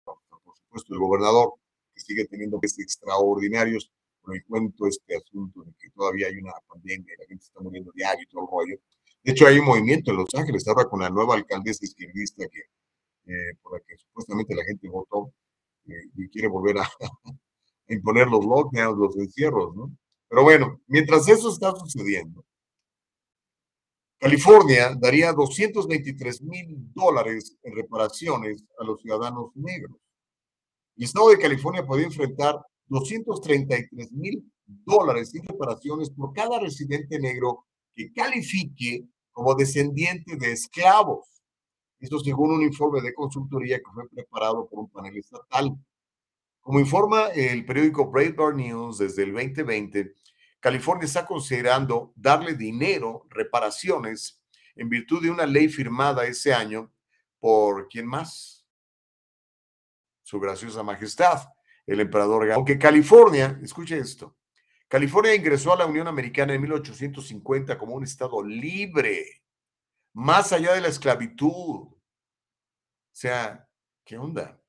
por supuesto, el gobernador, que sigue teniendo que ser extraordinarios. Con el cuento este asunto de que todavía hay una pandemia y la gente está muriendo diario y todo el rollo. De hecho, hay un movimiento en Los Ángeles ahora con la nueva alcaldesa izquierdista que, eh, por la que supuestamente la gente votó eh, y quiere volver a, a imponer los lockdowns, los encierros, ¿no? Pero bueno, mientras eso está sucediendo, California daría 223 mil dólares en reparaciones a los ciudadanos negros. El estado de California podría enfrentar 233 mil dólares en reparaciones por cada residente negro que califique como descendiente de esclavos. Esto según un informe de consultoría que fue preparado por un panel estatal. Como informa el periódico Breitbart News desde el 2020, California está considerando darle dinero, reparaciones, en virtud de una ley firmada ese año por quién más? Su graciosa majestad, el emperador. Aunque California, escuche esto, California ingresó a la Unión Americana en 1850 como un estado libre, más allá de la esclavitud. O sea, ¿qué onda?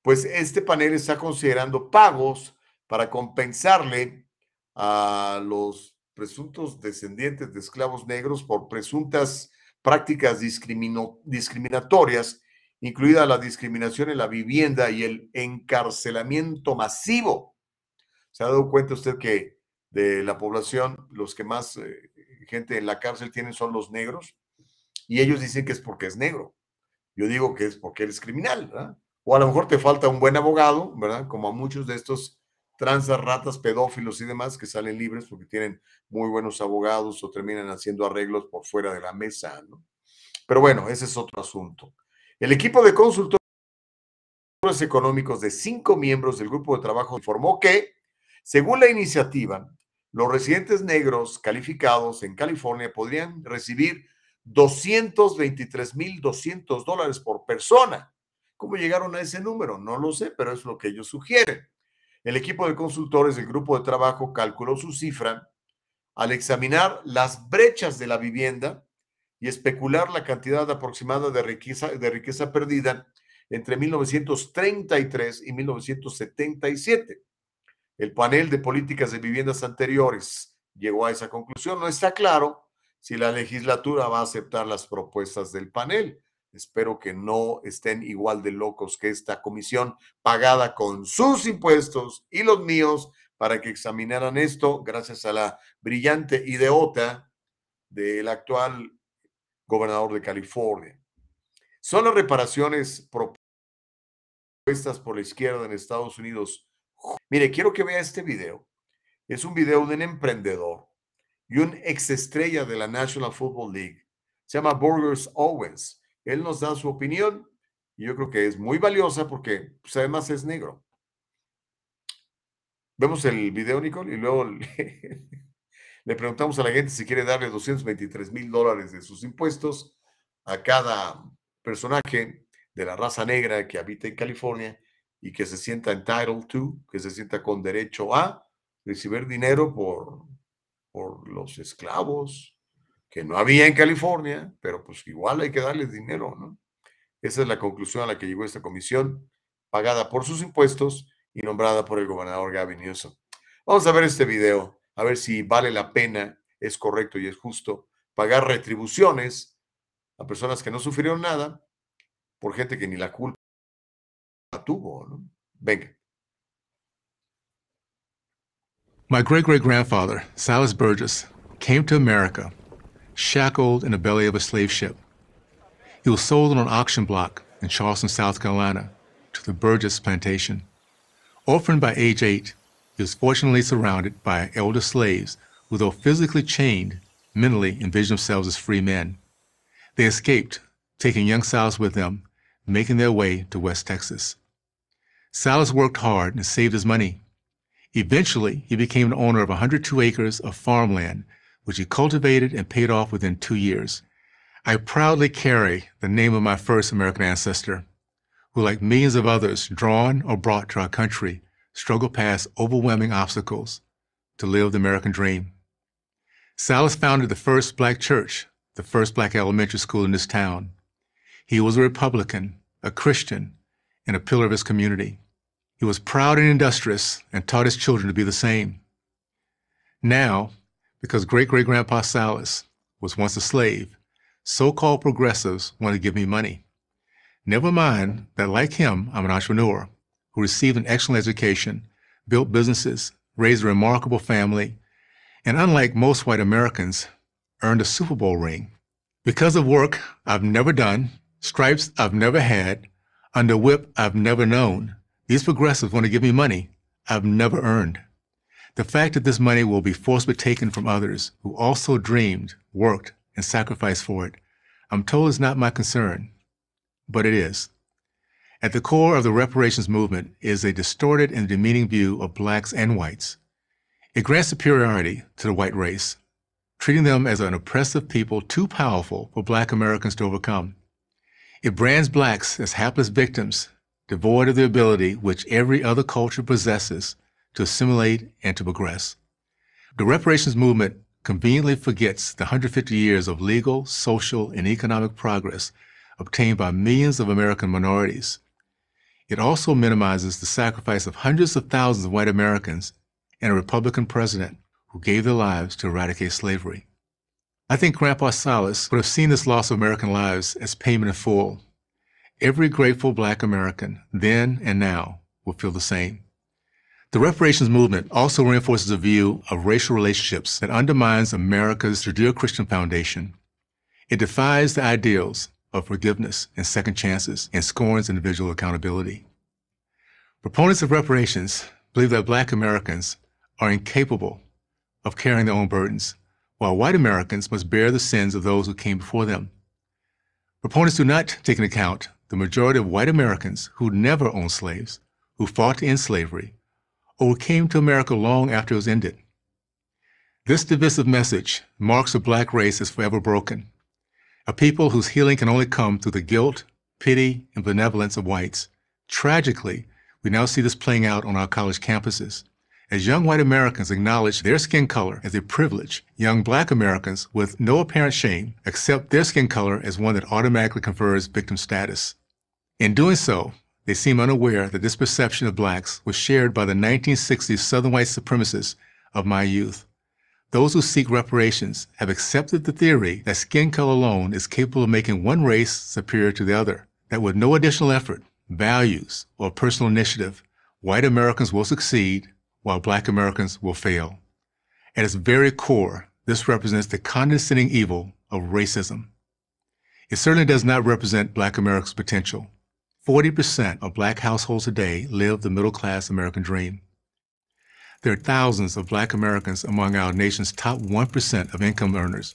Pues este panel está considerando pagos para compensarle a los presuntos descendientes de esclavos negros por presuntas prácticas discriminatorias, incluida la discriminación en la vivienda y el encarcelamiento masivo. ¿Se ha dado cuenta usted que de la población, los que más eh, gente en la cárcel tienen son los negros? Y ellos dicen que es porque es negro. Yo digo que es porque eres criminal, ¿verdad? O a lo mejor te falta un buen abogado, ¿verdad? Como a muchos de estos transas, ratas, pedófilos y demás que salen libres porque tienen muy buenos abogados o terminan haciendo arreglos por fuera de la mesa, ¿no? Pero bueno, ese es otro asunto. El equipo de consultores económicos de cinco miembros del grupo de trabajo informó que, según la iniciativa, los residentes negros calificados en California podrían recibir 223.200 dólares por persona. ¿Cómo llegaron a ese número? No lo sé, pero es lo que ellos sugieren. El equipo de consultores del grupo de trabajo calculó su cifra al examinar las brechas de la vivienda y especular la cantidad aproximada de riqueza, de riqueza perdida entre 1933 y 1977. El panel de políticas de viviendas anteriores llegó a esa conclusión. No está claro si la legislatura va a aceptar las propuestas del panel. Espero que no estén igual de locos que esta comisión pagada con sus impuestos y los míos para que examinaran esto gracias a la brillante ideota del actual gobernador de California. Son las reparaciones propuestas por la izquierda en Estados Unidos. Mire, quiero que vea este video. Es un video de un emprendedor y un ex estrella de la National Football League. Se llama Burgers Owens él nos da su opinión y yo creo que es muy valiosa porque pues, además es negro. Vemos el video, Nicole, y luego le, le preguntamos a la gente si quiere darle 223 mil dólares de sus impuestos a cada personaje de la raza negra que habita en California y que se sienta entitled to, que se sienta con derecho a recibir dinero por por los esclavos que no había en California, pero pues igual hay que darles dinero, ¿no? Esa es la conclusión a la que llegó esta comisión, pagada por sus impuestos y nombrada por el gobernador Gavin Newsom. Vamos a ver este video, a ver si vale la pena, es correcto y es justo pagar retribuciones a personas que no sufrieron nada por gente que ni la culpa tuvo, ¿no? Venga. My great great grandfather, Silas Burgess, came to America shackled in the belly of a slave ship. He was sold on an auction block in Charleston, South Carolina, to the Burgess plantation. Orphaned by age eight, he was fortunately surrounded by elder slaves who, though physically chained, mentally envisioned themselves as free men. They escaped, taking young Silas with them, making their way to West Texas. Silas worked hard and saved his money. Eventually, he became the owner of 102 acres of farmland, which he cultivated and paid off within two years. I proudly carry the name of my first American ancestor, who, like millions of others drawn or brought to our country, struggled past overwhelming obstacles to live the American dream. Silas founded the first black church, the first black elementary school in this town. He was a Republican, a Christian, and a pillar of his community. He was proud and industrious and taught his children to be the same. Now, because great great grandpa Silas was once a slave, so called progressives want to give me money. Never mind that, like him, I'm an entrepreneur who received an excellent education, built businesses, raised a remarkable family, and unlike most white Americans, earned a Super Bowl ring. Because of work I've never done, stripes I've never had, under whip I've never known, these progressives want to give me money I've never earned. The fact that this money will be forcibly taken from others who also dreamed, worked, and sacrificed for it, I'm told is not my concern, but it is. At the core of the reparations movement is a distorted and demeaning view of blacks and whites. It grants superiority to the white race, treating them as an oppressive people too powerful for black Americans to overcome. It brands blacks as hapless victims, devoid of the ability which every other culture possesses to assimilate and to progress. The reparations movement conveniently forgets the 150 years of legal, social, and economic progress obtained by millions of American minorities it also minimizes the sacrifice of hundreds of thousands of white Americans and a Republican president who gave their lives to eradicate slavery. I think Grandpa Silas would have seen this loss of American lives as payment in full. Every grateful black American, then and now, will feel the same. The reparations movement also reinforces a view of racial relationships that undermines America's Judeo Christian foundation. It defies the ideals of forgiveness and second chances and scorns individual accountability. Proponents of reparations believe that black Americans are incapable of carrying their own burdens, while white Americans must bear the sins of those who came before them. Proponents do not take into account the majority of white Americans who never owned slaves, who fought to end slavery, or who came to America long after it was ended. This divisive message marks the black race as forever broken a people whose healing can only come through the guilt, pity, and benevolence of whites. Tragically, we now see this playing out on our college campuses. As young white Americans acknowledge their skin color as a privilege, young black Americans, with no apparent shame, accept their skin color as one that automatically confers victim status. In doing so, they seem unaware that this perception of blacks was shared by the 1960s Southern white supremacists of my youth. Those who seek reparations have accepted the theory that skin color alone is capable of making one race superior to the other, that with no additional effort, values, or personal initiative, white Americans will succeed while black Americans will fail. At its very core, this represents the condescending evil of racism. It certainly does not represent black America's potential. 40% of black households today live the middle class American dream. There are thousands of black Americans among our nation's top 1% of income earners.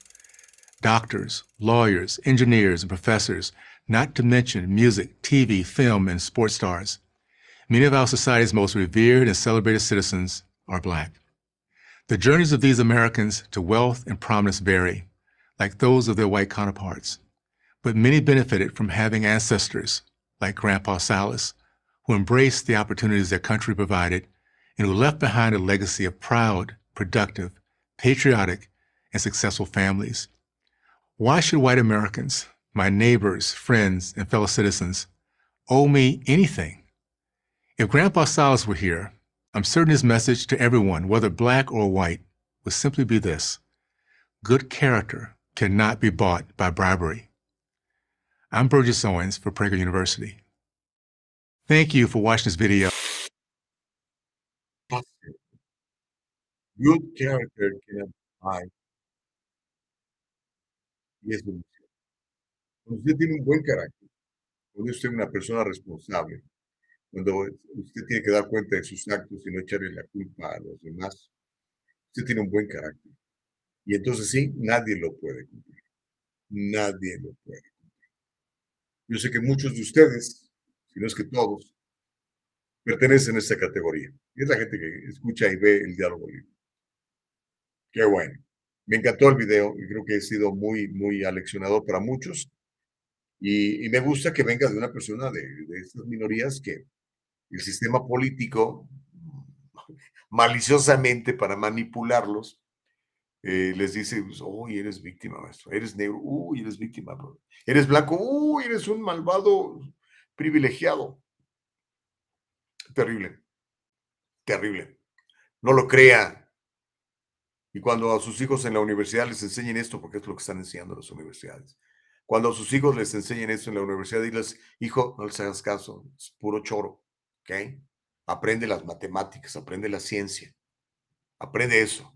Doctors, lawyers, engineers, and professors, not to mention music, TV, film, and sports stars. Many of our society's most revered and celebrated citizens are black. The journeys of these Americans to wealth and prominence vary, like those of their white counterparts. But many benefited from having ancestors, like Grandpa Salas, who embraced the opportunities their country provided and who left behind a legacy of proud, productive, patriotic, and successful families. Why should white Americans, my neighbors, friends, and fellow citizens, owe me anything? If Grandpa Silas were here, I'm certain his message to everyone, whether black or white, would simply be this good character cannot be bought by bribery. I'm Burgess Owens for Prager University. Thank you for watching this video. Good character cannot buy. Y es bendición. Cuando usted tiene un buen carácter, cuando usted es una persona responsable, cuando usted tiene que dar cuenta de sus actos y no echarle la culpa a los demás, usted tiene un buen carácter. Y entonces sí, nadie lo puede cumplir. Nadie lo puede cumplir. Yo sé que muchos de ustedes, si no es que todos, pertenecen a esta categoría. Y es la gente que escucha y ve el diálogo libre. Qué bueno. Me encantó el video y creo que ha sido muy, muy aleccionador para muchos. Y, me gusta que venga de una persona de, de estas minorías que el sistema político, maliciosamente para manipularlos, eh, les dice, uy, eres víctima, maestro, eres negro, uy, eres víctima, eres blanco, uy, eres un malvado privilegiado. Terrible, terrible. No lo crea. Y cuando a sus hijos en la universidad les enseñen esto, porque es lo que están enseñando las universidades, cuando a sus hijos les enseñen esto en la universidad, diles, hijo, no les hagas caso, es puro choro, ¿ok? Aprende las matemáticas, aprende la ciencia, aprende eso.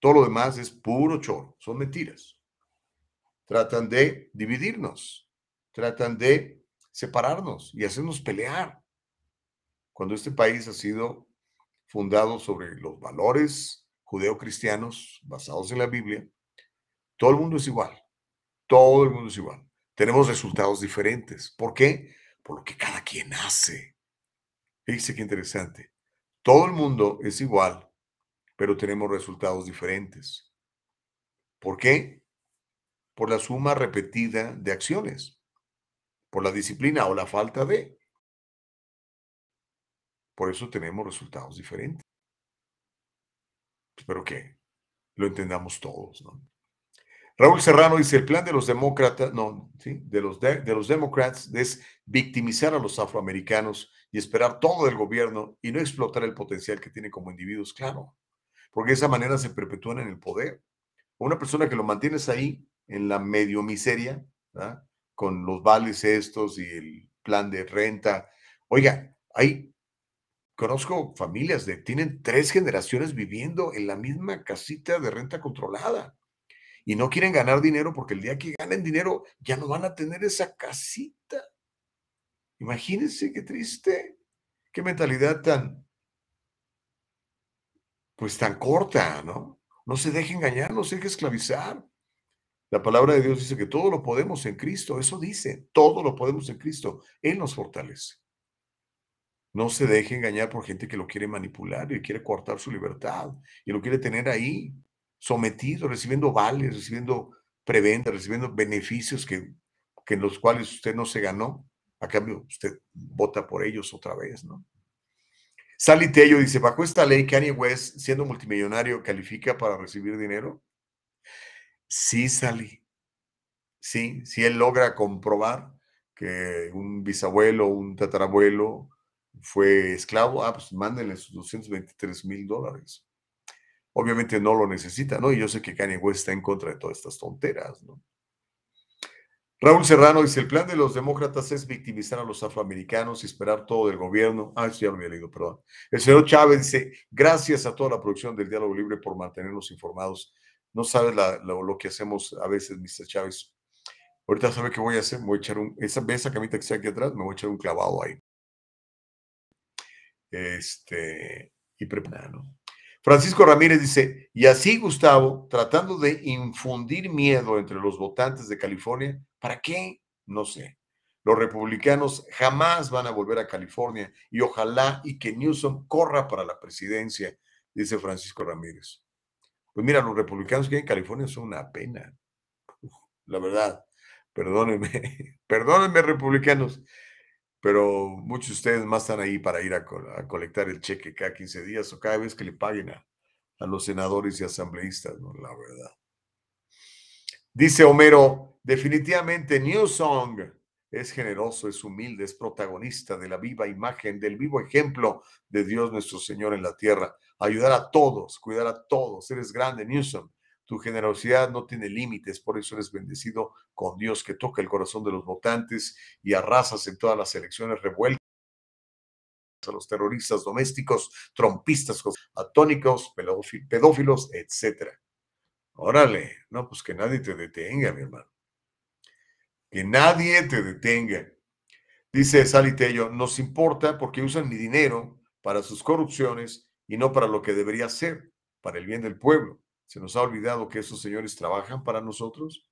Todo lo demás es puro choro, son mentiras. Tratan de dividirnos, tratan de separarnos y hacernos pelear. Cuando este país ha sido fundado sobre los valores judeocristianos basados en la Biblia, todo el mundo es igual. Todo el mundo es igual. Tenemos resultados diferentes. ¿Por qué? Por lo que cada quien hace. Fíjense qué interesante. Todo el mundo es igual, pero tenemos resultados diferentes. ¿Por qué? Por la suma repetida de acciones, por la disciplina o la falta de. Por eso tenemos resultados diferentes. Espero que lo entendamos todos. Raúl Serrano dice, el plan de los demócratas, no, ¿sí? de, los de los demócratas es victimizar a los afroamericanos y esperar todo del gobierno y no explotar el potencial que tienen como individuos, claro porque de esa manera se perpetúan en el poder. Una persona que lo mantienes ahí en la medio miseria, con los vales estos y el plan de renta. Oiga, hay, conozco familias de, tienen tres generaciones viviendo en la misma casita de renta controlada y no quieren ganar dinero porque el día que ganen dinero ya no van a tener esa casita. Imagínense qué triste, qué mentalidad tan, pues tan corta, ¿no? No se deje engañar, no se deje esclavizar. La palabra de Dios dice que todo lo podemos en Cristo, eso dice, todo lo podemos en Cristo, Él nos fortalece. No se deje engañar por gente que lo quiere manipular y quiere cortar su libertad y lo quiere tener ahí, sometido, recibiendo vales, recibiendo preventa, recibiendo beneficios que, que en los cuales usted no se ganó. A cambio, usted vota por ellos otra vez, ¿no? Sally Tello dice, bajo esta ley, Kanye West, siendo multimillonario, califica para recibir dinero. Sí, Sally. Sí, si él logra comprobar que un bisabuelo, un tatarabuelo fue esclavo, ah, pues mándenle sus 223 mil dólares. Obviamente no lo necesita, ¿no? Y yo sé que Kanye West está en contra de todas estas tonteras, ¿no? Raúl Serrano dice, el plan de los demócratas es victimizar a los afroamericanos y esperar todo del gobierno. Ah, eso ya lo había leído, perdón. El señor Chávez dice, gracias a toda la producción del Diálogo Libre por mantenernos informados. No sabes lo, que hacemos a veces, Mr. Chávez. Ahorita sabe qué voy a hacer, voy a echar un, esa, esa camita que está aquí atrás, me voy a echar un clavado ahí. Este, y preparado. Francisco Ramírez dice, y así Gustavo, tratando de infundir miedo entre los votantes de California, ¿para qué? No sé. Los republicanos jamás van a volver a California y ojalá y que Newsom corra para la presidencia, dice Francisco Ramírez. Pues mira, los republicanos que hay en California son una pena. La verdad, perdónenme, perdónenme republicanos, pero muchos de ustedes más están ahí para ir a, colectar el cheque cada 15 días o cada vez que le paguen a, a los senadores y asambleístas, ¿no? La verdad. Dice Homero, definitivamente Newsong es generoso, es humilde, es protagonista de la viva imagen, del vivo ejemplo de Dios nuestro Señor en la tierra. Ayudar a todos, cuidar a todos. Eres grande, Newsom. Tu generosidad no tiene límites, por eso eres bendecido con Dios que toca el corazón de los votantes y arrasas en todas las elecciones revueltas a los terroristas domésticos, trompistas, atónicos, pedófilos, etc. Órale, no, pues que nadie te detenga, mi hermano. Que nadie te detenga. Dice Sally Tello, nos importa porque usan mi dinero para sus corrupciones y no para lo que debería ser, para el bien del pueblo. ¿Se nos ha olvidado que esos señores trabajan para nosotros?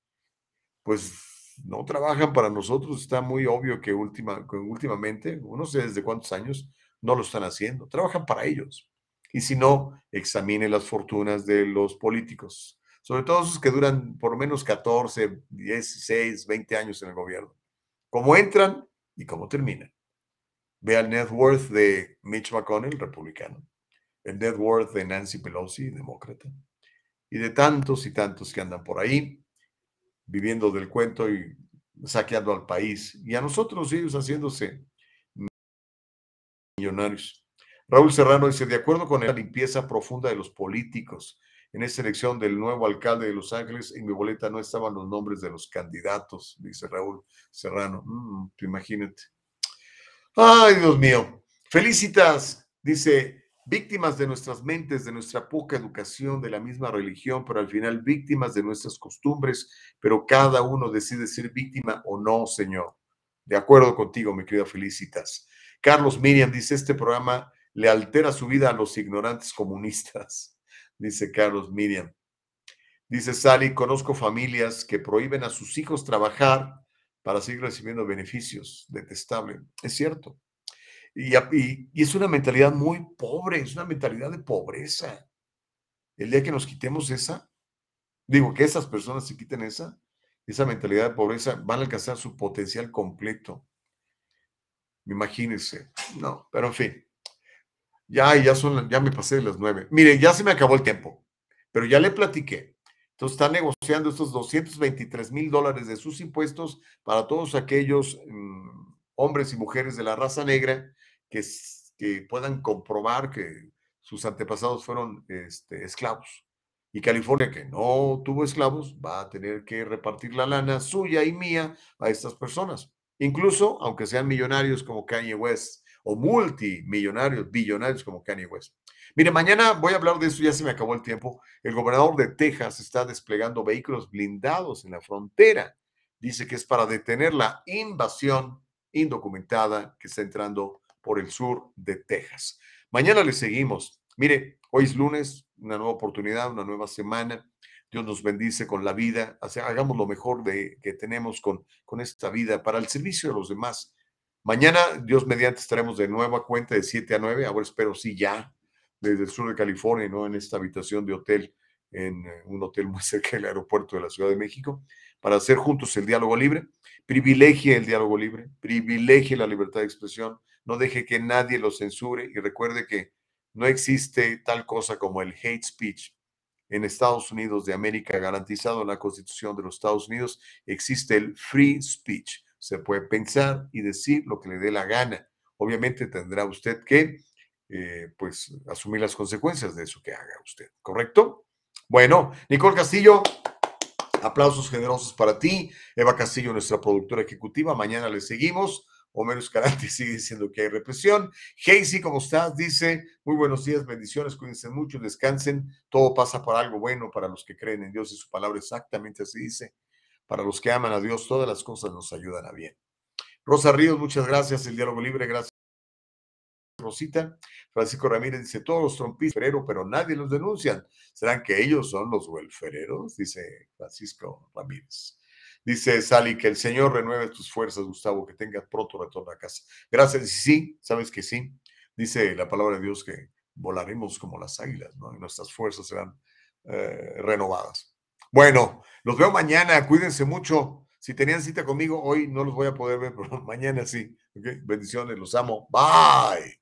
Pues no trabajan para nosotros. Está muy obvio que, última, últimamente, no sé desde cuántos años, no lo están haciendo. Trabajan para ellos. Y si no, examine las fortunas de los políticos, sobre todo esos que duran por lo menos 14, 16, 20 años en el gobierno. Cómo entran y cómo terminan. Ve el net worth de Mitch McConnell, republicano. El net worth de Nancy Pelosi, demócrata y de tantos y tantos que andan por ahí viviendo del cuento y saqueando al país y a nosotros ellos haciéndose millonarios. Raúl Serrano dice, de acuerdo con la limpieza profunda de los políticos, en esa elección del nuevo alcalde de Los Ángeles, en mi boleta no estaban los nombres de los candidatos, dice Raúl Serrano. Mm, imagínate. Ay, Dios mío. Felicitas, dice, víctimas de nuestras mentes, de nuestra poca educación, de la misma religión, pero al final víctimas de nuestras costumbres, pero cada uno decide ser víctima o no, Señor. De acuerdo contigo, mi querida Felicitas. Carlos Miriam dice, este programa le altera su vida a los ignorantes comunistas, dice Carlos Miriam. Dice Sally, conozco familias que prohíben a sus hijos trabajar para seguir recibiendo beneficios. Detestable. Es cierto. Y, es una mentalidad muy pobre, es una mentalidad de pobreza. El día que nos quitemos esa, digo que esas personas se quiten esa, esa mentalidad de pobreza, van a alcanzar su potencial completo. Imagínense. No, pero en fin. Ya, ya, son, ya me pasé de las nueve. Mire, ya se me acabó el tiempo, pero ya le platiqué. Entonces está negociando estos 223 mil dólares de sus impuestos para todos aquellos mm, hombres y mujeres de la raza negra que, puedan comprobar que sus antepasados fueron este, esclavos. Y California, que no tuvo esclavos, va a tener que repartir la lana suya y mía a estas personas. Incluso, aunque sean millonarios como Kanye West o multimillonarios, billonarios como Kanye West. Mire, mañana voy a hablar de eso, ya se me acabó el tiempo. El gobernador de Texas está desplegando vehículos blindados en la frontera. Dice que es para detener la invasión indocumentada que está entrando por el sur de Texas. Mañana le seguimos. Mire, hoy es lunes, una nueva oportunidad, una nueva semana. Dios nos bendice con la vida. Hagamos lo mejor de, que tenemos con, con esta vida para el servicio de los demás. Mañana, Dios mediante, estaremos de nueva cuenta de 7 a 9. Ahora espero sí ya, desde el sur de California, ¿no? En esta habitación de hotel, en eh, un hotel muy cerca del aeropuerto de la Ciudad de México, para hacer juntos el diálogo libre. Privilegie el diálogo libre, privilegie la libertad de expresión, no deje que nadie lo censure y recuerde que no existe tal cosa como el hate speech. En Estados Unidos de América, garantizado en la Constitución de los Estados Unidos, existe el free speech. Se puede pensar y decir lo que le dé la gana. Obviamente tendrá usted que eh, pues asumir las consecuencias de eso que haga usted, ¿correcto? Bueno, Nicole Castillo, aplausos generosos para ti. Eva Castillo, nuestra productora ejecutiva. Mañana le seguimos. Homero Escalante sigue diciendo que hay represión. Casey, ¿cómo estás? Dice, muy buenos días, bendiciones, cuídense mucho, descansen. Todo pasa por algo bueno para los que creen en Dios y su palabra, exactamente así dice. Para los que aman a Dios, todas las cosas nos ayudan a bien. Rosa Ríos, muchas gracias. El diálogo libre, gracias. Rosita. Francisco Ramírez dice, todos los trompistas, pero nadie los denuncian. ¿Serán que ellos son los welfereros? Dice Francisco Ramírez. Dice Sally, que el Señor renueve tus fuerzas, Gustavo, que tengas pronto retorno a casa. Gracias. Y sí, sabes que sí. Dice la palabra de Dios que volaremos como las águilas, ¿no? Y nuestras fuerzas serán eh, renovadas. Bueno, los veo mañana. Cuídense mucho. Si tenían cita conmigo, hoy no los voy a poder ver, pero mañana sí. Bendiciones, los amo. Bye.